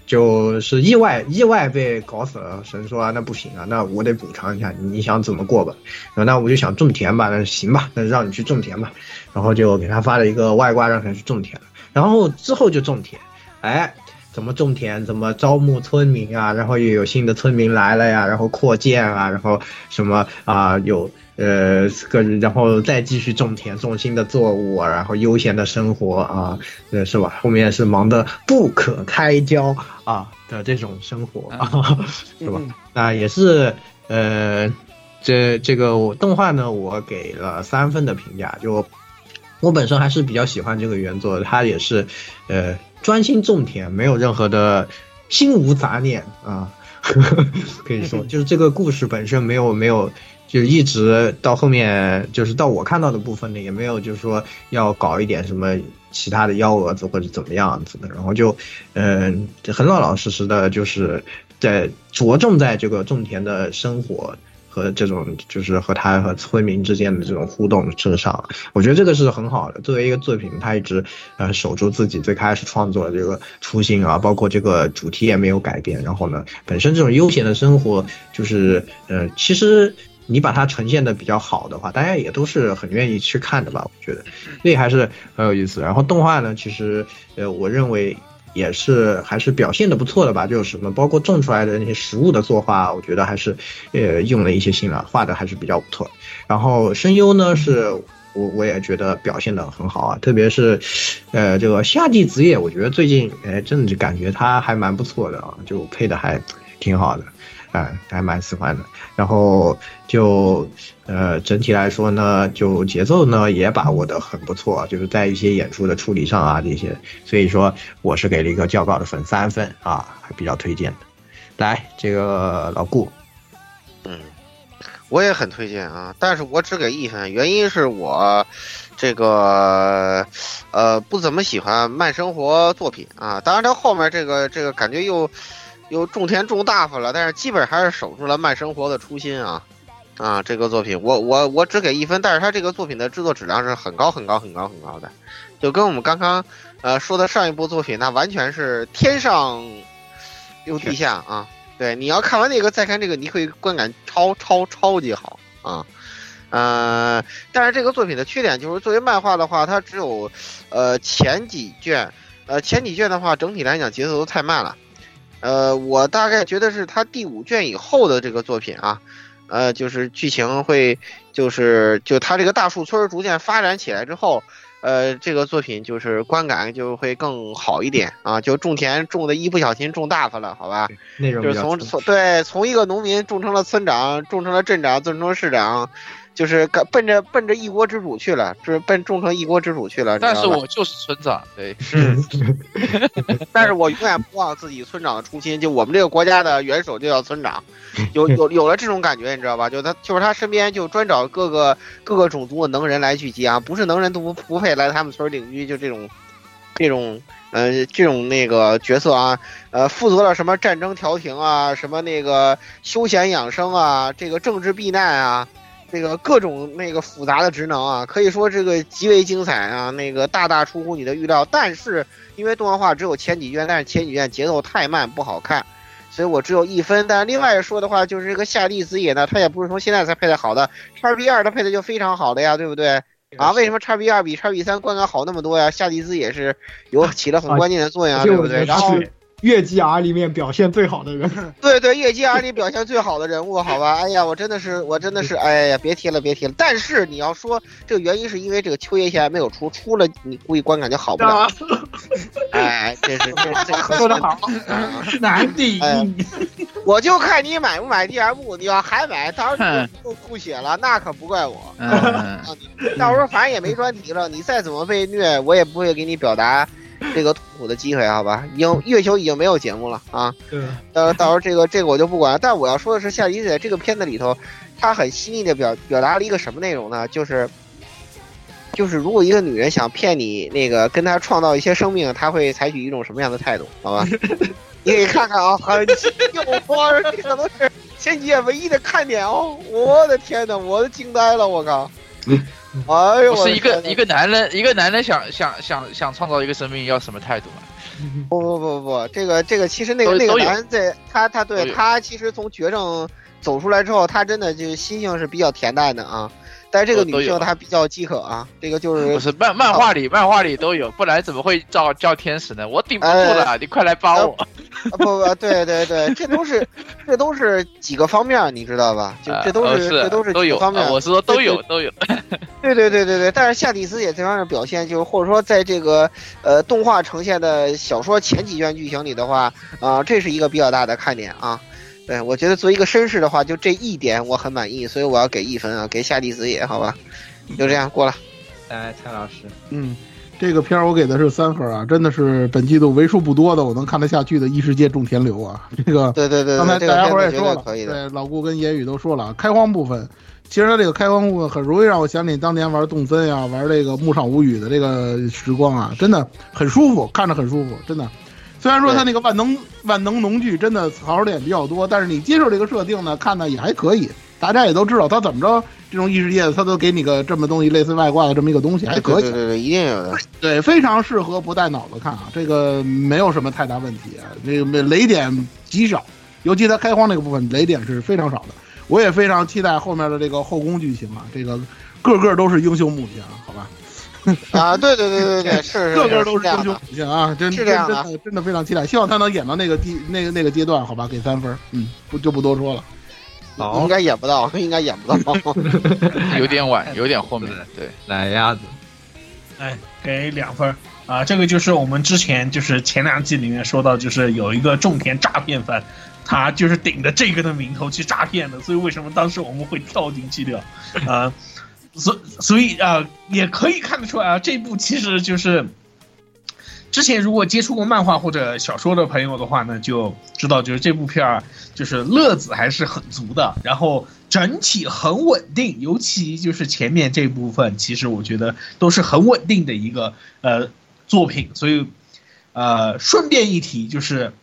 就是意外意外被搞死了，神说啊，那不行啊，那我得补偿一下你，想怎么过吧？然后那我就想种田吧，那行吧，那让你去种田吧，然后就给他发了一个外挂，让他去种田。然后之后就种田，哎，怎么种田？怎么招募村民啊？然后又有新的村民来了呀，然后扩建啊，然后什么啊有。呃，个然后再继续种田，种新的作物，然后悠闲的生活啊，呃，是吧？后面是忙得不可开交啊的这种生活，啊，是吧？那也是，呃，这这个动画呢，我给了三分的评价。就我本身还是比较喜欢这个原作，它也是，呃，专心种田，没有任何的心无杂念啊，可以说，就是这个故事本身没有没有。就一直到后面，就是到我看到的部分呢，也没有就是说要搞一点什么其他的幺蛾子或者怎么样子的，然后就，嗯，很老老实实的，就是在着重在这个种田的生活和这种就是和他和村民之间的这种互动之上，我觉得这个是很好的。作为一个作品，他一直呃守住自己最开始创作的这个初心啊，包括这个主题也没有改变。然后呢，本身这种悠闲的生活，就是呃，其实。你把它呈现的比较好的话，大家也都是很愿意去看的吧？我觉得，那还是很有意思。然后动画呢，其实呃，我认为也是还是表现的不错的吧。就是什么，包括种出来的那些食物的作画，我觉得还是呃用了一些心了，画的还是比较不错。然后声优呢，是我我也觉得表现的很好啊，特别是呃这个夏季子野，我觉得最近哎真的就感觉他还蛮不错的啊，就配的还挺好的。啊，还蛮喜欢的。然后就呃，整体来说呢，就节奏呢也把握的很不错，就是在一些演出的处理上啊这些，所以说我是给了一个较高的分，三分啊，还比较推荐的。来，这个老顾，嗯，我也很推荐啊，但是我只给一分，原因是我这个呃不怎么喜欢慢生活作品啊。当然，它后面这个这个感觉又。又种田种大发了，但是基本还是守住了慢生活的初心啊！啊，这个作品我我我只给一分，但是他这个作品的制作质量是很高很高很高很高的，就跟我们刚刚呃说的上一部作品，那完全是天上又地下啊！对，你要看完那个再看这个，你会观感超超超级好啊！呃，但是这个作品的缺点就是作为漫画的话，它只有呃前几卷，呃前几卷的话，整体来讲节奏都太慢了。呃，我大概觉得是他第五卷以后的这个作品啊，呃，就是剧情会，就是就他这个大树村逐渐发展起来之后，呃，这个作品就是观感就会更好一点啊，就种田种的一不小心种大发了，好吧？就是从从对从一个农民种成了村长，种成了镇长，种成了市长。就是奔着奔着一国之主去了，就是奔种成一国之主去了。但是我就是村长，对，是，但是我永远不忘自己村长的初心。就我们这个国家的元首就叫村长，有有有了这种感觉，你知道吧？就他就是他身边就专找各个各个种族的能人来聚集啊，不是能人都不不配来他们村领居，就这种这种呃这种那个角色啊，呃负责了什么战争调停啊，什么那个休闲养生啊，这个政治避难啊。这个各种那个复杂的职能啊，可以说这个极为精彩啊，那个大大出乎你的预料。但是因为动画化只有前几卷，但是前几卷节奏太慢不好看，所以我只有一分。但另外说的话，就是这个夏利子野呢，他也不是从现在才配的好的，叉 B 二他配的就非常好的呀，对不对？啊，为什么叉 B 二比叉 B 三观感好那么多呀？夏利子也是有起了很关键的作用啊，对不对？然后。月季 R 里面表现最好的人，对 对，月季 R 里表现最好的人物，好吧？哎呀，我真的是，我真的是，哎呀，别提了，别提了。但是你要说这个原因是因为这个秋叶现在没有出，出了你估计观感就好不了。哎，这是这这说的好，难顶。我就看你买不买 DM，你要还买，到时候又吐血了，那可不怪我。到时候反正也没专题了，你再怎么被虐，我也不会给你表达。这个痛苦的机会，好吧，已经月球已经没有节目了啊。对，到到时候这个这个我就不管了。但我要说的是，夏迪在这个片子里头，他很细腻的表表达了一个什么内容呢？就是就是如果一个女人想骗你那个跟她创造一些生命，她会采取一种什么样的态度？好吧，你可以看看啊，很诱惑，这可能是前几页唯一的看点哦。我的天呐，我都惊呆了，我靠！哎呦，不是一个一个男人，一个男人想想想想创造一个生命，要什么态度啊？不不不不，这个这个其实那个那个男人在他他对他其实从绝症走出来之后，他真的就心性是比较恬淡的啊。但是这个女性她比较饥渴啊，这个就是不是漫漫画里漫画里都有，不然怎么会叫叫天使呢？我顶不住了，你快来帮我！啊不不，对对对，这都是这都是几个方面，你知道吧？就啊这都是、这都是都有几个方面。啊我是说都有都有。对对对对对，但是夏蒂斯也这方面表现，就是或者说在这个呃动画呈现的小说前几卷剧情里的话，啊、这是一个比较大的看点啊。对，我觉得作为一个绅士的话，就这一点我很满意，所以我要给一分啊，给夏弟子也好吧，就这样过了。来，蔡老师，嗯，这个片儿我给的是三分啊，真的是本季度为数不多的我能看得下去的异世界种田流啊。这个对对对刚才，这大家伙也说了，对可以的。对老顾跟言语都说了，开荒部分，其实它这个开荒部分很容易让我想起当年玩动森呀、玩这个牧场物语的这个时光啊，真的很舒服，看着很舒服，真的。虽然说它那个万能万能农具真的槽点比较多，但是你接受这个设定呢，看呢也还可以。大家也都知道，它怎么着，这种异世界它都给你个这么东西，类似外挂的这么一个东西，还可以。对对对，一定有的。对，非常适合不带脑子看啊，这个没有什么太大问题啊，这个没雷点极少，尤其它开荒那个部分雷点是非常少的。我也非常期待后面的这个后宫剧情啊，这个个个都是英雄母亲啊，好吧，啊，对对对对对，是是个个都是英雄是这样的。母亲啊，真真是这样的真的真的非常期待，希望他能演到那个地那个那个阶段，好吧，给三分，嗯，不就不多说了。应该演不到，应该演不到。有点晚，有点后面。对，来鸭子，哎，给两分儿啊！这个就是我们之前就是前两季里面说到，就是有一个种田诈骗犯，他就是顶着这个的名头去诈骗的，所以为什么当时我们会跳进去的？啊，所所以啊，也可以看得出来啊，这部其实就是。之前如果接触过漫画或者小说的朋友的话呢，就知道就是这部片儿就是乐子还是很足的，然后整体很稳定，尤其就是前面这部分，其实我觉得都是很稳定的一个呃作品，所以呃顺便一提就是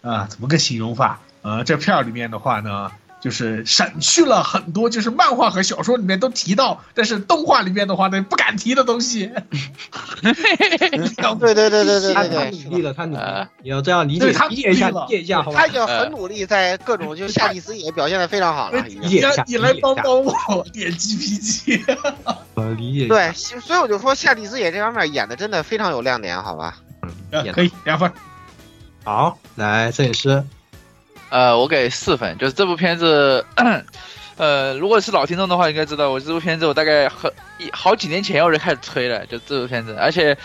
啊、怎么个形容法？呃，这片儿里面的话呢。就是省去了很多，就是漫画和小说里面都提到，但是动画里面的话呢不敢提的东西。对对对对对他对对，他努力了，他努力你要这样理解理解一下，理解一下，好吧他已？经很努力，在各种就是夏蒂斯也表现的非常好了。已经理解一下，你来帮帮我点 GPG。呃理解一下。对，所以我就说夏蒂斯也这方面演的真的非常有亮点，好吧？嗯可以两分。好，来摄影师，呃，我给四分，就是这部片子，呃，如果是老听众的话，应该知道我这部片子我大概很一好几年前我就开始吹了，就这部片子，而且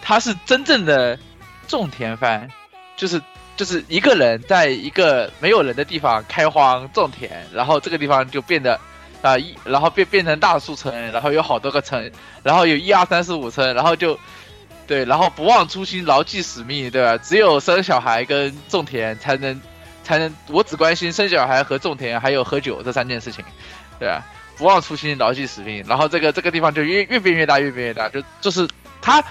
它是真正的种田番，就是就是一个人在一个没有人的地方开荒种田，然后这个地方就变得。啊，一然后变变成大树村，然后有好多个村，然后有一二三四五村，然后就，对，然后不忘初心，牢记使命，对吧？只有生小孩跟种田才能才能，我只关心生小孩和种田，还有喝酒这三件事情，对吧？不忘初心，牢记使命。然后这个这个地方就越越变越大，越变越大，就就是它，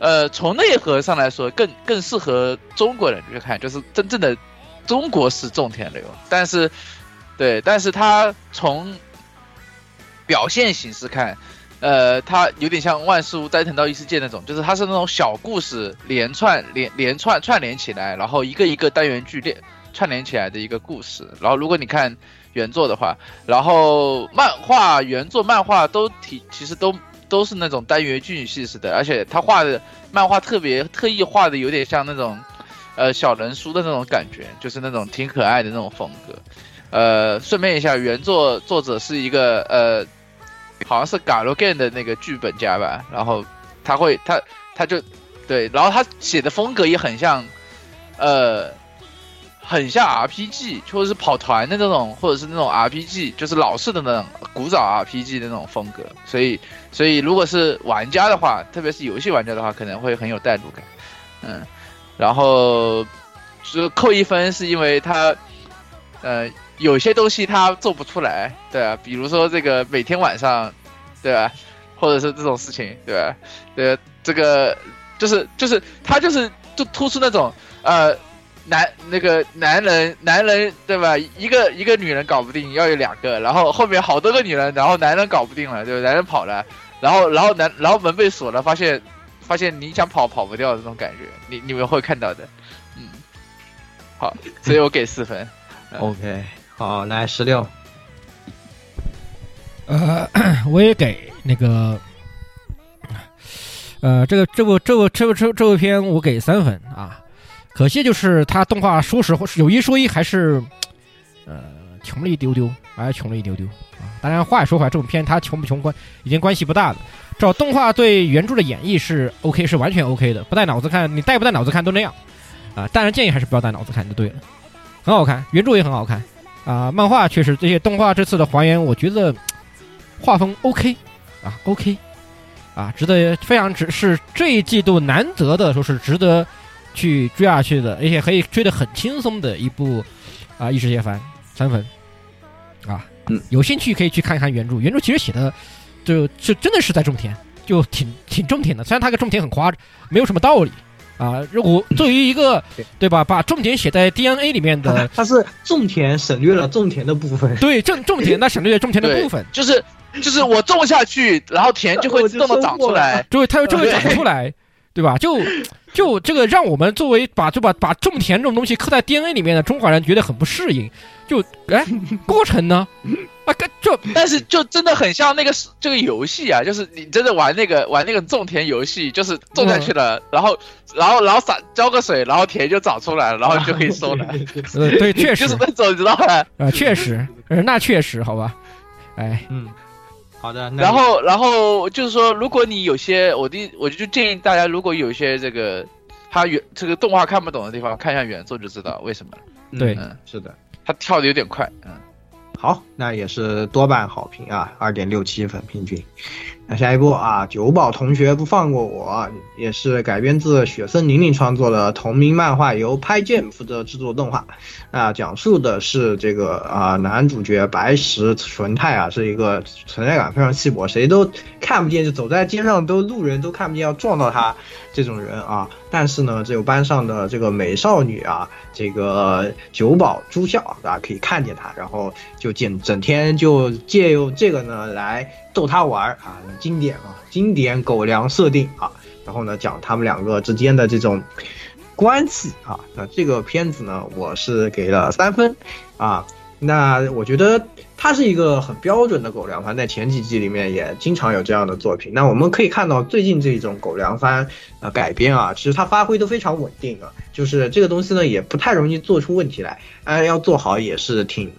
呃，从内核上来说，更更适合中国人去看，就是真正的中国式种田流。但是，对，但是它从表现形式看，呃，它有点像万事屋斋藤到异世界那种，就是它是那种小故事连串连连串串联起来，然后一个一个单元剧连串联起来的一个故事。然后如果你看原作的话，然后漫画原作漫画都挺其实都都是那种单元剧系式的，而且他画的漫画特别特意画的有点像那种呃小人书的那种感觉，就是那种挺可爱的那种风格。呃，顺便一下，原作作者是一个呃，好像是 g a l g a n 的那个剧本家吧，然后他会他他就对，然后他写的风格也很像，呃，很像 RPG 或者是跑团的那种，或者是那种 RPG，就是老式的那种古早 RPG 的那种风格，所以所以如果是玩家的话，特别是游戏玩家的话，可能会很有代入感，嗯，然后就扣一分是因为他，呃。有些东西他做不出来，对啊，比如说这个每天晚上，对吧？或者是这种事情，对吧？对，这个就是就是他就是就突出那种呃男那个男人男人对吧？一个一个女人搞不定，要有两个，然后后面好多个女人，然后男人搞不定了，对吧？男人跑了，然后然后男然后门被锁了，发现发现你想跑跑不掉的那种感觉，你你们会看到的，嗯，好，所以我给四分。OK，好，来十六，呃，我也给那个，呃，这个这部这部这部这这部片我给三分啊，可惜就是它动画，说实话有一说一还是，呃，穷了一丢丢，还是穷了一丢丢啊。当然话也说回来，这种片它穷不穷关已经关系不大了，至少动画对原著的演绎是 OK，是完全 OK 的，不带脑子看，你带不带脑子看都那样啊。当然建议还是不要带脑子看就对了，很好看，原著也很好看啊。漫画确实这些动画这次的还原，我觉得。画风 OK 啊，OK 啊，值得非常值是这一季度难得的说是值得去追下去的，而且可以追得很轻松的一部啊《异世界番》三分。啊，嗯，有兴趣可以去看一看原著，原著其实写的就就真的是在种田，就挺挺种田的，虽然它个种田很夸张，没有什么道理。啊，如果作为一个对。吧，把种田写在 DNA 里面的，它是种田省略了种田的部分，对，种种田那省略了种田的部分，就是就是我种下去，然后田就会自动的长出来，对，它就会长出来，对吧？就就这个让我们作为把就把把种田这种东西刻在 DNA 里面的中华人觉得很不适应，就哎，过程呢？啊，就但是就真的很像那个这个游戏啊，就是你真的玩那个玩那个种田游戏，就是种下去了，然后然后然后洒浇个水，然后田就长出来了，然后就可以收了。呃，对，确实就是那种，你知道吧？啊，确实，呃那确实，好吧，哎，嗯，好的。然后然后就是说，如果你有些我的我就建议大家，如果有一些这个他原这个动画看不懂的地方，看一下原作就知道为什么了。对，嗯，是的，他跳的有点快，嗯。好，那也是多半好评啊，二点六七分平均。那下一步啊，九宝同学不放过我，也是改编自雪森玲玲创作的同名漫画，由拍剑负责制作动画。那，讲述的是这个啊，男主角白石纯太啊，是一个存在感非常稀薄，谁都看不见，就走在街上都路人都看不见，要撞到他这种人啊。但是呢，这个班上的这个美少女啊，这个九保朱孝，大家可以看见她，然后就整整天就借用这个呢来逗她玩儿啊，经典啊，经典狗粮设定啊，然后呢讲他们两个之间的这种关系啊。那这个片子呢，我是给了三分啊。那我觉得它是一个很标准的狗粮番，在前几季里面也经常有这样的作品。那我们可以看到最近这种狗粮番呃改编啊，其实它发挥都非常稳定啊，就是这个东西呢也不太容易做出问题来，哎，要做好也是挺。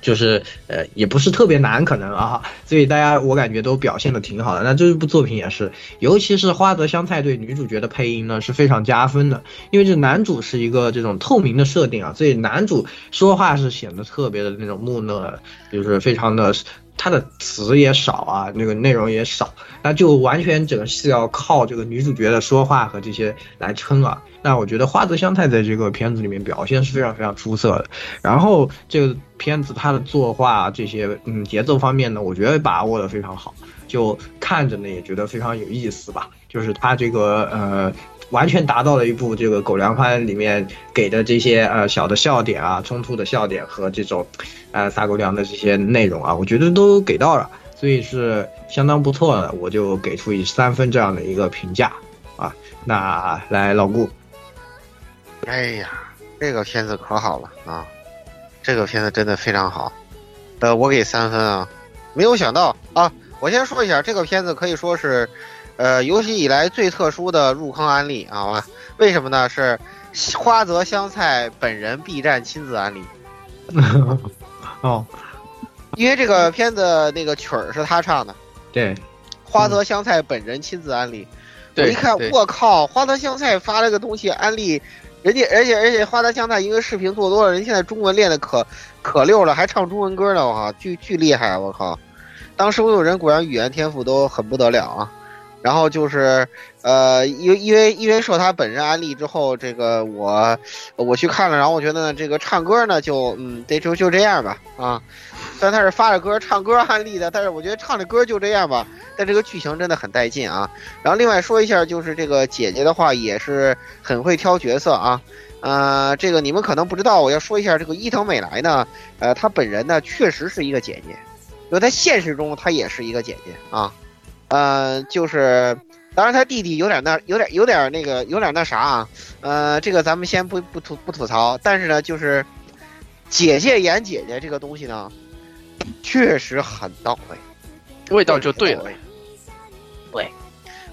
就是呃，也不是特别难，可能啊，所以大家我感觉都表现的挺好的。那这部作品也是，尤其是花泽香菜对女主角的配音呢是非常加分的，因为这男主是一个这种透明的设定啊，所以男主说话是显得特别的那种木讷，就是非常的。他的词也少啊，那个内容也少，那就完全整个是要靠这个女主角的说话和这些来撑啊。那我觉得花泽香菜在这个片子里面表现是非常非常出色的。然后这个片子它的作画这些嗯节奏方面呢，我觉得把握的非常好，就看着呢也觉得非常有意思吧。就是它这个呃。完全达到了一部这个狗粮番里面给的这些呃小的笑点啊、冲突的笑点和这种，呃撒狗粮的这些内容啊，我觉得都给到了，所以是相当不错的，我就给出以三分这样的一个评价啊。那来老顾，哎呀，这个片子可好了啊，这个片子真的非常好，呃，我给三分啊，没有想到啊，我先说一下，这个片子可以说是。呃，有史以来最特殊的入坑案例啊！为什么呢？是花泽香菜本人 B 站亲自安利。哦，因为这个片子那个曲儿是他唱的。对，花泽香菜本人亲自安利。我一看，我靠！花泽香菜发了个东西安利，人家而且而且花泽香菜因为视频做多了，人现在中文练的可可溜了，还唱中文歌呢！我靠，巨巨厉害！我靠，当所有人果然语言天赋都很不得了啊！然后就是，呃，因为因为因为受他本人安利之后，这个我我去看了，然后我觉得呢，这个唱歌呢就嗯，得就就这样吧，啊，虽然他是发着歌唱歌安利的，但是我觉得唱的歌就这样吧。但这个剧情真的很带劲啊。然后另外说一下，就是这个姐姐的话也是很会挑角色啊。呃，这个你们可能不知道，我要说一下这个伊藤美来呢，呃，她本人呢确实是一个姐姐，因为在现实中她也是一个姐姐啊。呃，就是当然他弟弟有点那有点有点那个有点那啥啊。呃，这个咱们先不不吐不吐槽，但是呢，就是姐姐演姐姐这个东西呢。确实很到位，味道就对了。对，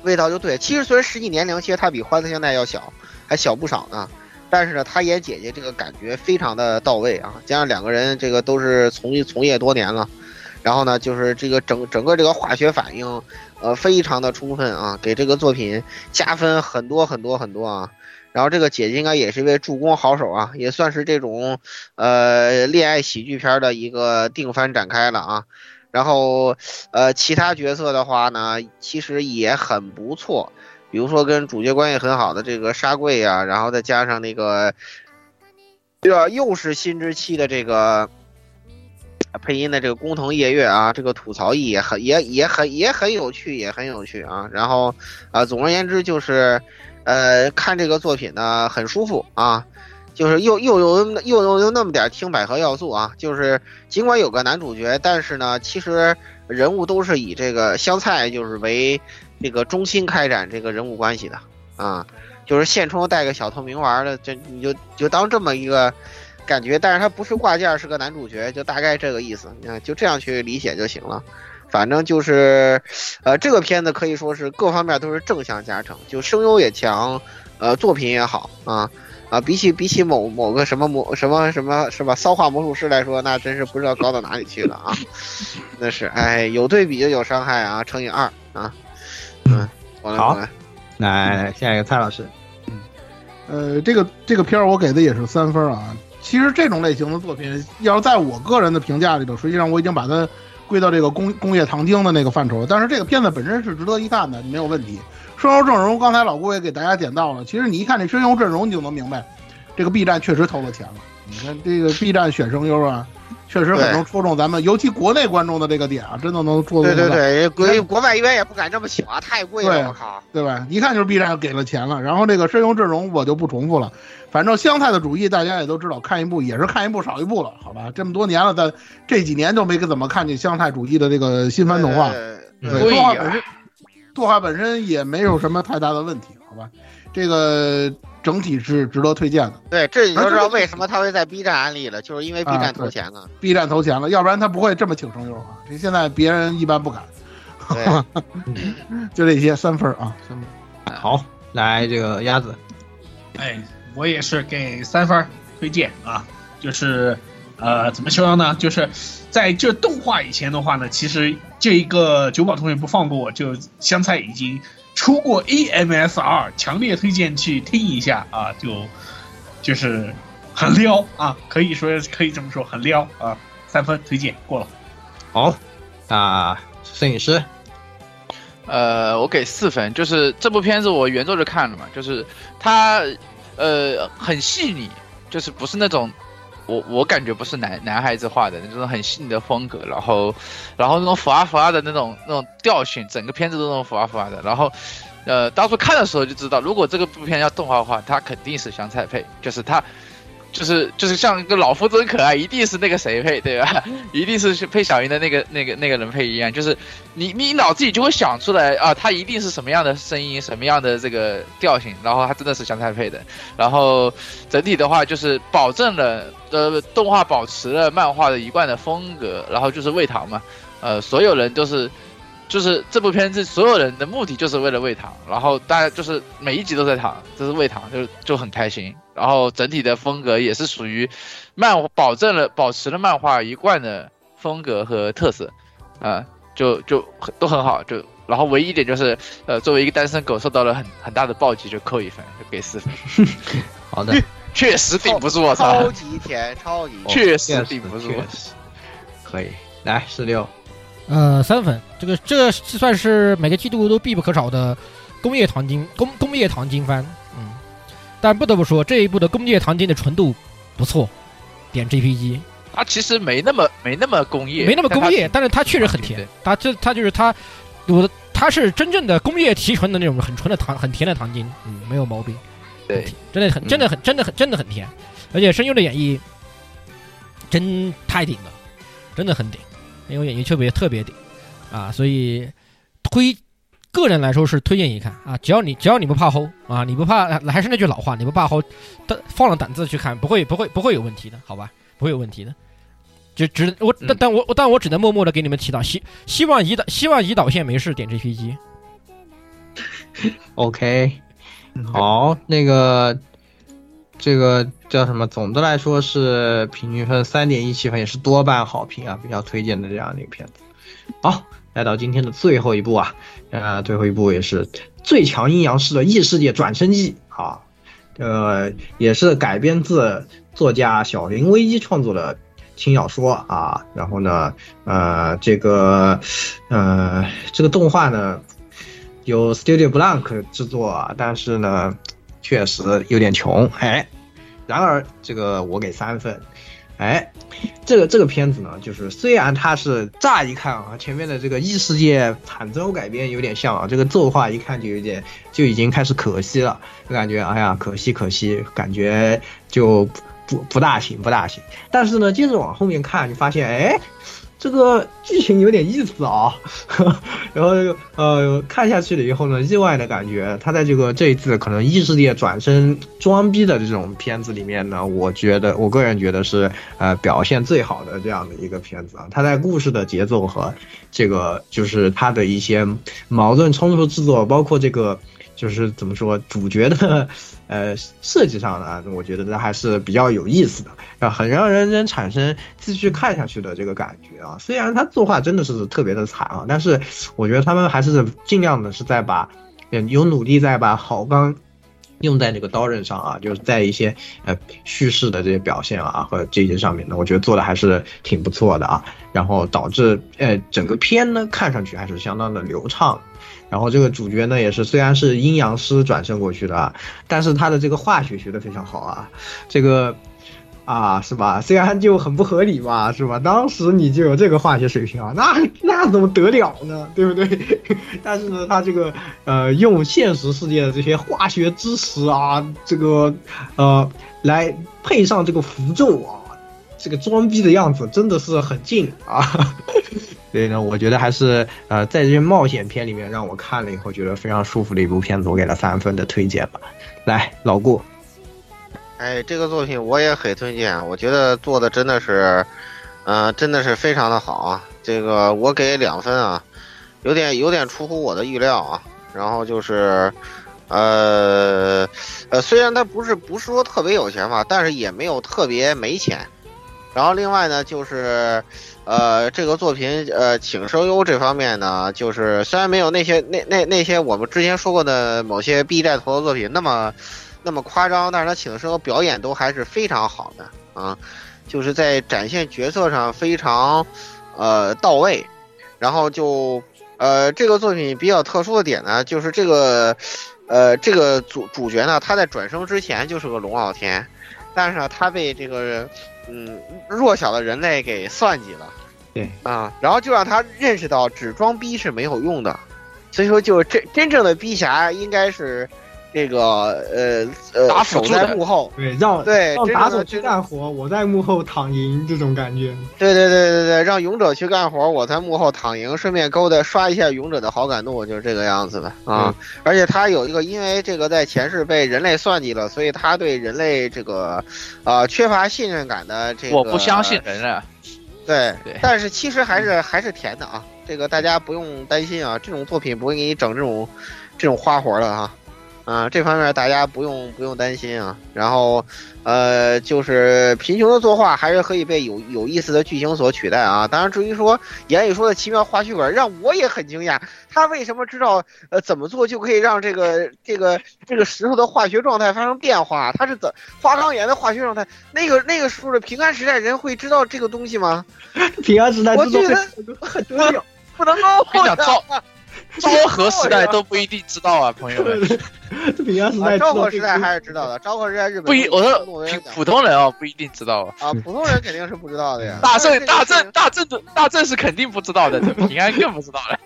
味道就对。其实虽然实际年龄，其实他比欢子现在要小，还小不少呢。但是呢，他演姐姐这个感觉非常的到位啊。加上两个人这个都是从从业多年了，然后呢，就是这个整整个这个化学反应，呃，非常的充分啊，给这个作品加分很多很多很多啊。然后这个姐姐应该也是一位助攻好手啊，也算是这种，呃，恋爱喜剧片的一个定番展开了啊。然后，呃，其他角色的话呢，其实也很不错，比如说跟主角关系很好的这个沙贵啊，然后再加上那个，对吧？又是新之期的这个配音的这个工藤夜月啊，这个吐槽也很也也很也很有趣，也很有趣啊。然后，啊，总而言之就是。呃，看这个作品呢，很舒服啊，就是又又有又有有那么点听百合要素啊，就是尽管有个男主角，但是呢，其实人物都是以这个香菜就是为这个中心开展这个人物关系的啊，就是现充带个小透明玩的，这你就就当这么一个感觉，但是他不是挂件，是个男主角，就大概这个意思，你看就这样去理解就行了。反正就是，呃，这个片子可以说是各方面都是正向加成，就声优也强，呃，作品也好啊啊，比起比起某某个什么魔什么什么是吧，骚话魔术师来说，那真是不知道高到哪里去了啊！那是，哎，有对比就有伤害啊，乘以二啊，嗯，好，来下一个蔡老师，嗯，呃，这个这个片儿我给的也是三分啊。其实这种类型的作品，要是在我个人的评价里头，实际上我已经把它。归到这个工工业糖精的那个范畴，但是这个片子本身是值得一看的，没有问题。声优阵容，刚才老顾也给大家点到了。其实你一看这声优阵容，你就能明白，这个 B 站确实投了钱了。你看这个 B 站选声优啊，确实很能戳中咱们，尤其国内观众的这个点啊，真的能戳中。对对对，国国外一般也不敢这么请啊，太贵了，我靠，对吧？一看就是 B 站给了钱了。然后这个声优阵容我就不重复了。反正香菜的主义大家也都知道，看一部也是看一部少一部了，好吧？这么多年了，在这几年都没怎么看见香菜主义的这个新番动画，动画本身，动画本身也没有什么太大的问题，好吧？这个整体是值得推荐的。对，这你就知道为什么他会在 B 站安利了，就是因为 B 站投钱了，B 站投钱了，要不然他不会这么请声优啊。这现在别人一般不敢。就这些三分啊，三分。好，来这个鸭子，哎。我也是给三分推荐啊，就是，呃，怎么形容呢？就是在这动画以前的话呢，其实这一个九宝同学不放过我，就香菜已经出过 AMSR，强烈推荐去听一下啊，就就是很撩啊，可以说可以这么说，很撩啊，三分推荐过了。好，那摄影师，呃，我给四分，就是这部片子我原作就看了嘛，就是它。呃，很细腻，就是不是那种，我我感觉不是男男孩子画的那种很细腻的风格，然后，然后那种浮啊浮啊的那种那种调性，整个片子都那种浮啊浮啊的，然后，呃，当初看的时候就知道，如果这个部片要动画化，它肯定是香菜配，就是它。就是就是像一个老夫真可爱，一定是那个谁配对吧？一定是配小樱的那个那个那个人配一样，就是你你脑子里就会想出来啊，他一定是什么样的声音，什么样的这个调性，然后他真的是香菜配的。然后整体的话就是保证了呃动画保持了漫画的一贯的风格，然后就是喂糖嘛，呃所有人都是。就是这部片子，所有人的目的就是为了喂糖，然后大家就是每一集都在糖，就是喂糖，就就很开心。然后整体的风格也是属于漫，保证了保持了漫画一贯的风格和特色，啊，就就都很好。就然后唯一一点就是，呃，作为一个单身狗受到了很很大的暴击，就扣一分，就给四分。好的，确实顶不住我操，超级甜，超级 确实顶不住，可以来十六。呃，三分，这个这算是每个季度都必不可少的工业糖精工工业糖精番，嗯，但不得不说这一部的工业糖精的纯度不错，点 GPG 它其实没那么没那么工业，没那么工业，但但是它确实很甜。它这它就是它，我它是真正的工业提纯的那种很纯的糖，很甜的糖精，嗯，没有毛病。对，真的很真的很真的很真的很甜，而且声优的演绎真太顶了，真的很顶，声优演绎特别特别顶啊，所以推个人来说是推荐一看啊，只要你只要你不怕齁啊，你不怕，还是那句老话，你不怕齁，但放了胆子去看，不会不会不会有问题的，好吧，不会有问题的。就只我但但我但我只能默默的给你们祈祷，希希望胰岛希望胰岛线没事点 GPG。OK，好，那个这个叫什么？总的来说是平均分三点一七分，也是多半好评啊，比较推荐的这样的一个片子。好，来到今天的最后一部啊，呃，最后一部也是最强阴阳师的异世界转生记啊，呃，也是改编自作家小林危机创作的轻小说啊。然后呢，呃，这个呃，这个动画呢。由 Studio Blank 制作，但是呢，确实有点穷，哎。然而这个我给三分，哎，这个这个片子呢，就是虽然它是乍一看啊，前面的这个异世界惨遭改编有点像啊，这个作画一看就有点就已经开始可惜了，就感觉哎呀可惜可惜，感觉就不不大行不大行。但是呢，接着往后面看，就发现哎。这个剧情有点意思啊，然后呃看下去了以后呢，意外的感觉，他在这个这一次可能异世界转身装逼的这种片子里面呢，我觉得我个人觉得是呃表现最好的这样的一个片子啊，他在故事的节奏和这个就是他的一些矛盾冲突制作，包括这个。就是怎么说，主角的，呃，设计上呢，我觉得这还是比较有意思的，啊，很让人人产生继续看下去的这个感觉啊。虽然他作画真的是特别的惨啊，但是我觉得他们还是尽量的是在把，有努力在把好钢用在那个刀刃上啊，就是在一些呃叙事的这些表现啊和这些上面呢，我觉得做的还是挺不错的啊。然后导致呃整个片呢看上去还是相当的流畅。然后这个主角呢，也是虽然是阴阳师转生过去的啊，但是他的这个化学学的非常好啊，这个啊是吧？虽然就很不合理吧，是吧？当时你就有这个化学水平啊，那那怎么得了呢？对不对？但是呢，他这个呃用现实世界的这些化学知识啊，这个呃来配上这个符咒啊，这个装逼的样子真的是很劲啊。所以呢，我觉得还是呃，在这些冒险片里面，让我看了以后觉得非常舒服的一部片子，我给了三分的推荐吧。来，老顾，哎，这个作品我也很推荐，我觉得做的真的是，嗯，真的是非常的好啊。这个我给两分啊，有点有点出乎我的预料啊。然后就是，呃呃，虽然他不是不是说特别有钱吧，但是也没有特别没钱。然后另外呢，就是。呃，这个作品，呃，请声优这方面呢，就是虽然没有那些那那那些我们之前说过的某些 B 站投的作品那么那么夸张，但是他请的声优表演都还是非常好的啊，就是在展现角色上非常呃到位。然后就呃，这个作品比较特殊的点呢，就是这个呃这个主主角呢，他在转生之前就是个龙傲天，但是呢，他被这个。嗯，弱小的人类给算计了，对。啊，然后就让他认识到只装逼是没有用的，所以说就真真正的逼侠应该是这个呃呃守在幕后，对让对让打手去干活，我在幕后躺赢这种感觉。对对对对对，让勇者去干活，我在幕后躺赢，顺便勾搭刷一下勇者的好感度，就是这个样子的啊。而且他有一个，因为这个在前世被人类算计了，所以他对人类这个啊缺乏信任感的这个。我不相信人类。对对，但是其实还是还是甜的啊，这个大家不用担心啊，这种作品不会给你整这种这种花活的哈。啊，这方面大家不用不用担心啊。然后，呃，就是贫穷的作画还是可以被有有意思的剧情所取代啊。当然，至于说言语说的奇妙花絮本，让我也很惊讶。他为什么知道呃怎么做就可以让这个这个这个石头的化学状态发生变化？他是怎花岗岩的化学状态？那个那个时候的平安时代人会知道这个东西吗？平安时代我觉得很重要，不能够比较造昭 和时代都不一定知道啊，朋友们。啊，平安时代昭和时代还是知道的，昭和时代日本不一，我说说普普通人哦，不一定知道啊。啊，普通人肯定是不知道的呀。大正正大正大正的大正是肯定不知道的，平安更不知道了。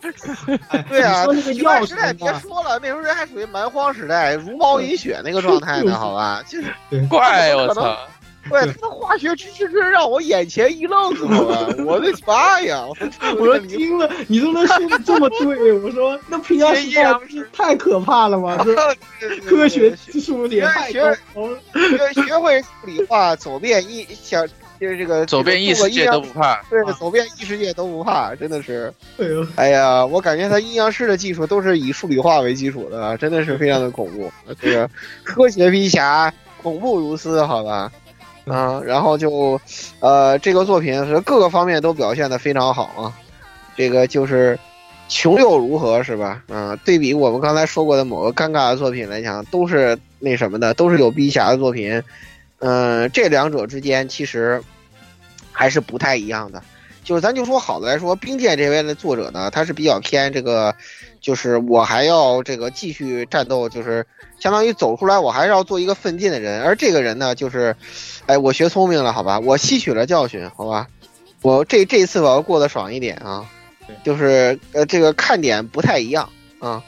对啊，你说那个平安时代别说了，那时候人还属于蛮荒时代，茹毛饮血那个状态呢，好吧？就是怪我操！对他的化学知识真是让我眼前一愣，好吧？我的妈呀！我我说听了你都能说的这么对，我说那平安时代不是太可怕了吗？这科学技术也太。学学会数理化，走遍异想就是这个走遍异世界都不怕。对，走遍异世界都不怕，真的是。哎呦，哎呀，我感觉他阴阳师的技术都是以数理化为基础的，真的是非常的恐怖。这个科学皮侠，恐怖如斯，好吧？嗯，然后就，呃，这个作品是各个方面都表现的非常好啊。这个就是穷又如何，是吧？嗯，对比我们刚才说过的某个尴尬的作品来讲，都是那什么的，都是有逼侠的作品。嗯，这两者之间其实还是不太一样的。就是咱就说好的来说，冰剑这边的作者呢，他是比较偏这个，就是我还要这个继续战斗，就是相当于走出来，我还是要做一个奋进的人。而这个人呢，就是，哎，我学聪明了，好吧，我吸取了教训，好吧，我这这次我要过得爽一点啊，就是呃，这个看点不太一样啊，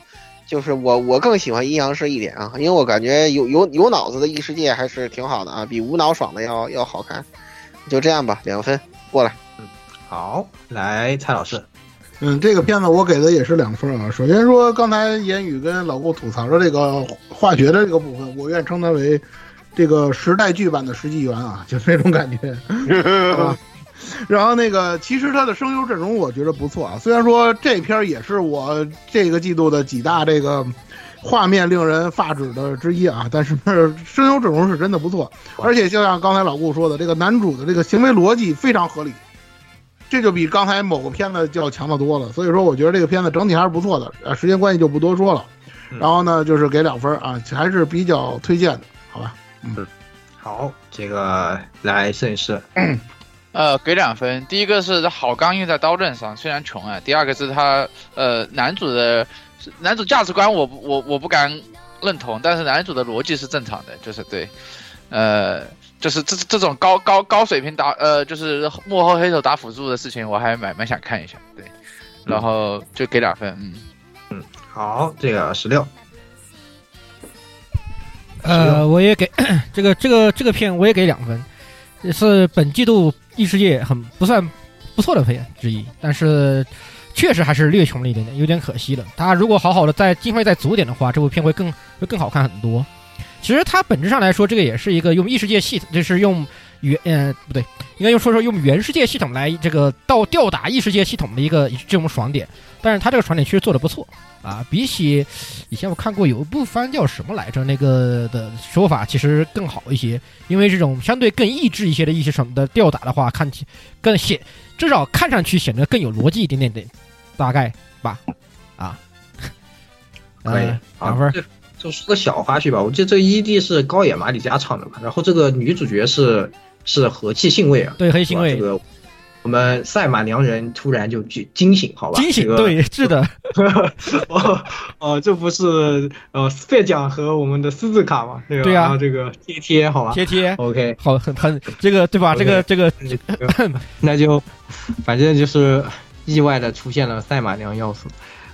就是我我更喜欢阴阳师一点啊，因为我感觉有有有脑子的异世界还是挺好的啊，比无脑爽的要要好看。就这样吧，两分过来。好，来蔡老师，嗯，这个片子我给的也是两分啊。首先说，刚才言语跟老顾吐槽的这个化学的这个部分，我愿称它为这个时代剧版的石纪元啊，就那种感觉。啊然后那个，其实他的声优阵容我觉得不错啊。虽然说这片儿也是我这个季度的几大这个画面令人发指的之一啊，但是 声优阵容是真的不错，而且就像刚才老顾说的，这个男主的这个行为逻辑非常合理。这就比刚才某个片子就要强得多了，所以说我觉得这个片子整体还是不错的。啊，时间关系就不多说了。然后呢，就是给两分啊，还是比较推荐的，好吧？嗯，好，这个来摄影师，呃，给两分。第一个是好钢用在刀刃上，虽然穷啊。第二个是他呃男主的男主价值观我不我我不敢认同，但是男主的逻辑是正常的，就是对，呃。就是这这种高高高水平打呃，就是幕后黑手打辅助的事情，我还蛮蛮想看一下。对，然后就给两分，嗯嗯，好，这个十六，呃，我也给这个这个这个片我也给两分，也是本季度异世界很不算不错的片之一，但是确实还是略穷了一点点，有点可惜了。他如果好好的再经费再足点的话，这部片会更会更好看很多。其实它本质上来说，这个也是一个用异世界系统，就是用原呃不对，应该用说说用原世界系统来这个到吊打异世界系统的一个这种爽点。但是它这个爽点其实做的不错啊，比起以前我看过有一部番叫什么来着，那个的说法其实更好一些。因为这种相对更益智一些的一些什么的吊打的话，看起更显至少看上去显得更有逻辑一点点点，大概吧啊，可以两分。就说个小花絮吧，我记得这个 ED 是高野马里加唱的嘛，然后这个女主角是是和气信卫啊，对黑信卫。这个我们赛马娘人突然就惊惊醒，好吧？惊醒，对，是的。哦哦，这不是呃费奖和我们的斯字卡嘛？对呀，这个贴贴，好吧？贴贴，OK，好，很很这个对吧？这个这个，那就反正就是意外的出现了赛马娘要素。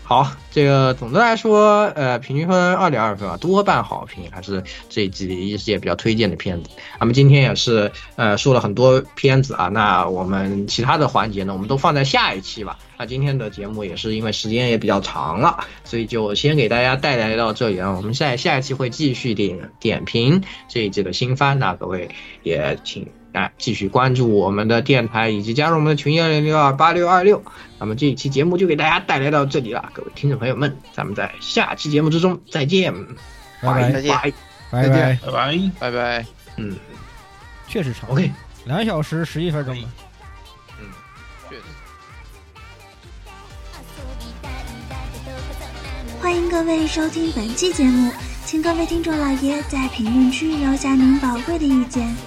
好，这个总的来说，呃，平均分二点二分啊，多半好评，还是这一季异世界比较推荐的片子。那么今天也是呃说了很多片子啊，那我们其他的环节呢，我们都放在下一期吧。那今天的节目也是因为时间也比较长了，所以就先给大家带来到这里啊。我们下下一期会继续点点评这一季的新番，那各位也请。啊，继续关注我们的电台，以及加入我们的群幺零六二八六二六。那么这一期节目就给大家带来到这里了，各位听众朋友们，咱们在下期节目之中再见，拜拜，再见，拜拜，拜拜，拜拜。嗯，确实长，OK，两小时十一分钟了。嗯，确实。欢迎各位收听本期节目，请各位听众老爷在评论区留下您宝贵的意见。